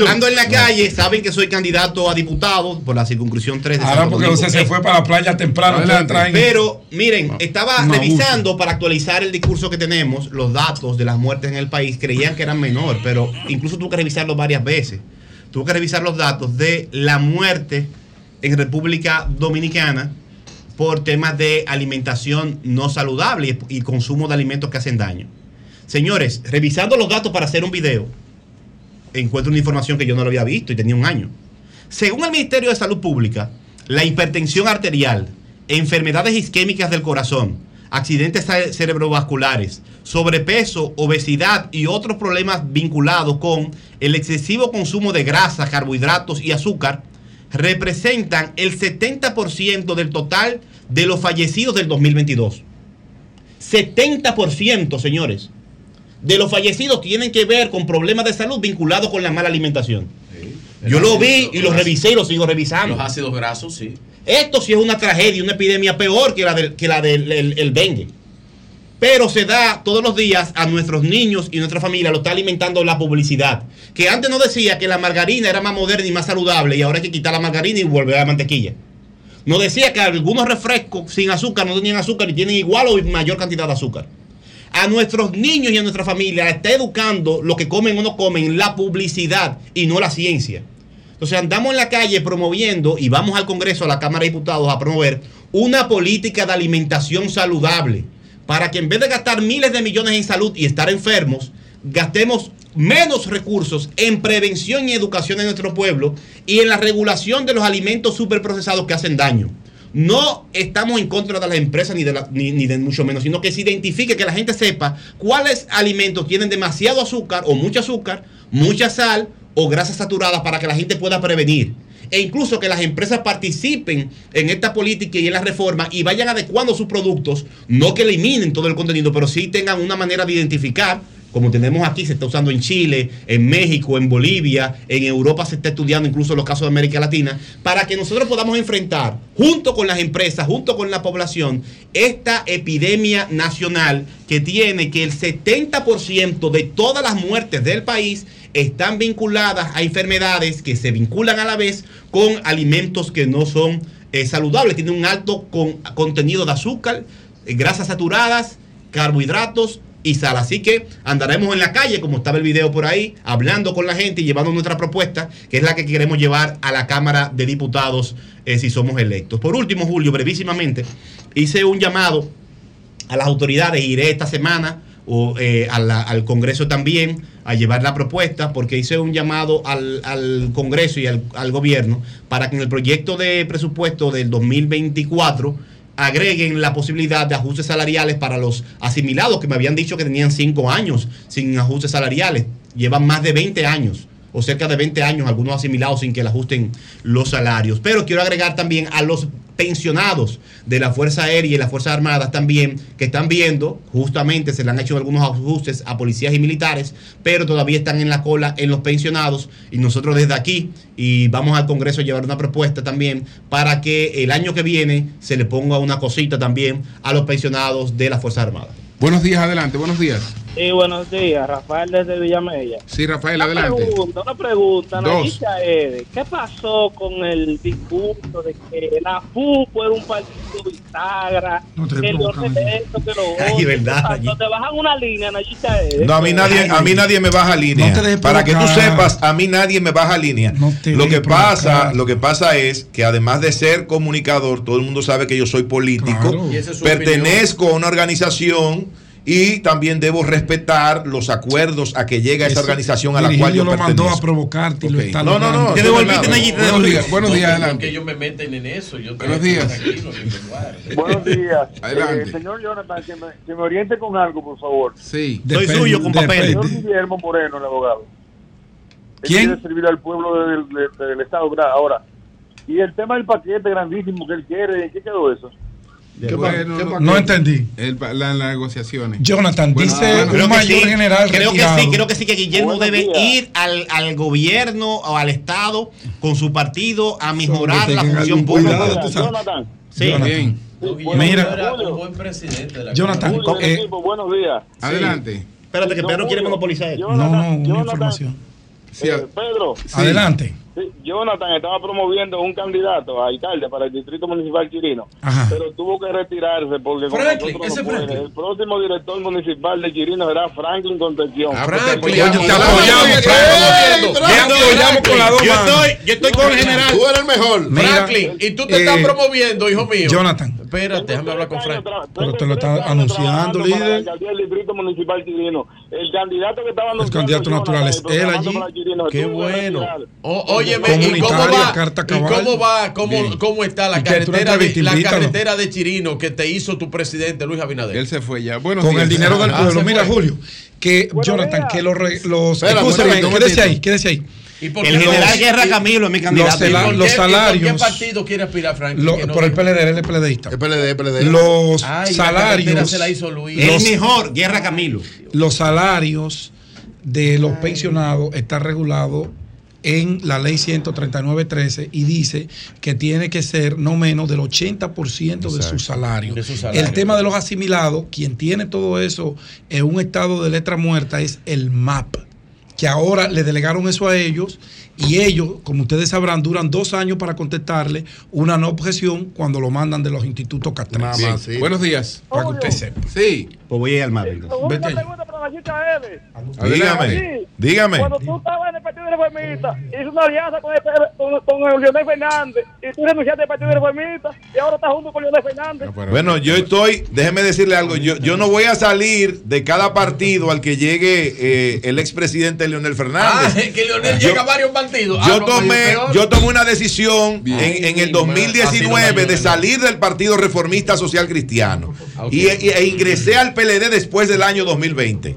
ando, en la calle, saben que soy candidato a diputado por la circunscripción 3 de Ahora porque. José se fue para la playa temprano. Pero miren, estaba Revisando para actualizar el discurso que tenemos, los datos de las muertes en el país, creían que eran menor, pero incluso tuve que revisarlo varias veces. Tuve que revisar los datos de la muerte en República Dominicana por temas de alimentación no saludable y, y consumo de alimentos que hacen daño. Señores, revisando los datos para hacer un video, encuentro una información que yo no lo había visto y tenía un año. Según el Ministerio de Salud Pública, la hipertensión arterial, enfermedades isquémicas del corazón, accidentes ce- cerebrovasculares, sobrepeso, obesidad y otros problemas vinculados con el excesivo consumo de grasa, carbohidratos y azúcar representan el 70% del total de los fallecidos del 2022. 70%, señores, de los fallecidos tienen que ver con problemas de salud vinculados con la mala alimentación. Yo lo vi y lo revisé y lo sigo revisando. Los ácidos grasos, sí. Esto sí es una tragedia, una epidemia peor que la del, que la del el- dengue. Pero se da todos los días a nuestros niños y nuestra familia, lo está alimentando la publicidad. Que antes no decía que la margarina era más moderna y más saludable y ahora hay que quitar la margarina y volver a la mantequilla. No decía que algunos refrescos sin azúcar no tenían azúcar y tienen igual o mayor cantidad de azúcar. A nuestros niños y a nuestra familia está educando lo que comen o no comen la publicidad y no la ciencia. Entonces andamos en la calle promoviendo y vamos al Congreso, a la Cámara de Diputados a promover una política de alimentación saludable para que en vez de gastar miles de millones en salud y estar enfermos, gastemos menos recursos en prevención y educación en nuestro pueblo y en la regulación de los alimentos superprocesados que hacen daño. No estamos en contra de las empresas ni de, la- ni, ni de mucho menos, sino que se identifique, que la gente sepa cuáles alimentos tienen demasiado azúcar o mucho azúcar, mucha sal o grasas saturadas para que la gente pueda prevenir. E incluso que las empresas participen en esta política y en la reforma y vayan adecuando sus productos, no que eliminen todo el contenido, pero sí tengan una manera de identificar como tenemos aquí, se está usando en Chile, en México, en Bolivia, en Europa se está estudiando incluso los casos de América Latina, para que nosotros podamos enfrentar, junto con las empresas, junto con la población, esta epidemia nacional que tiene que el 70% de todas las muertes del país están vinculadas a enfermedades que se vinculan a la vez con alimentos que no son eh, saludables, tienen un alto con- contenido de azúcar, eh, grasas saturadas, carbohidratos y sal. Así que andaremos en la calle, como estaba el video por ahí, hablando con la gente y llevando nuestra propuesta, que es la que queremos llevar a la Cámara de Diputados eh, si somos electos. Por último, Julio, brevísimamente, hice un llamado a las autoridades, iré esta semana o, eh, al Congreso también a llevar la propuesta, porque hice un llamado al, al Congreso y al, al gobierno para que en el proyecto de presupuesto del 2024 agreguen la posibilidad de ajustes salariales para los asimilados que me habían dicho que tenían cinco años sin ajustes salariales. Llevan más de 20 años o cerca de 20 años algunos asimilados sin que le ajusten los salarios. Pero quiero agregar también a los pensionados de la Fuerza Aérea y las Fuerzas Armadas también, que están viendo, justamente se le han hecho algunos ajustes a policías y militares, pero todavía están en la cola en los pensionados y nosotros desde aquí y vamos al Congreso a llevar una propuesta también para que el año que viene se le ponga una cosita también a los pensionados de las Fuerzas Armadas. Buenos días, adelante, buenos días. Sí, buenos días, Rafael desde Villamella. Sí, Rafael, Una adelante. pregunta, una pregunta, Dos. Nayita Ede, ¿qué pasó con el discurso de que la FUPO era un partido bisagra, No te que lo. Te bajan una línea, Nayita Ede. No, a mí nadie, a mí nadie me baja línea. No te dejes Para que tú sepas, a mí nadie me baja línea. te lo que pasa, lo que pasa es que además de ser comunicador, todo el mundo sabe que yo soy político, Claro. Es pertenezco a una organización y también debo respetar los acuerdos a que llega esa organización a la cual yo lo mandó a provocarte y lo Ok. está No, no, no, Te devolviste. Nayita, te Buenos devolví. días, buenos días, adelante. que ellos me meten en eso. Yo Buenos estoy días. en. Buenos días. Adelante. Eh, señor Jonathan, que me, que me oriente con algo, por favor. Sí. Soy suyo con papeles. Señor Guillermo Moreno, el abogado. Él ¿Quién? quiere servir al pueblo del, del- del Estado. Ahora, y el tema del paquete grandísimo que él quiere, ¿en qué quedó eso? ¿Qué Bueno, pa- no- no entendí. El pa- la- las negociaciones. Jonathan, Bueno, dice bueno, un mayor general Creo que sí, creo que sí, que Guillermo Buenos debe días. ir al, al gobierno o al Estado con su partido a mejorar que la función pública. Jonathan. Sí. Jonathan. Bien. Mira, Era un buen presidente de la Jonathan, Julio, eh, equipo, buenos días. Adelante. Espérate, que Pedro quiere Julio, monopolizar esto. no, no, una Jonathan, información. Eh, Pedro, Adelante. Sí, Jonathan estaba promoviendo un candidato a alcalde para el distrito municipal chirino, Ajá. pero tuvo que retirarse porque con Franklin, nosotros no puede. El próximo director municipal de Chirino será Franklin Concepción. Ah, te Franklin, apoyamos. te Franklin. apoyamos, Franklin. Franklin. Te apoyamos con las dos Yo estoy, yo estoy con el general. Tú eres el mejor. Mira, Franklin, y tú te eh, estás promoviendo, hijo mío. Jonathan, Espérate, déjame hablar con Franklin. Pero te lo está anunciando, líder. Distrito municipal. El candidato que estaba anunciando candidato Jonathan, natural es el él allí. Qué bueno. retirar. Óyeme, ¿y cómo va? carta ¿Y cabal. cómo va? ¿Cómo, cómo está la ¿Y qué? ¿Tú una carretera, de, la carretera de Chirino que te hizo tu presidente Luis Abinader? Él se fue ya. Buenos con el dinero del Ah, pueblo. Mira. Julio, que Buenos Jonathan, que los, los quédese ahí, quédese ahí. ¿Y por El general los- Guerra Camilo es mi Los, candidato. cela- ¿Por los qué- y por salarios. ¿Qué partido quiere aspirar Franklin? lo- no por el. PLD, él es PLDista. Es PLD, PLD. Los Ay, la carretera salarios. se la hizo Luis. El Los- mejor, Guerra Camilo. los salarios de los pensionados está regulado en la ley 139.13 y dice que tiene que ser no menos del 80% de su salario. De su salario. El tema de los asimilados, quien tiene todo eso en un estado de letra muerta es el MAP, que ahora le delegaron eso a ellos y ellos, como ustedes sabrán, duran dos años para contestarle una no objeción cuando lo mandan de los institutos castrales. Sí. Buenos días. Para que usted sepa. Sí. Pues voy a ir al mar. Una pregunta para Nayita Ede. Dígame, Sí. dígame. Cuando tú estabas en el Partido Reformista, hizo una alianza con, el, con, con el Leonel Fernández y tú renunciaste al Partido Reformista y ahora estás junto con Leonel Fernández. No, pero- Bueno, yo estoy, déjeme decirle algo, yo, yo no voy a salir de cada partido al que llegue eh, el expresidente Leonel Ah, Fernández. que Leonel Yo- llega a varios partidos. Yo Ah, pues, tomé, yo tomé una decisión Bien. en, en el Así no me 2019 de salir del Partido Reformista Social Cristiano Ok. y, y- e ingresé al PLD después del año 2020.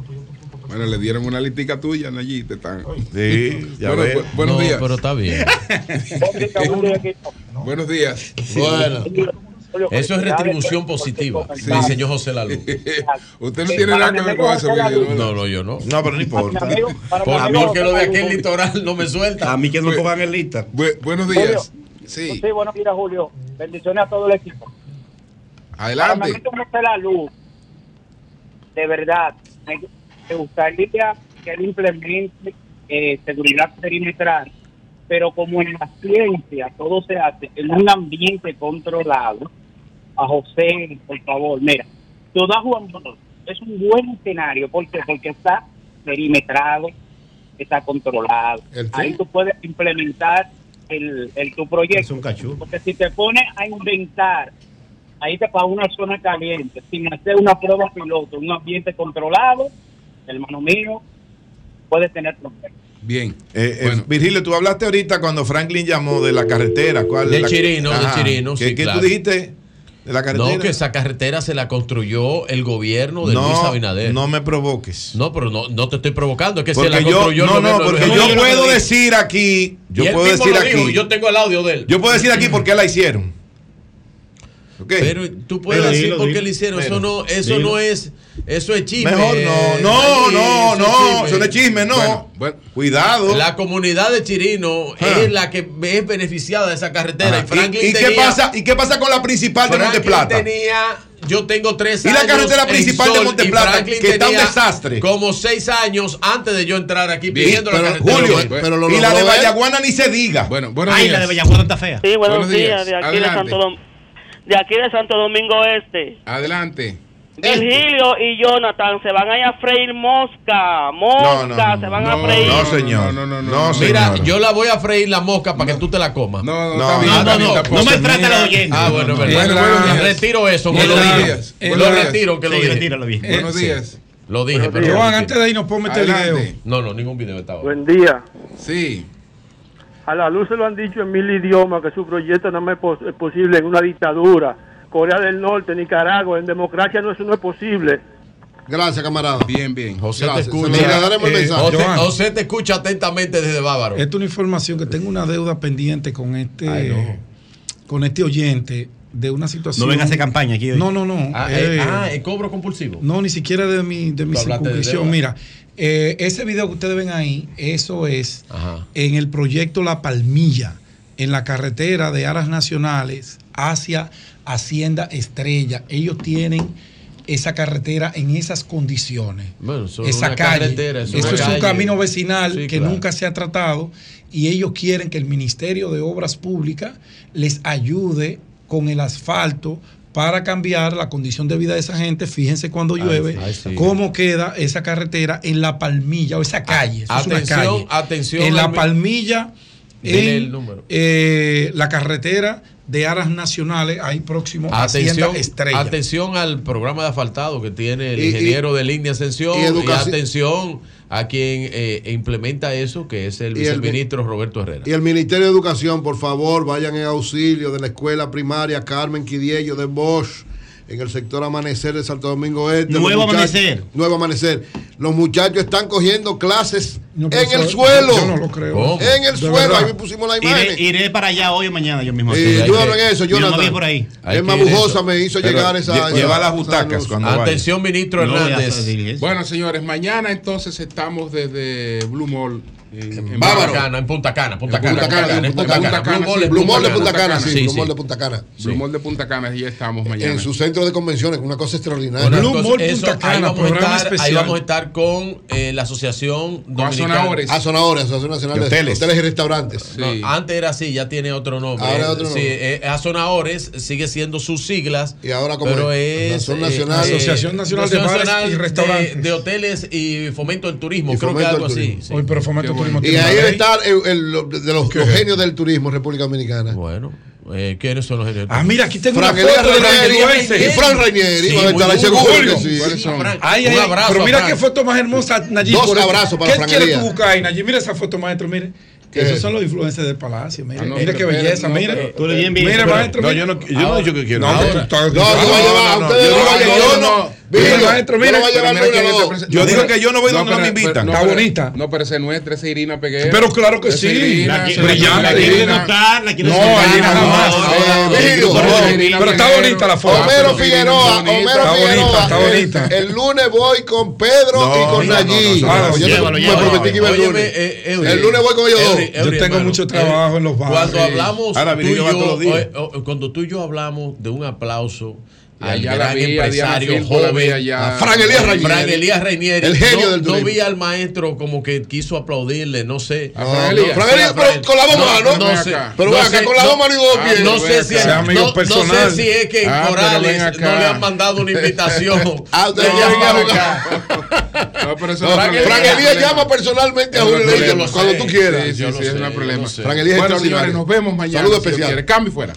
Bueno, le dieron una listica tuya, Nayí. Te están. Sí, ya Bueno, bu- buenos No, días. pero está bien. Buenos días. Bueno. Eso es retribución positiva, Sí. me enseñó José Lalu. Usted no tiene nada que ver con eso. No, no, yo no. No, pero no importa. Por, porque lo de aquel litoral no me suelta. A mí que no me pongan en lista. Bu- buenos días. Sí. Sí, buenos días, Julio. Bendiciones a todo el equipo. Adelante. Para mí, como está la luz, de verdad, me, gustaría que él implemente eh, seguridad perimetral, pero como en la ciencia todo se hace en un ambiente controlado, a José, por favor, mira, tú das Juan Bosch es un buen escenario porque porque está perimetrado, está controlado. Ahí tú puedes implementar el, el tu proyecto. Porque si te pones a inventar, ahí te para una zona caliente, sin hacer una prueba piloto, un ambiente controlado, hermano mío, puedes tener problemas. Bien. Eh, eh, Virgilio, tú hablaste ahorita cuando Franklin llamó de la carretera. ¿cuál? De La- Chirino, de. Chirino, ¿Qué, sí, qué claro. tú dijiste de la carretera? No, que esa carretera se la construyó el gobierno de No, Luis Abinader. no me provoques. No, pero no, no te estoy provocando, es que se Porque la yo, construyó no, el no, de porque yo puedo decir aquí, yo puedo decir lo dijo, aquí, yo tengo el audio de él. yo puedo decir aquí por qué la hicieron. Pero tú puedes Pero decir dilo, por qué dilo. le hicieron. Eso no, eso dilo. no es, eso es chisme. Mejor no, no, no, eso es no, eso no es chisme, no. Cuidado. La comunidad de Chirino Ah. es la que es beneficiada de esa carretera. Ajá. Y Franklin ¿Y- y qué pasa- y qué pasa con la principal de Franklin Monteplata? tenía, yo tengo tres ¿Y la años. carretera principal de Sol, Monteplata, y Franklin que está un desastre? Como seis años antes de yo entrar aquí Bien, pidiendo la carretera. Julio, y la de Vallaguana ni se diga. Bueno, Ay, la de Vallaguana está fea. Sí, buenos, Buenos días, días. de aquí Adelante. de Santo Dom- de aquí de Santo Domingo Este. Adelante. Virgilio y Jonathan se van a ir a freír mosca, mosca, se van a freír. No, señor. No, no, no, Mira, señor. yo la voy a freír la mosca para que tú te la comas. No, no, está bien, está bien, está bien. maltrata a los oyentes. Ah, bueno, No, no. verdad. Retiro eso. Que Buenos lo dije. días. Lo retiro que lo Sí, dije. Buenos Sí. días. Lo dije, pero. Joan, antes de irnos, ponme este video. No, no, ningún video estaba. Buen día. Sí. A la luz se lo han dicho en mil idiomas que su proyecto no es pos- es posible en una dictadura. Corea del Norte, Nicaragua, en democracia no eso no es posible. Gracias, camarada. Bien, bien. José Gracias. te escucha. Mira, daremos el Eh, mensaje. José. José te escucha atentamente desde Bávaro. Esta es una información que tengo una deuda pendiente con este Ay, no. con este oyente de una situación. No venga a hacer campaña aquí hoy. No, no, no. Ah, eh, eh, ah, el cobro compulsivo. No, ni siquiera de mi, de mi de circunscripción. Mira, eh, ese video que ustedes ven ahí, eso es en el proyecto La Palmilla, en la carretera de Aras Nacionales hacia Hacienda Estrella. Ellos tienen esa carretera en esas condiciones. Bueno, esa una calle. es Eso es un camino vecinal Sí, que claro. nunca se ha tratado y ellos quieren que el Ministerio de Obras Públicas les ayude con el asfalto para cambiar la condición de vida de esa gente. Fíjense cuando llueve, ay, cómo queda esa carretera en la palmilla o esa calle. Eso es una Atención, calle. atención En la al- palmilla, Dile en el número. eh, la carretera de Aras Nacionales, ahí próximo a Atención, Hacienda Estrella. atención al programa de asfaltado que tiene el Y- y- ingeniero de línea Ascensión y y, atención a quien eh, implementa eso, que es el Y el- viceministro Roberto Herrera. Y el Ministerio de Educación, por favor, vayan en auxilio de la escuela primaria Carmen Quidiello de Bosch, en el sector Amanecer de Santo Domingo Este. Nuevo Amanecer. Nuevo Amanecer. Los muchachos están cogiendo clases No, en el suelo. yo no lo creo. ¿Cómo? En el De suelo. verdad. Ahí pusimos la Iré, imagen. iré para allá hoy o mañana yo mismo. Sí, ayúdalo en eso, Yo no por ahí. Es más bujosa, me hizo llegar esa. lleva las butacas cuando vaya. Atención, ministro No, Hernández. Bueno, señores, mañana entonces estamos desde Blue Mall. En, en Punta Bávaro. Cana, en Punta Cana, Punta En Cana, Punta Cana, Punta Cana. Blue Mall sí, en Blue Mall de Punta Punta Cana, Cana. sí, Sí, Blue sí. Mall de Punta Cana. Blue Mall de Punta Cana, y ya estamos mañana. En su centro de convenciones, una cosa extraordinaria. Bueno, entonces, eso, ahí, vamos a estar, ahí vamos a estar con eh, la Asociación Dominicana. Azonadores. Azonadores, Asociación Nacional de, hoteles. hoteles. y Restaurantes. No, antes era así, ya tiene otro nombre. Ahora Eh, otro sí, nombre. eh, Azonadores sigue siendo sus siglas. Y ahora como pero es? es, Asociación eh, Nacional- eh, Asociación Nacional de Bares y Restaurantes. De, hoteles y fomento del turismo, creo que fomento algo así. sí. Pero fomento turismo Y ahí está el, de los, los genios del turismo en República Dominicana. Bueno, eh, ¿quiénes son los genios? Ah, mira, aquí tengo Frank una foto de Rainieri y Frank Rainieri, abrazo pero mira qué foto más hermosa, Nayib. Dos abrazos para ¿Qué Frank quieres tú buscar ahí, Nayib? Mira esa foto, maestro, mire. Esos son los influencers del palacio. Mire, Ah, no, mire qué belleza, no, pero- Tú le bien pero- maestro. No, yo no, yo no he dicho que quiero. No, No, yo- no maestro, mira Yo digo que yo no voy donde no me invitan. Está bonita. No, pero esa es nuestra, esa Irina Peguero. Pero claro que sí. Irina, La quiere- notar, la quiere No. Eh. Irina Pero está bonita la foto. Homero Figueroa. Homero Figueroa. está el- bonita. El, lunes voy con Pedro y con no, Yo me prometí que iba el lunes. El lunes voy con ellos dos. Yo tengo hermano, mucho eh, trabajo en los bares. Cuando hablamos, Ahora, tú y yo, eh, eh, cuando tú y yo hablamos de un aplauso Allá la gran vi, empresario Filpo la joven, allá. A Fran Elías Rainieri. Fran Elías Rainieri. El genio no, del no turismo. vi al maestro como que quiso aplaudirle, no sé. No. Fran Elías, pero con las dos manos. No, sé. Pero no ven acá, sé, con las dos manos y dos pies. No sé si es, no, no sé si que en Ah, pero Corales no le han mandado una invitación. Ah, usted no. No, pero eso No, no. Elías llama personalmente a Julio. Leighton cuando tú quieras. Sí, sí, sí, es un problema. Fran Elías es Bueno, extraordinario. señores, nos vemos mañana. Saludos especiales. Cambio y fuera.